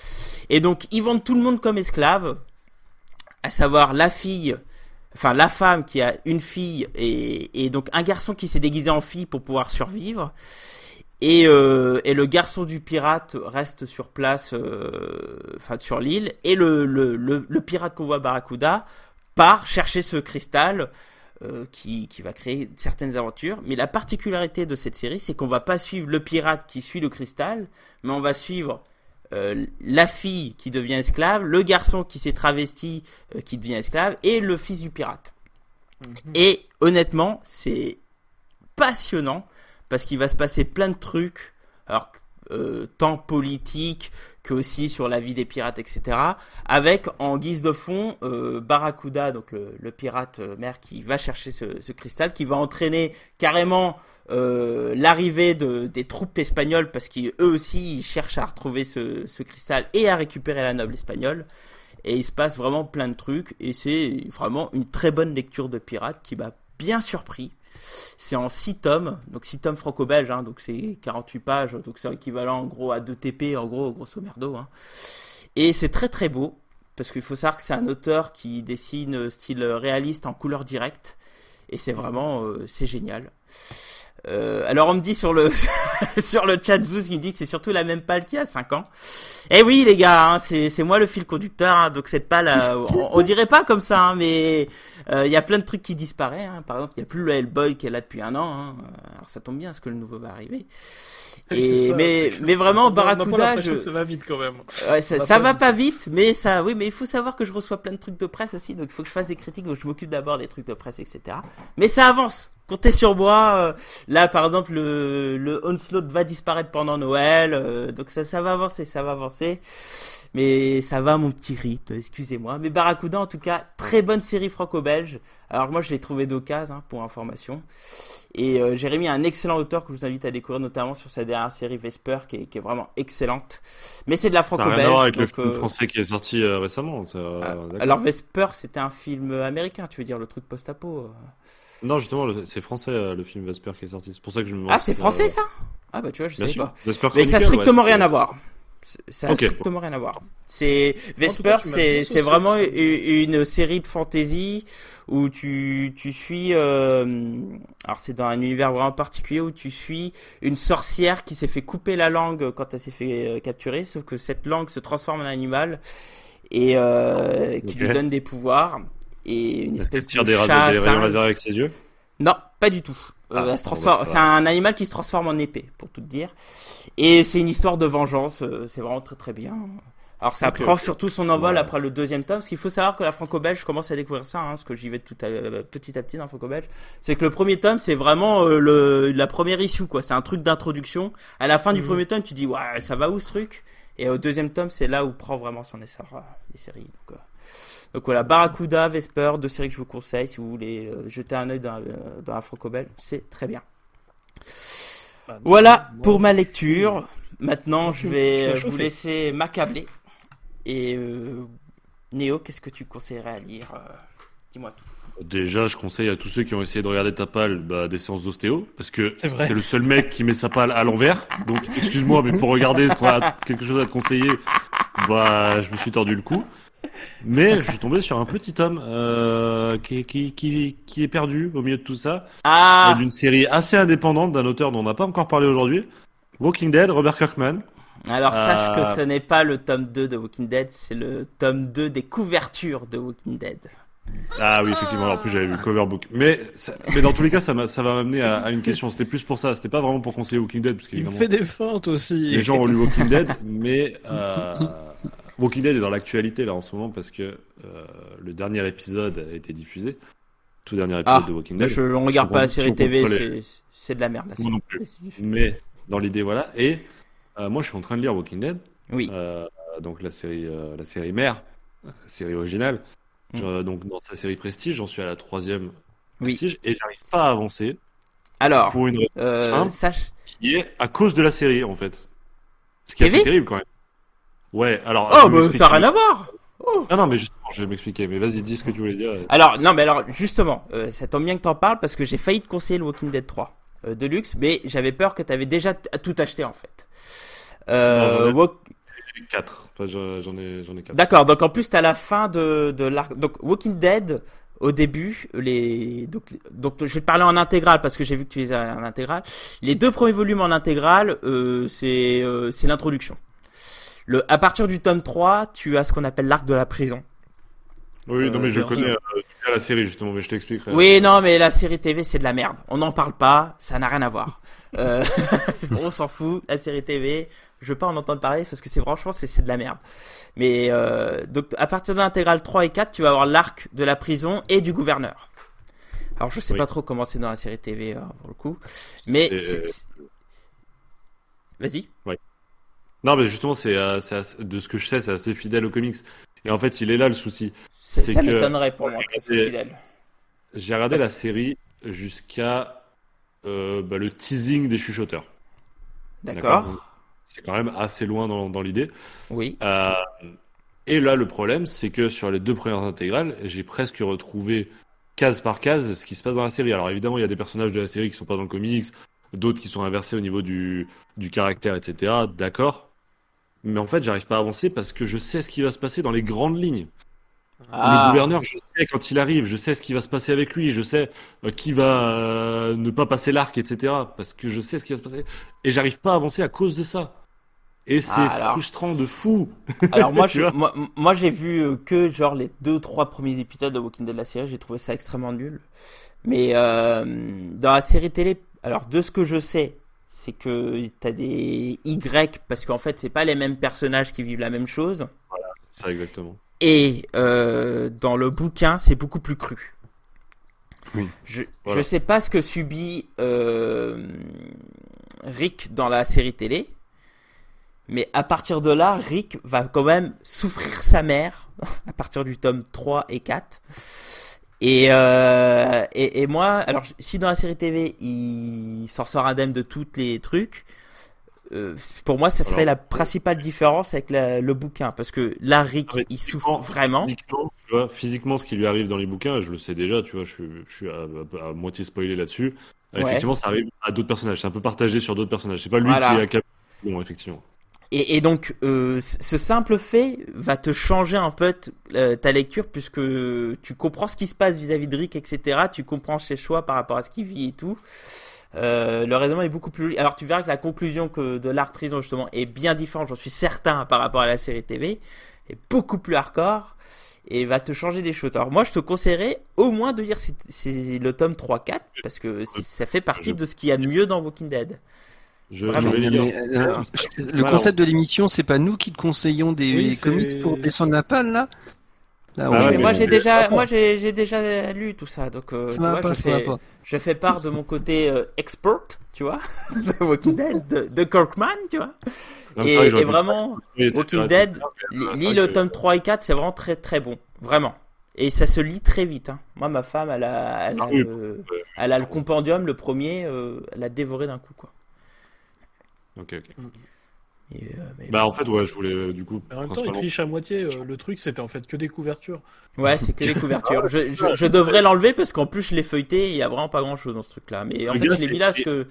Et donc ils vendent tout le monde comme esclave, à savoir la fille, enfin la femme qui a une fille et, et donc un garçon qui s'est déguisé en fille pour pouvoir survivre. Et, euh, et le garçon du pirate reste sur place, euh, enfin sur l'île, et le, le, le, le pirate qu'on voit Barracuda part chercher ce cristal euh, qui, qui va créer certaines aventures. Mais la particularité de cette série, c'est qu'on va pas suivre le pirate qui suit le cristal, mais on va suivre la fille qui devient esclave, le garçon qui s'est travesti qui devient esclave, et le fils du pirate. Et honnêtement, c'est passionnant parce qu'il va se passer plein de trucs, euh, tant politique que aussi sur la vie des pirates, etc. Avec en guise de fond euh, Barracuda, donc le, pirate euh, mère qui va chercher ce, cristal, qui va entraîner carrément l'arrivée de, des troupes espagnoles parce qu'eux aussi ils cherchent à retrouver ce, cristal et à récupérer la noble espagnole. et il se passe vraiment plein de trucs et c'est vraiment une très bonne lecture de pirate qui m'a bien surpris. C'est en 6 tomes, donc 6 tomes franco-belges, hein, donc c'est 48 pages, donc c'est équivalent en gros à 2 TP, en gros, grosso merdo. Hein. Et c'est très très beau, parce qu'il faut savoir que c'est un auteur qui dessine style réaliste en couleur directe, et c'est vraiment, euh, c'est génial. Euh, alors on me dit sur le (laughs) sur le chat Zouz, il me dit c'est surtout la même pale qu'il y a 5 ans. Eh oui les gars, hein, c'est c'est moi le fil conducteur, hein, donc cette pale, euh, (laughs) on, on, dirait pas comme ça, hein, mais il y a plein de trucs qui disparaissent. Hein. Par exemple, il y a plus le Hellboy qui est là depuis un an. Hein. Alors ça tombe bien, parce que le nouveau va arriver. (laughs) Et, ça, mais mais vraiment Barracuda, je... ça va vite quand même. Ouais, ça, ça va pas vite, mais ça, oui, mais il faut savoir que je reçois plein de trucs de presse aussi, donc il faut que je fasse des critiques, donc je m'occupe d'abord des trucs de presse, etc. Mais ça avance. Comptez sur moi. Là, par exemple, le, le Onslaught va disparaître pendant Noël, euh, donc ça, ça va avancer, ça va avancer. Mais ça va mon petit rythme, excusez-moi. Mais Barracuda, en tout cas, très bonne série franco-belge. Alors moi, je l'ai trouvé d'occasion, hein, pour information. Et euh, Jérémy est un excellent auteur que je vous invite à découvrir, notamment sur sa dernière série Vesper, qui est, qui est vraiment excellente. Mais c'est de la franco-belge. Ça a rien à voir avec le film français qui est sorti euh, récemment. Ça... alors Vesper, c'était un film américain, tu veux dire, le truc post-apo non, justement, c'est français le film Vesper qui est sorti. C'est pour ça que je me Ah, c'est français ça? Ah bah tu vois, je sais pas. Vesper Mais ça a strictement rien à voir. Ça a strictement rien à voir. C'est Vesper, c'est c'est vraiment une série de fantasy où tu tu suis euh... alors c'est dans un univers vraiment particulier où tu suis une sorcière qui s'est fait couper la langue quand elle s'est fait euh, capturer, sauf que cette langue se transforme en animal et euh, qui lui donne des pouvoirs et une Est-ce qu'elle tire des, des rayons laser avec ses yeux? Non, pas du tout. Ah, euh, transforme... c'est un animal qui se transforme en épée, pour tout dire. Et c'est une histoire de vengeance. Euh, c'est vraiment très très bien. Alors ça okay, prend surtout son envol ouais. après le deuxième tome, parce qu'il faut savoir que la franco-belge commence à découvrir ça, hein, parce que j'y vais tout à, petit à petit dans la franco-belge. C'est que le premier tome, c'est vraiment euh, le, la première issue, quoi. C'est un truc d'introduction. À la fin du mmh. premier tome, tu dis ouais, ça va où ce truc? Et au deuxième tome, c'est là où prend vraiment son essor euh, les séries. Donc, euh... donc, voilà, Barracuda, Vesper, deux séries que je vous conseille si vous voulez euh, jeter un œil dans, euh, dans la franco-belge, c'est très bien. Bah, voilà moi, pour ma lecture. Maintenant, je vais vous laisser m'accabler. Et euh, Néo, qu'est-ce que tu conseillerais à lire euh, Dis-moi tout. Déjà, je conseille à tous ceux qui ont essayé de regarder ta palle bah, des séances d'ostéo, parce que t'es le seul mec qui met sa palle à l'envers. Donc, excuse-moi, mais pour regarder ce qu'on a quelque chose à te conseiller, bah, je me suis tordu le cou. Mais je suis tombé sur un petit homme euh, qui, qui, qui, qui est perdu au milieu de tout ça. Ah D'une série assez indépendante d'un auteur dont on n'a pas encore parlé aujourd'hui. Walking Dead, Robert Kirkman. Alors sache euh... que ce n'est pas le tome 2 de Walking Dead, c'est le tome 2 des couvertures de Walking Dead. Ah oui, effectivement. En plus, j'avais vu le cover book. Mais, ça, mais dans tous les cas, ça, ça va m'amener à, à, une question. C'était plus pour ça. C'était pas vraiment pour conseiller Walking Dead. Parce Il fait des feintes aussi. Les gens ont lu Walking Dead, mais euh, (laughs) Walking Dead est dans l'actualité là en ce moment parce que euh, le dernier épisode a été diffusé. Tout dernier épisode ah, de Walking Dead. Je ne regarde pas la série TV, c'est de la merde. Moi non plus. Mais dans l'idée, voilà. Et euh, moi, je suis en train de lire Walking Dead. Oui. Euh, donc la série, euh, la série mère, la série originale. Mm. Je, donc dans sa série Prestige, j'en suis à la troisième Prestige oui. et j'arrive pas à avancer. Alors, pour une raison euh, simple, sache... qui est à cause de la série en fait. Ce qui est assez terrible quand même. Ouais, alors. Oh, bah, ça n'a rien à voir. Oh. Non, non, mais justement, je vais m'expliquer. Mais vas-y, dis ce que tu voulais dire. Alors, non, mais alors, justement, euh, ça tombe bien que t'en parles parce que j'ai failli te conseiller le Walking Dead 3 euh, de luxe, mais j'avais peur que t'avais déjà tout acheté en fait. Euh, non, walk... 4. Enfin, j'en ai, j'en ai 4. D'accord, donc en plus, t'as la fin de, de l'arc. Donc, Walking Dead, au début, les donc, donc je vais te parler en intégrale parce que j'ai vu que tu les as en intégrale. Les deux premiers volumes en intégrale, euh, c'est euh, c'est l'introduction. Le à partir du tome 3, tu as ce qu'on appelle l'arc de la prison. Oui, non mais je connais euh, la série justement, mais je t'expliquerai. Oui, non mais la série TV c'est de la merde. On n'en parle pas, ça n'a rien à voir. (laughs) Euh, (laughs) on s'en fout. La série TV, je veux pas en entendre parler parce que c'est franchement c'est de la merde. Mais euh, donc à partir de l'intégrale 3 et 4, tu vas avoir l'arc de la prison et du gouverneur. Alors je sais oui. pas trop comment c'est dans la série TV euh, pour le coup, mais vas-y. Ouais. Non mais justement c'est euh, de ce que je sais c'est assez fidèle aux comics. Et en fait il est là le souci. C'est ça m'étonnerait pour moi que ce soit fidèle. J'ai regardé la série jusqu'à euh, bah, le teasing des chuchoteurs. D'accord. C'est quand même assez loin dans, dans l'idée. Oui. Euh, Et là, le problème, c'est que sur les deux premières intégrales, j'ai presque retrouvé case par case ce qui se passe dans la série. Alors évidemment, il y a des personnages de la série qui sont pas dans le comics, d'autres qui sont inversés au niveau du, du caractère, etc. D'accord. Mais en fait, j'arrive pas à avancer parce que je sais ce qui va se passer dans les grandes lignes. Ah. Le gouverneur, je sais quand il arrive, je sais ce qui va se passer avec lui, je sais euh, qui va euh, ne pas passer l'arc, etc. Parce que je sais ce qui va se passer. Et j'arrive pas à avancer à cause de ça. Et c'est Ah, alors. frustrant de fou. (laughs) Alors moi, je, moi, moi j'ai vu euh, que genre les deux trois premiers épisodes de Walking Dead de la série, j'ai trouvé ça extrêmement nul. Mais euh, dans la série télé, alors de ce que je sais, c'est que t'as des Y parce qu'en fait c'est pas les mêmes personnages qui vivent la même chose. Ça, exactement. Et euh, dans le bouquin, c'est beaucoup plus cru. Oui. Je, Voilà. je sais pas ce que subit euh, Rick dans la série télé, mais à partir de là, Rick va quand même souffrir sa mère (laughs) à partir du tome 3 et 4. Et, euh, et, et moi, alors si dans la série TV il s'en sort indemne de tous les trucs, euh, pour moi ça serait Alors, la principale différence avec la- le bouquin, parce que là Rick Ah, il souffre vraiment. Physiquement, tu vois, physiquement, ce qui lui arrive dans les bouquins, je le sais déjà, tu vois, je, suis- je suis à, à- à moitié spoilé là-dessus. Ouais. Effectivement, ça arrive à d'autres personnages. C'est un peu partagé sur d'autres personnages. C'est pas lui Voilà. qui est acclamé. Bon, effectivement. Et, et donc, euh, ce simple fait va te changer un peu euh, ta lecture puisque tu comprends ce qui se passe vis-à-vis de Rick, etc. Tu comprends ses choix par rapport à ce qu'il vit et tout. Euh, le raisonnement est beaucoup plus. Alors tu verras que la conclusion que de l'arc prison justement est bien différente, j'en suis certain par rapport à la série TV, est beaucoup plus hardcore et va te changer des choses. Alors moi je te conseillerais au moins de lire le tome 3-4 parce que ça fait partie de ce qu'il y a de mieux dans Walking Dead. Je, Vraiment. je vais Mais, lire. mais, euh, le Voilà. concept de l'émission, c'est pas nous qui te conseillons des Oui, comics pour descendre la panne là? Là, Ah Oui, mais moi je- j'ai déjà, Ah, moi j'ai j'ai déjà lu tout ça, donc euh, ça tu vois, pas, je, ça va fais, pas. je fais part de mon côté euh, expert, tu vois, (laughs) de Walking Dead, de, de Kirkman, tu vois. Non, et, vrai vraiment, Oui, Walking Dead, lis que- le tome 3 et 4, c'est vraiment très très bon, vraiment. Et ça se lit très vite. Hein. Moi, ma femme, elle a, elle a, Ah le, elle a le compendium, le premier, euh, elle a dévoré d'un coup, quoi. Ok, ok. Et, euh, mais Bah, en fait, ouais, je voulais, euh, du coup, en même temps, il triche à moitié. euh, le truc, c'était en fait que des couvertures. Ouais, c'est que les couvertures. Je, je, je (laughs) devrais l'enlever parce qu'en plus je l'ai feuilleté et il y a vraiment pas grand chose dans ce truc-là. Mais en Le fait, gars, mis là parce que.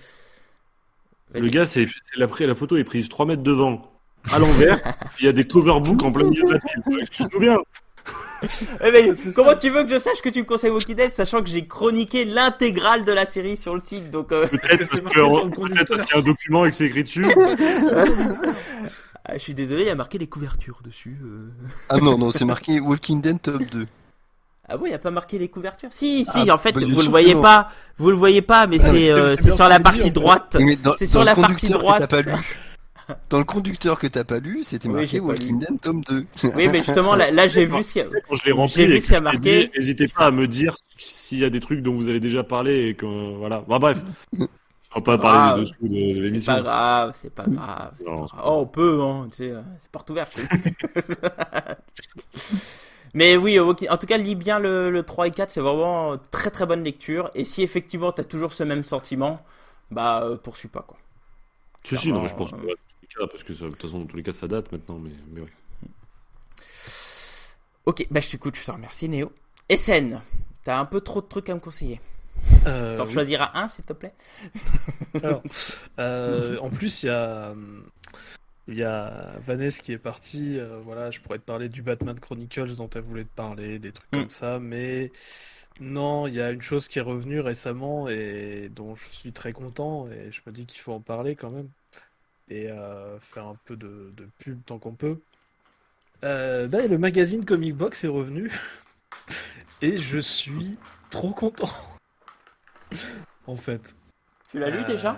Le gars, c'est, la, la photo est prise 3 mètres devant, à l'envers. (laughs) Il y a des coverbooks en plein milieu de la pile. (laughs) Excuse-nous bien. Eh ben, comment ça. tu veux que je sache que tu me conseilles Walking Dead sachant que j'ai chroniqué l'intégrale de la série sur le site donc euh, Peut-être que c'est parce, conducteur. parce qu'il y a un document et que c'est écrit dessus. (laughs) ah, je suis désolé il y a marqué les couvertures dessus euh. Ah non, non, c'est marqué Walking Dead top 2. ah bon il y a pas marqué les couvertures? Si si Ah, en fait bah, vous le voyez non. pas vous le voyez pas mais Ah, c'est euh, sur la partie droite C'est sur la partie droite. Dans le conducteur que t'as pas lu, c'était Oui, marqué pas Walking Dead tome 2. oui mais justement là, là j'ai vu ce qu'il y a Quand je l'ai rempli J'ai vu et ce qu'il y a que je t'ai marqué. n'hésitez pas à me dire s'il y a des trucs dont vous avez déjà parlé et que, voilà. Bah, bref. On va pas parler de dessous de, de c'est l'émission. pas grave c'est pas grave c'est Non, pas grave. oh on peut hein tu sais euh, c'est porte ouverte. (laughs) Mais oui, euh, en tout cas, lis bien le, le 3 et 4, c'est vraiment euh, très très bonne lecture. Et si effectivement t'as toujours ce même sentiment, bah euh, poursuis pas quoi. Si, si, non, mais je pense que, cas, parce que ça, de toute façon, dans tous les cas, ça date maintenant, mais, mais ouais. Ok, bah je t'écoute, je te remercie Néo. SN, t'as un peu trop de trucs à me conseiller. Euh, T'en oui. choisiras un s'il te plaît? (laughs) Alors, euh, en plus, il y a, il y a Vanessa qui est partie. euh, voilà, je pourrais te parler du Batman Chronicles dont elle voulait te parler, des trucs Mm. comme ça, mais non, il y a une chose qui est revenue récemment et dont je suis très content et je me dis qu'il faut en parler quand même et euh, faire un peu de, de pub tant qu'on peut. Euh, ben, le magazine Comic Box est revenu (laughs) et je suis trop content. (laughs) En fait. Tu l'as lu Euh, déjà?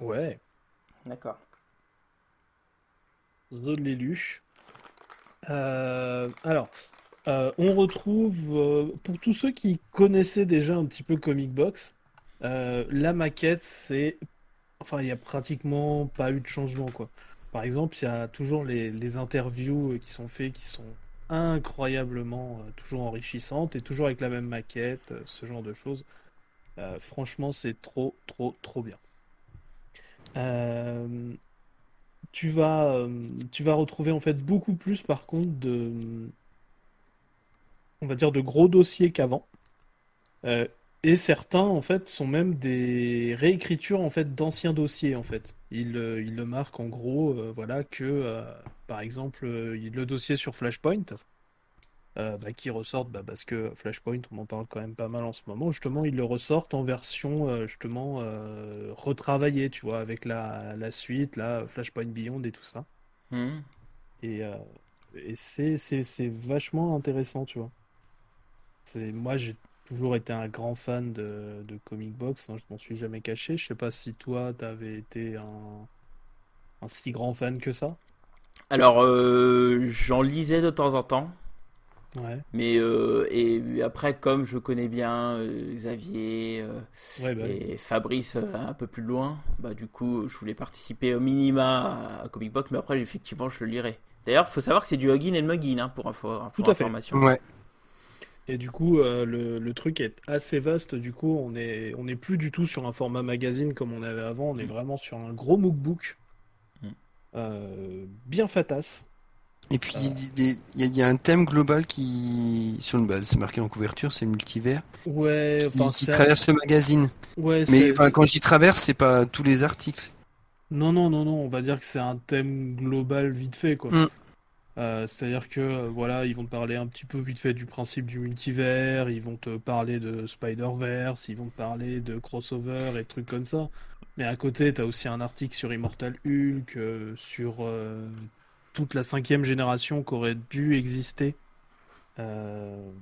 Ouais. D'accord. Je l'ai lu. Euh, alors, euh, on retrouve, euh, pour tous ceux qui connaissaient déjà un petit peu Comic Box, la maquette, c'est. Enfin, il n'y a pratiquement pas eu de changement, quoi. Par exemple, il y a toujours les, interviews euh, qui sont faites, qui sont incroyablement euh, toujours enrichissantes et toujours avec la même maquette, euh, ce genre de choses. Franchement, c'est trop, trop, trop bien. Tu vas, tu vas retrouver en fait beaucoup plus par contre de, on va dire de gros dossiers qu'avant. Et certains en fait sont même des réécritures en fait d'anciens dossiers en fait. Il, euh, il le marque en gros, euh, voilà que euh, par exemple euh, le dossier sur Flashpoint. bah, qui ressortent bah, parce que Flashpoint on en parle quand même pas mal en ce moment justement ils le ressortent en version justement retravaillée tu vois avec la, la suite là Flashpoint Beyond et tout ça Hmm. et, et c'est, c'est, c'est vachement intéressant, tu vois. C'est, moi, j'ai toujours été un grand fan de, de comic box, hein, je m'en suis jamais caché. Je sais pas si toi, t'avais été un, un si grand fan que ça. Alors, euh, j'en lisais de temps en temps. Ouais, Mais euh, et après, comme je connais bien euh, Xavier euh, ouais, bah, et Fabrice euh, un peu plus loin, bah du coup, je voulais participer au minima à, à Comic Box, mais après, effectivement, je le lirai. D'ailleurs, faut savoir que c'est du Huggin et le Muggin hein, pour, info, pour Tout à fait. information. Ouais. Et du coup, euh, le, le truc est assez vaste. Du coup, on est, on est plus du tout sur un format magazine comme on avait avant. On est vraiment sur un gros mookbook. Mm. Euh, bien fatasse. Et puis il y, a- il y a- il y a un thème global qui sur le bal, c'est marqué en couverture, c'est le multivers, Ouais, qui, enfin, qui traverse le magazine. ouais, Mais enfin, quand je dis traverse, c'est pas tous les articles. Non, non, non, non, on va dire que c'est un thème global vite fait, quoi. Mm. Euh, c'est-à-dire que, euh, voilà, ils vont te parler un petit peu vite fait du principe du multivers, ils vont te parler de Spider-Verse, ils vont te parler de crossover et trucs comme ça. Mais à côté, t'as aussi un article sur Immortal Hulk, euh, sur euh, toute la cinquième génération qui aurait dû exister. Le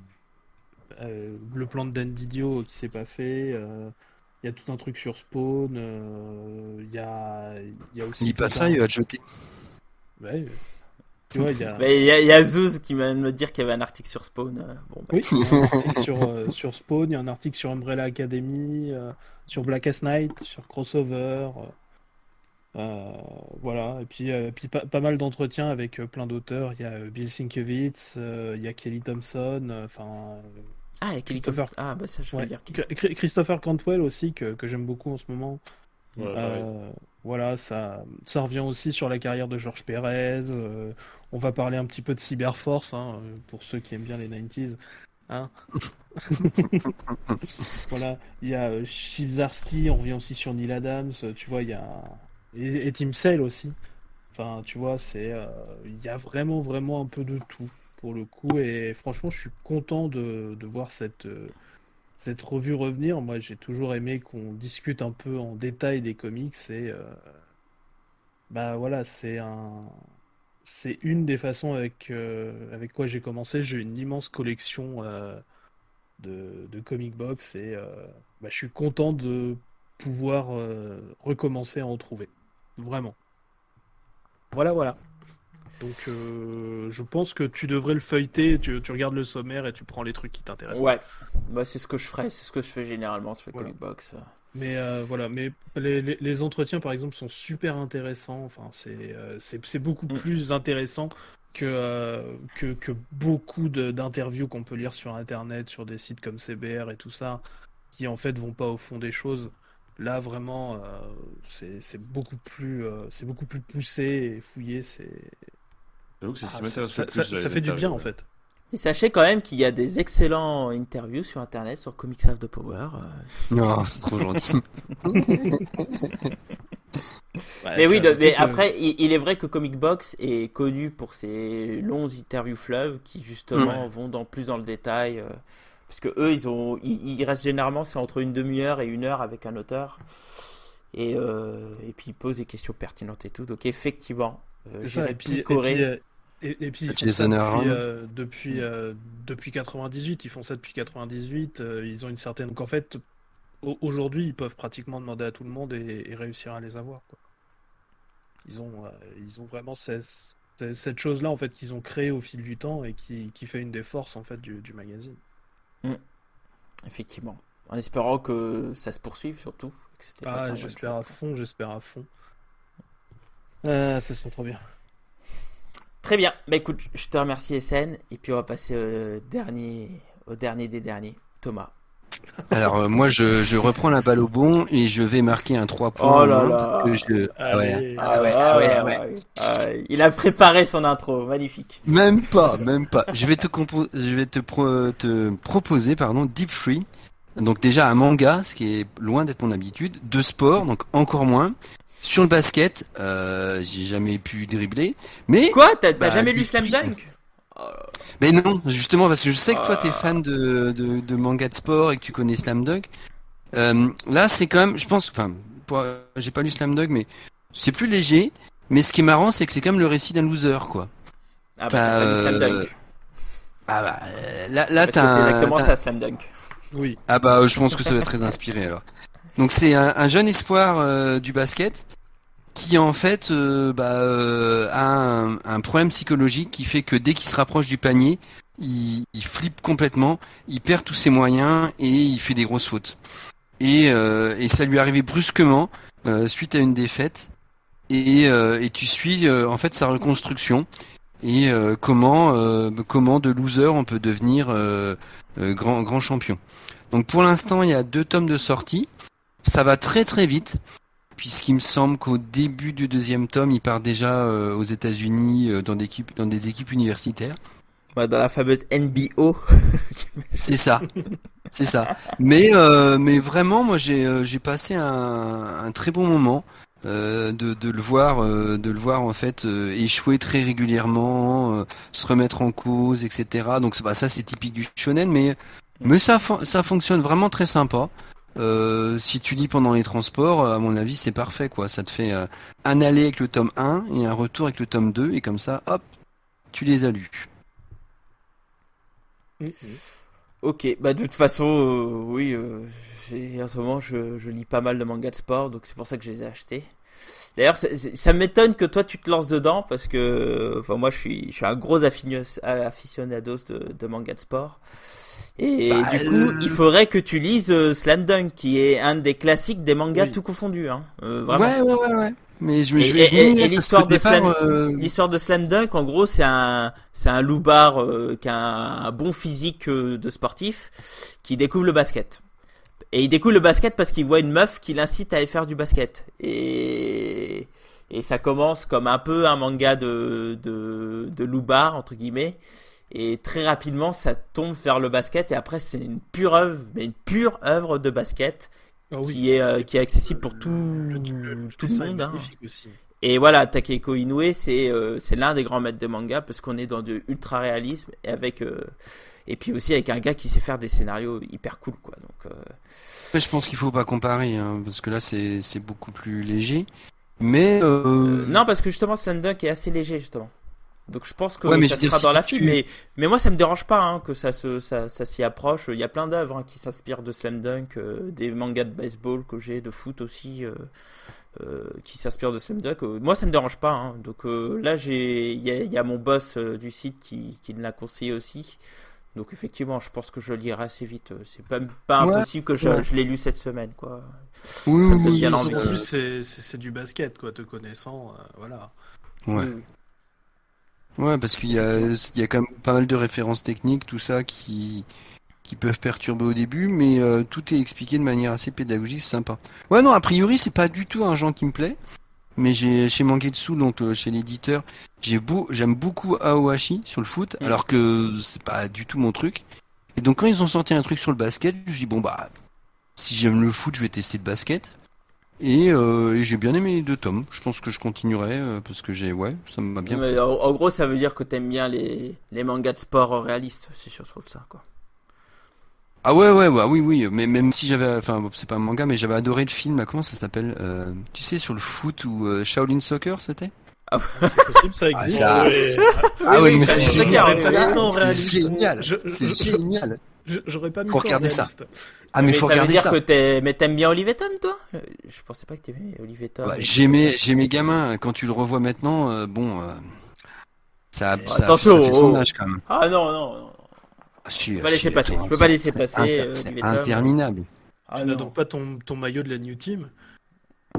plan de Dan Didio qui s'est pas fait. Il y a tout un truc sur Spawn. Il y a, il y a aussi. Dis pas ça, un- il va te jeter. Ouais, tu vois, il y a. Mais Il y, a- il y a Zouz qui vient de me dire qu'il y avait un article sur Spawn. euh, Bon, bah, Oui, il y a un article sur, euh, sur Spawn, il y a un article sur Umbrella Academy, euh, sur Blackest Night, sur Crossover. euh, voilà, et puis, euh, puis pas, pas mal d'entretiens avec euh, plein d'auteurs. Il y a euh, Bill Sienkiewicz, euh, il y a Kelly Thompson, enfin. euh, Ah, il y a Kelly Christopher- Thompson. Ah, bah ça, je ouais. dire. Christopher Cantwell aussi, que, que j'aime beaucoup en ce moment. Ouais. Euh, voilà, ça, ça revient aussi sur la carrière de Georges Pérez. On va parler un petit peu de Cyberforce, hein, pour ceux qui aiment bien les 90s. Hein (laughs) voilà, il y a euh, Chilzarski, on revient aussi sur Neil Adams, euh, tu vois, il y a. Et, et Tim Sale aussi. Enfin, tu vois, c'est. euh, Il y a vraiment, vraiment un peu de tout, pour le coup. Et franchement, je suis content de, de voir cette. euh, cette revue revenir, moi j'ai toujours aimé qu'on discute un peu en détail des comics et euh, bah voilà, c'est un c'est une des façons avec euh, avec quoi j'ai commencé. J'ai une immense collection euh, de, de comic box et euh, bah, je suis content de pouvoir recommencer à en trouver. Vraiment. Voilà, voilà. Donc je pense que tu devrais le feuilleter, tu, tu regardes le sommaire et tu prends les trucs qui t'intéressent. Ouais, bah, c'est ce que je ferais, c'est ce que je fais généralement sur le Voilà. Comic Box. Mais euh, voilà, mais les, les- les entretiens par exemple sont super intéressants. Enfin, c'est euh, c'est beaucoup Mm. plus intéressant que euh, que, que beaucoup de- d'interviews qu'on peut lire sur Internet, sur des sites comme CBR et tout ça, qui en fait vont pas au fond des choses. Là vraiment, euh, c'est c'est beaucoup plus euh, c'est beaucoup plus poussé et fouillé. C'est J'avoue que c'est ce qui ah, m'intéresse ça, ça- fait du bien en ouais. fait. Et sachez quand même qu'il y a des excellents interviews sur internet, sur Comics of the Power. euh. Non, c'est trop gentil. (laughs) Ouais, Mais oui, le- mais après, il, il est vrai que Comic Box est connu pour ses longs interviews fleuves qui justement vont dans plus dans le détail. euh, parce que eux, ils ont, ils, ils restent généralement, c'est entre une demi-heure et une heure avec un auteur. Et, euh, et puis ils posent des questions pertinentes et tout. Donc effectivement, euh, ça, j'irai et puis, et picorer. puis, et, et puis ils font Jason ça Aaron. depuis, euh, depuis, euh, depuis 98, ils font ça depuis 98, euh, ils ont une certaine... Donc en fait, au- aujourd'hui, ils peuvent pratiquement demander à tout le monde et, et réussir à les avoir. Quoi. Ils, ont, euh, ils ont vraiment ces- ces- cette chose-là en fait qu'ils ont créée au fil du temps et qui, qui fait une des forces en fait du, du magazine. Effectivement. En espérant que ça se poursuive surtout. que Ah, j'espère à fond, j'espère à fond. Euh, ça serait trop bien. Très bien. Bah écoute, je te remercie SN. Et puis on va passer au dernier, au dernier des derniers. Thomas. Alors euh, moi je, je reprends la balle au bon et je vais marquer un 3 points Oh là moins là. parce que je Allez. ouais. Ah ouais, ah ouais, ah ouais. Ah, il a préparé son intro, magnifique. Même pas, même pas. Je vais te compo- je vais te, pro- te proposer pardon Deep Free. Donc déjà un manga, ce qui est loin d'être mon habitude, de sport, donc encore moins. Sur le basket, euh, j'ai jamais pu dribbler, mais Quoi T'as t'as Bah, jamais lu Slam. Dunk mais non, justement parce que je sais que toi t'es Ah. fan de, de de manga de sport et que tu connais Slam Dunk. Euh, là c'est quand même, je pense, enfin, pour- j'ai pas lu Slam Dunk, mais c'est plus léger. Mais ce qui est marrant, c'est que c'est quand même le récit d'un loser, quoi. Ah bah t'as pas lu Slam Euh, Dunk. Ah bah euh, là, là t'as c'est exactement ça, Slam Dunk. Oui. Ah bah je pense que ça va être très inspiré alors. Donc c'est un, un jeune espoir euh, du basket qui en fait euh, bah, euh, a un, problème psychologique qui fait que dès qu'il se rapproche du panier, il, il flippe complètement, il perd tous ses moyens et il fait des grosses fautes. Et, ça lui est arrivé brusquement suite à une défaite et, et tu suis en fait sa reconstruction et comment comment de loser on peut devenir grand grand champion. Donc pour l'instant, il y a deux tomes de sortie. Ça va très très vite, puisqu'il me semble qu'au début du deuxième tome, il part déjà euh, aux États-Unis euh, dans, des équipes, dans des équipes universitaires. Ouais, dans la fameuse NBO. (laughs) C'est ça, c'est ça. Mais euh, mais vraiment, moi j'ai j'ai passé un, un très bon moment. de, de le voir de le voir en fait échouer très régulièrement se remettre en cause etc donc bah, ça c'est typique du shonen mais mais ça ça fonctionne vraiment très sympa Euh, si tu lis pendant les transports à mon avis c'est parfait quoi ça te fait euh, un aller avec le tome 1 et un retour avec le tome 2 et comme ça hop tu les as lus Ok, bah de toute façon, euh, oui, en ce moment je, lis pas mal de mangas de sport, donc c'est pour ça que je les ai achetés. D'ailleurs, ça m'étonne que toi tu te lances dedans parce que, enfin moi je suis, un gros aficionados de, de mangas de sport. Et Bah, du coup, euh, il faudrait que tu lises euh, Slam Dunk, qui est un des classiques des mangas Oui. tout confondus, hein. Euh, vraiment. ouais ouais ouais ouais mais je me je, et- je et- et l'histoire de départ, Slam- euh, L'histoire de Slam Dunk, en gros, c'est un, c'est un loupard euh, qui a un, un bon physique euh, de sportif qui découvre le basket. Et il découvre le basket parce qu'il voit une meuf qui l'incite à aller faire du basket. Et, et ça commence comme un peu un manga de, de, de loupard, entre guillemets. Et très rapidement, ça tombe vers le basket. Et après, c'est une pure œuvre, mais une pure œuvre de basket Ah oui. qui est, euh, qui est accessible pour tout, Le, le tout le monde. hein. aussi. Et voilà, Takeko Inoue, c'est euh, c'est l'un des grands maîtres de manga parce qu'on est dans du ultra réalisme et avec euh, et puis aussi avec un gars qui sait faire des scénarios hyper cool quoi. Donc euh, je pense qu'il faut pas comparer, hein, parce que là c'est c'est beaucoup plus léger. Mais euh, euh, non parce que justement Slam Dunk est assez léger justement. Donc je pense que Ouais, mais ça sera si dans la tu- file, mais mais moi ça me dérange pas hein, que ça se ça, ça s'y approche. Il y a plein d'œuvres hein, qui s'inspirent de Slam Dunk, euh, des mangas de baseball que j'ai, de foot aussi. euh, euh, qui s'inspirent de Slam Dunk. Moi, ça me dérange pas. hein. Donc euh, là, j'ai, il y a, il y a mon boss euh, du site qui, qui me l'a conseillé aussi. Donc effectivement, je pense que je le lirai assez vite. C'est pas, pas Ouais, impossible que je, ouais. je l'ai lu cette semaine, quoi. oui, oui, oui, oui. En plus, c'est- du basket, quoi, te connaissant. euh, voilà. ouais. Ouais, parce qu'il y a, il y a quand même pas mal de références techniques, tout ça, qui, qui peuvent perturber au début, mais euh, tout est expliqué de manière assez pédagogique, sympa. Ouais, non, a priori, c'est pas du tout un genre qui me plaît, mais j'ai, chez Mangetsu, donc euh, chez l'éditeur, j'ai beau, j'aime beaucoup Aohashi sur le foot, Mm. alors que c'est pas du tout mon truc. Et donc quand ils ont sorti un truc sur le basket, je dis bon bah, si j'aime le foot, je vais tester le basket. Et, euh, et j'ai bien aimé les deux tomes. Je pense que je continuerai euh, parce que j'ai ouais, ça m'a bien. Mais en, en gros, ça veut dire que t'aimes bien les, les mangas de sport réalistes. C'est surtout ça, quoi. Ah ouais ouais ouais oui oui mais même si j'avais enfin c'est pas un manga mais j'avais adoré le film comment ça s'appelle euh, tu sais sur le foot ou euh, Shaolin Soccer c'était C'est possible, ça existe. ça- Ouais. ah ouais mais ça, c'est génial c'est génial Je- c'est je- génial J'aurais pas mis Faut ça regarder ça. ah mais faut ça veut regarder dire ça que t'es, mais t'aimes bien Olivier Tom, toi? Je pensais pas que t'aimais Olivier Tom. Bah, j'ai mes j'ai mes gamins quand tu le revois maintenant euh, bon euh, ça, ça, Attention, ça fait son oh. âge quand même Ah non, non, non. Ah, si, peux pas laisser passer, tu peux c'est- pas laisser passer, euh, c'est interminable Ah tu n'as donc pas ton, ton maillot de la New Team?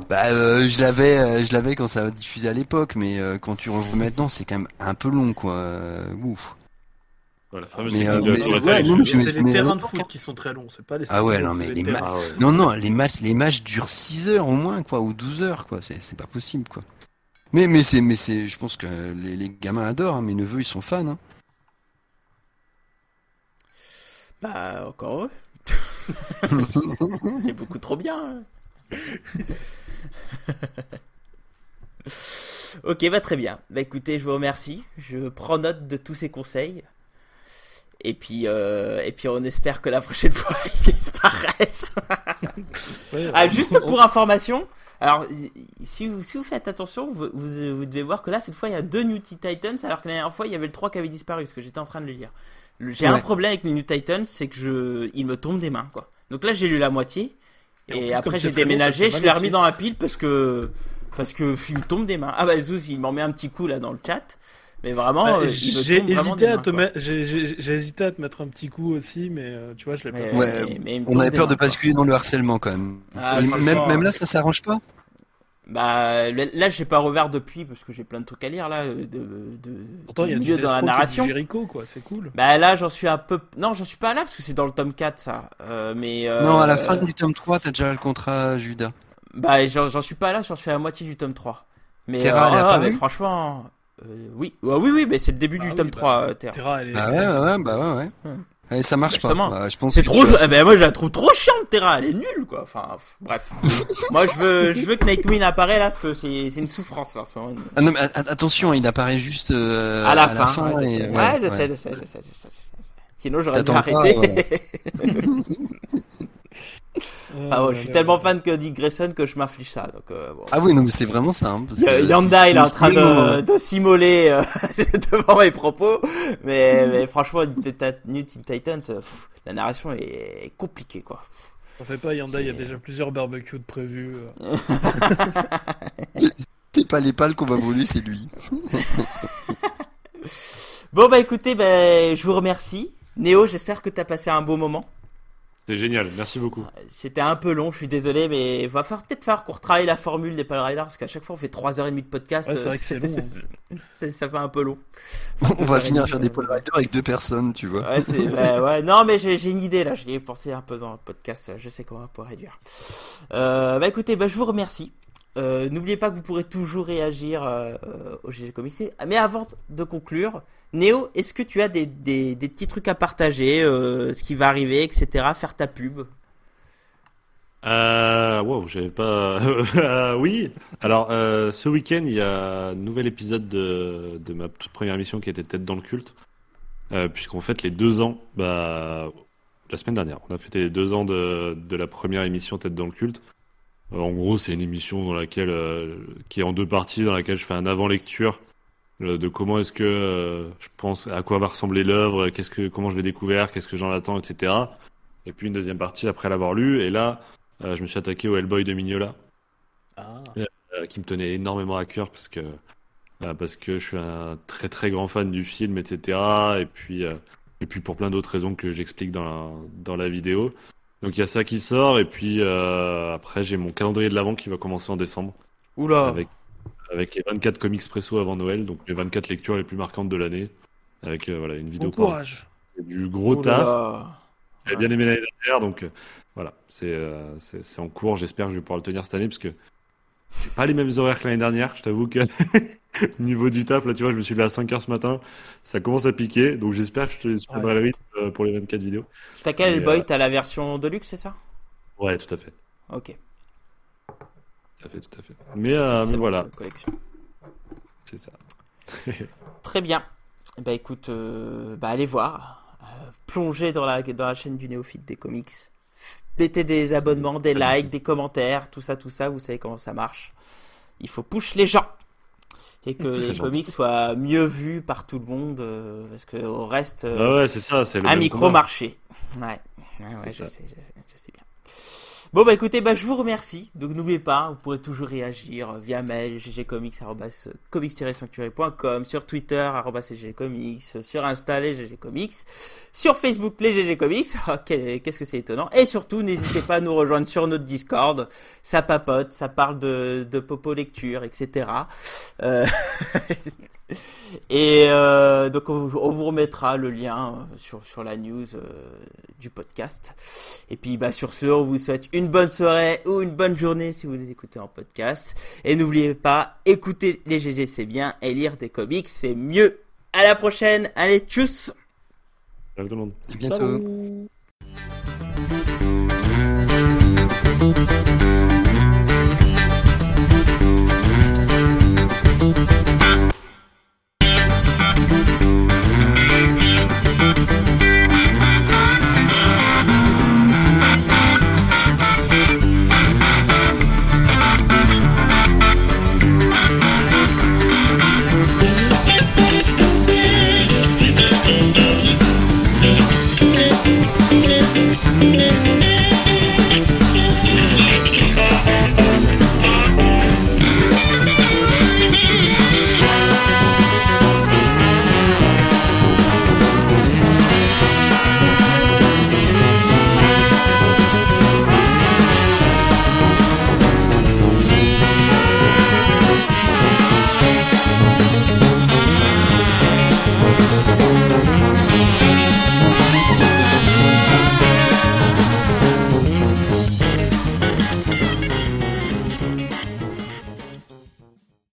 Bah, euh, je l'avais, euh, je l'avais quand ça a diffusé à l'époque, mais euh, quand tu revois maintenant, c'est quand même un peu long, quoi. Euh, ouf. Voilà, fameuse Mais, euh, mais- ouais, le- mais C'est mais- les terrains de foot qui sont très longs, c'est pas les Ah ouais, non, mais les les. Ah ouais. Non, non, les matchs, les matchs durent 6 heures au moins, quoi, ou 12 heures, quoi. C'est, c'est pas possible, quoi. Mais, mais c'est, mais c'est, je pense que les, les gamins adorent, hein. Mes neveux, ils sont fans, hein. Bah, encore eux. (laughs) C'est beaucoup trop bien. hein. (laughs) ok, bah très bien. Bah écoutez, je vous remercie. Je prends note de tous ces conseils. Et puis, euh, et puis on espère que la prochaine (laughs) fois ils disparaissent. (laughs) Ouais, Ah, juste pour (laughs) information, alors si vous, si vous faites attention, vous, vous, vous devez voir que là, cette fois, il y a deux New Titans, alors que la dernière fois, il y avait le 3 qui avait disparu, ce que j'étais en train de le lire. J'ai un problème avec les New Titans, c'est que je, il me tombe des mains, quoi. Donc là, j'ai lu la moitié, Et après j'ai déménagé, je l'ai remis dans la pile parce que, parce que il me tombe des mains. Ah bah Zouz, il m'en met un petit coup là dans le chat, mais vraiment, Bah, euh, j'ai hésité à mains, te mettre, j'ai, j'ai- j'ai hésité à te mettre un petit coup aussi, mais euh, tu vois, je l'ai pas. Ouais, mais- mais On avait peur de mains, basculer dans le harcèlement, quand même. Ah, Et même, ça. même là, ça s'arrange pas? Bah là, j'ai pas rouvert depuis parce que j'ai plein de trucs à lire là, de, de, Pourtant, il y a du dans la narration. Jericho, quoi, c'est cool. Bah là, j'en suis un peu. Non, j'en suis pas là parce que c'est dans le tome 4 ça. Euh, mais euh, Non, à la fin du tome 3, t'as déjà le contrat, Judas. Bah j'en j'en suis pas là, j'en suis à la moitié du tome 3. Mais, Terra, elle est ah, mais franchement, euh, oui, ouais, oui, oui, mais c'est le début Ah du oui, tome bah, 3, euh, Terra. Terra, elle est. Ah ouais, ouais, ouais, bah ouais, ouais. Et ça marche pas. Justement. Bah, je pense C'est trop, vas- eh ben moi je la trouve trop chiante Terra, elle est nulle quoi. Enfin pff, bref. (laughs) moi je veux, je veux que Nightwing apparaît là parce que c'est, c'est une souffrance là. en ce moment. Ah non, mais attention, il apparaît juste euh, à la fin. ouais, et- je sais. ouais, Ouais, je ouais. sais, je sais, je sais, je sais, je sais. Sinon j'aurais dû T'attends pas, arrêter. (laughs) Euh, Ah ouais, je suis tellement fan que Dick Grayson que je m'inflige ça. Donc, euh, bon. Ah oui, non, mais c'est vraiment ça. Hein, parce que Yanda, c'est- il est en train le moment. de, de s'immoler euh, (laughs) devant mes propos, mais, mais franchement, New Teen Titans, euh, pff, la narration est compliquée quoi. T'en fais pas, Yanda, il y a déjà plusieurs barbecues de prévus. euh. (laughs) C'est pas les pales qu'on va voler, c'est lui. (laughs) Bon bah écoutez, bah, je vous remercie. Néo, j'espère que t'as passé un beau moment. C'est génial, merci beaucoup. C'était un peu long, je suis désolé, mais va falloir peut-être faire qu'on retravaille la formule des Pal Riders, parce qu'à chaque fois on fait 3h30 de podcast. Ouais, c'est euh, vrai que c'est long. hein. (laughs) c'est- ça fait un peu long. On va finir à faire des Paul Rider avec deux personnes, tu vois. Ouais, (laughs) ouais. Non, mais j'ai, une idée là. J'y ai pensé un peu dans le podcast. Je sais comment on peut réduire. Euh, bah écoutez, bah, je vous remercie. Euh, n'oubliez pas que vous pourrez toujours réagir euh, euh, au GG Comics. Mais avant de conclure, Néo, est-ce que tu as des, des, petits trucs à partager, euh, ce qui va arriver, etc. Faire ta pub? Euh, wow, j'avais pas. (laughs) Euh, oui. Alors, euh, ce week-end, il y a un nouvel épisode de, de ma toute première émission qui était Tête dans le culte, euh, puisqu'on fête les deux ans. Bah, la semaine dernière, on a fêté les deux ans de, de la première émission Tête dans le culte. Euh, en gros, c'est une émission qui est en deux parties, dans laquelle je fais un avant-lecture euh, de comment est-ce que euh, je pense à quoi va ressembler l'œuvre, qu'est-ce que, comment je l'ai découvert, qu'est-ce que j'en attends, etc. Et puis une deuxième partie après l'avoir lu. Et là, euh, je me suis attaqué au Hellboy de Mignola, Ah. euh, qui me tenait énormément à cœur parce que euh, parce que je suis un très très grand fan du film, etc. Et puis euh, et puis pour plein d'autres raisons que j'explique dans la, dans la vidéo. Donc il y a ça qui sort et puis euh, après j'ai mon calendrier de l'avant qui va commencer en décembre Oula. avec avec les 24 comics presso avant Noël, donc les 24 lectures les plus marquantes de l'année, avec euh, voilà une vidéo Bon courage. du gros Oula. taf. J'ai bien aimé l'année dernière, donc euh, voilà, c'est euh, en cours. J'espère que je vais pouvoir le tenir cette année parce que j'ai pas les mêmes horaires que l'année dernière. Je t'avoue que (laughs) au niveau du taf, là, tu vois, je me suis levé à 5 heures ce matin, ça commence à piquer, donc j'espère que je te suivrai le rythme pour les 24 vidéos. T'as quel euh, T'as la version Deluxe, c'est ça? Ouais, tout à fait, Ok. Tout à fait, tout à fait. Mais, euh, mais voilà, collection. c'est ça. (laughs) Très bien. Bah écoute, euh, bah allez voir. Euh, plongez dans la, dans la chaîne du néophyte des comics. Mettez des abonnements, des likes, des commentaires, tout ça, tout ça, vous savez comment ça marche. Il faut push les gens. Et que (laughs) les gentil. comics soient mieux vus par tout le monde, euh, parce que au reste, euh, Ah ouais, c'est ça, c'est le un micro-marché. Ouais, ouais, ouais, C'est je sais, je sais, je sais bien. Bon bah écoutez, bah je vous remercie. Donc n'oubliez pas, vous pourrez toujours réagir via mail ggcomics@comics-sanctuary.com, sur Twitter @ggcomics, sur Insta les ggcomics, sur Facebook les ggcomics. Quel- Qu'est-ce que c'est étonnant Et surtout, n'hésitez pas à nous rejoindre sur notre Discord. Ça papote, ça parle de, popo lecture, etc. Euh, (laughs) (laughs) Et euh, donc on, vous- on vous remettra le lien euh, sur, sur la news euh, du podcast. Et puis bah sur ce, on vous souhaite une bonne soirée ou une bonne journée si vous nous écoutez en podcast. Et n'oubliez pas, écouter les GG c'est bien et lire des comics c'est mieux. À la prochaine, allez tchuss Ciao tout le monde. À bientôt. Salut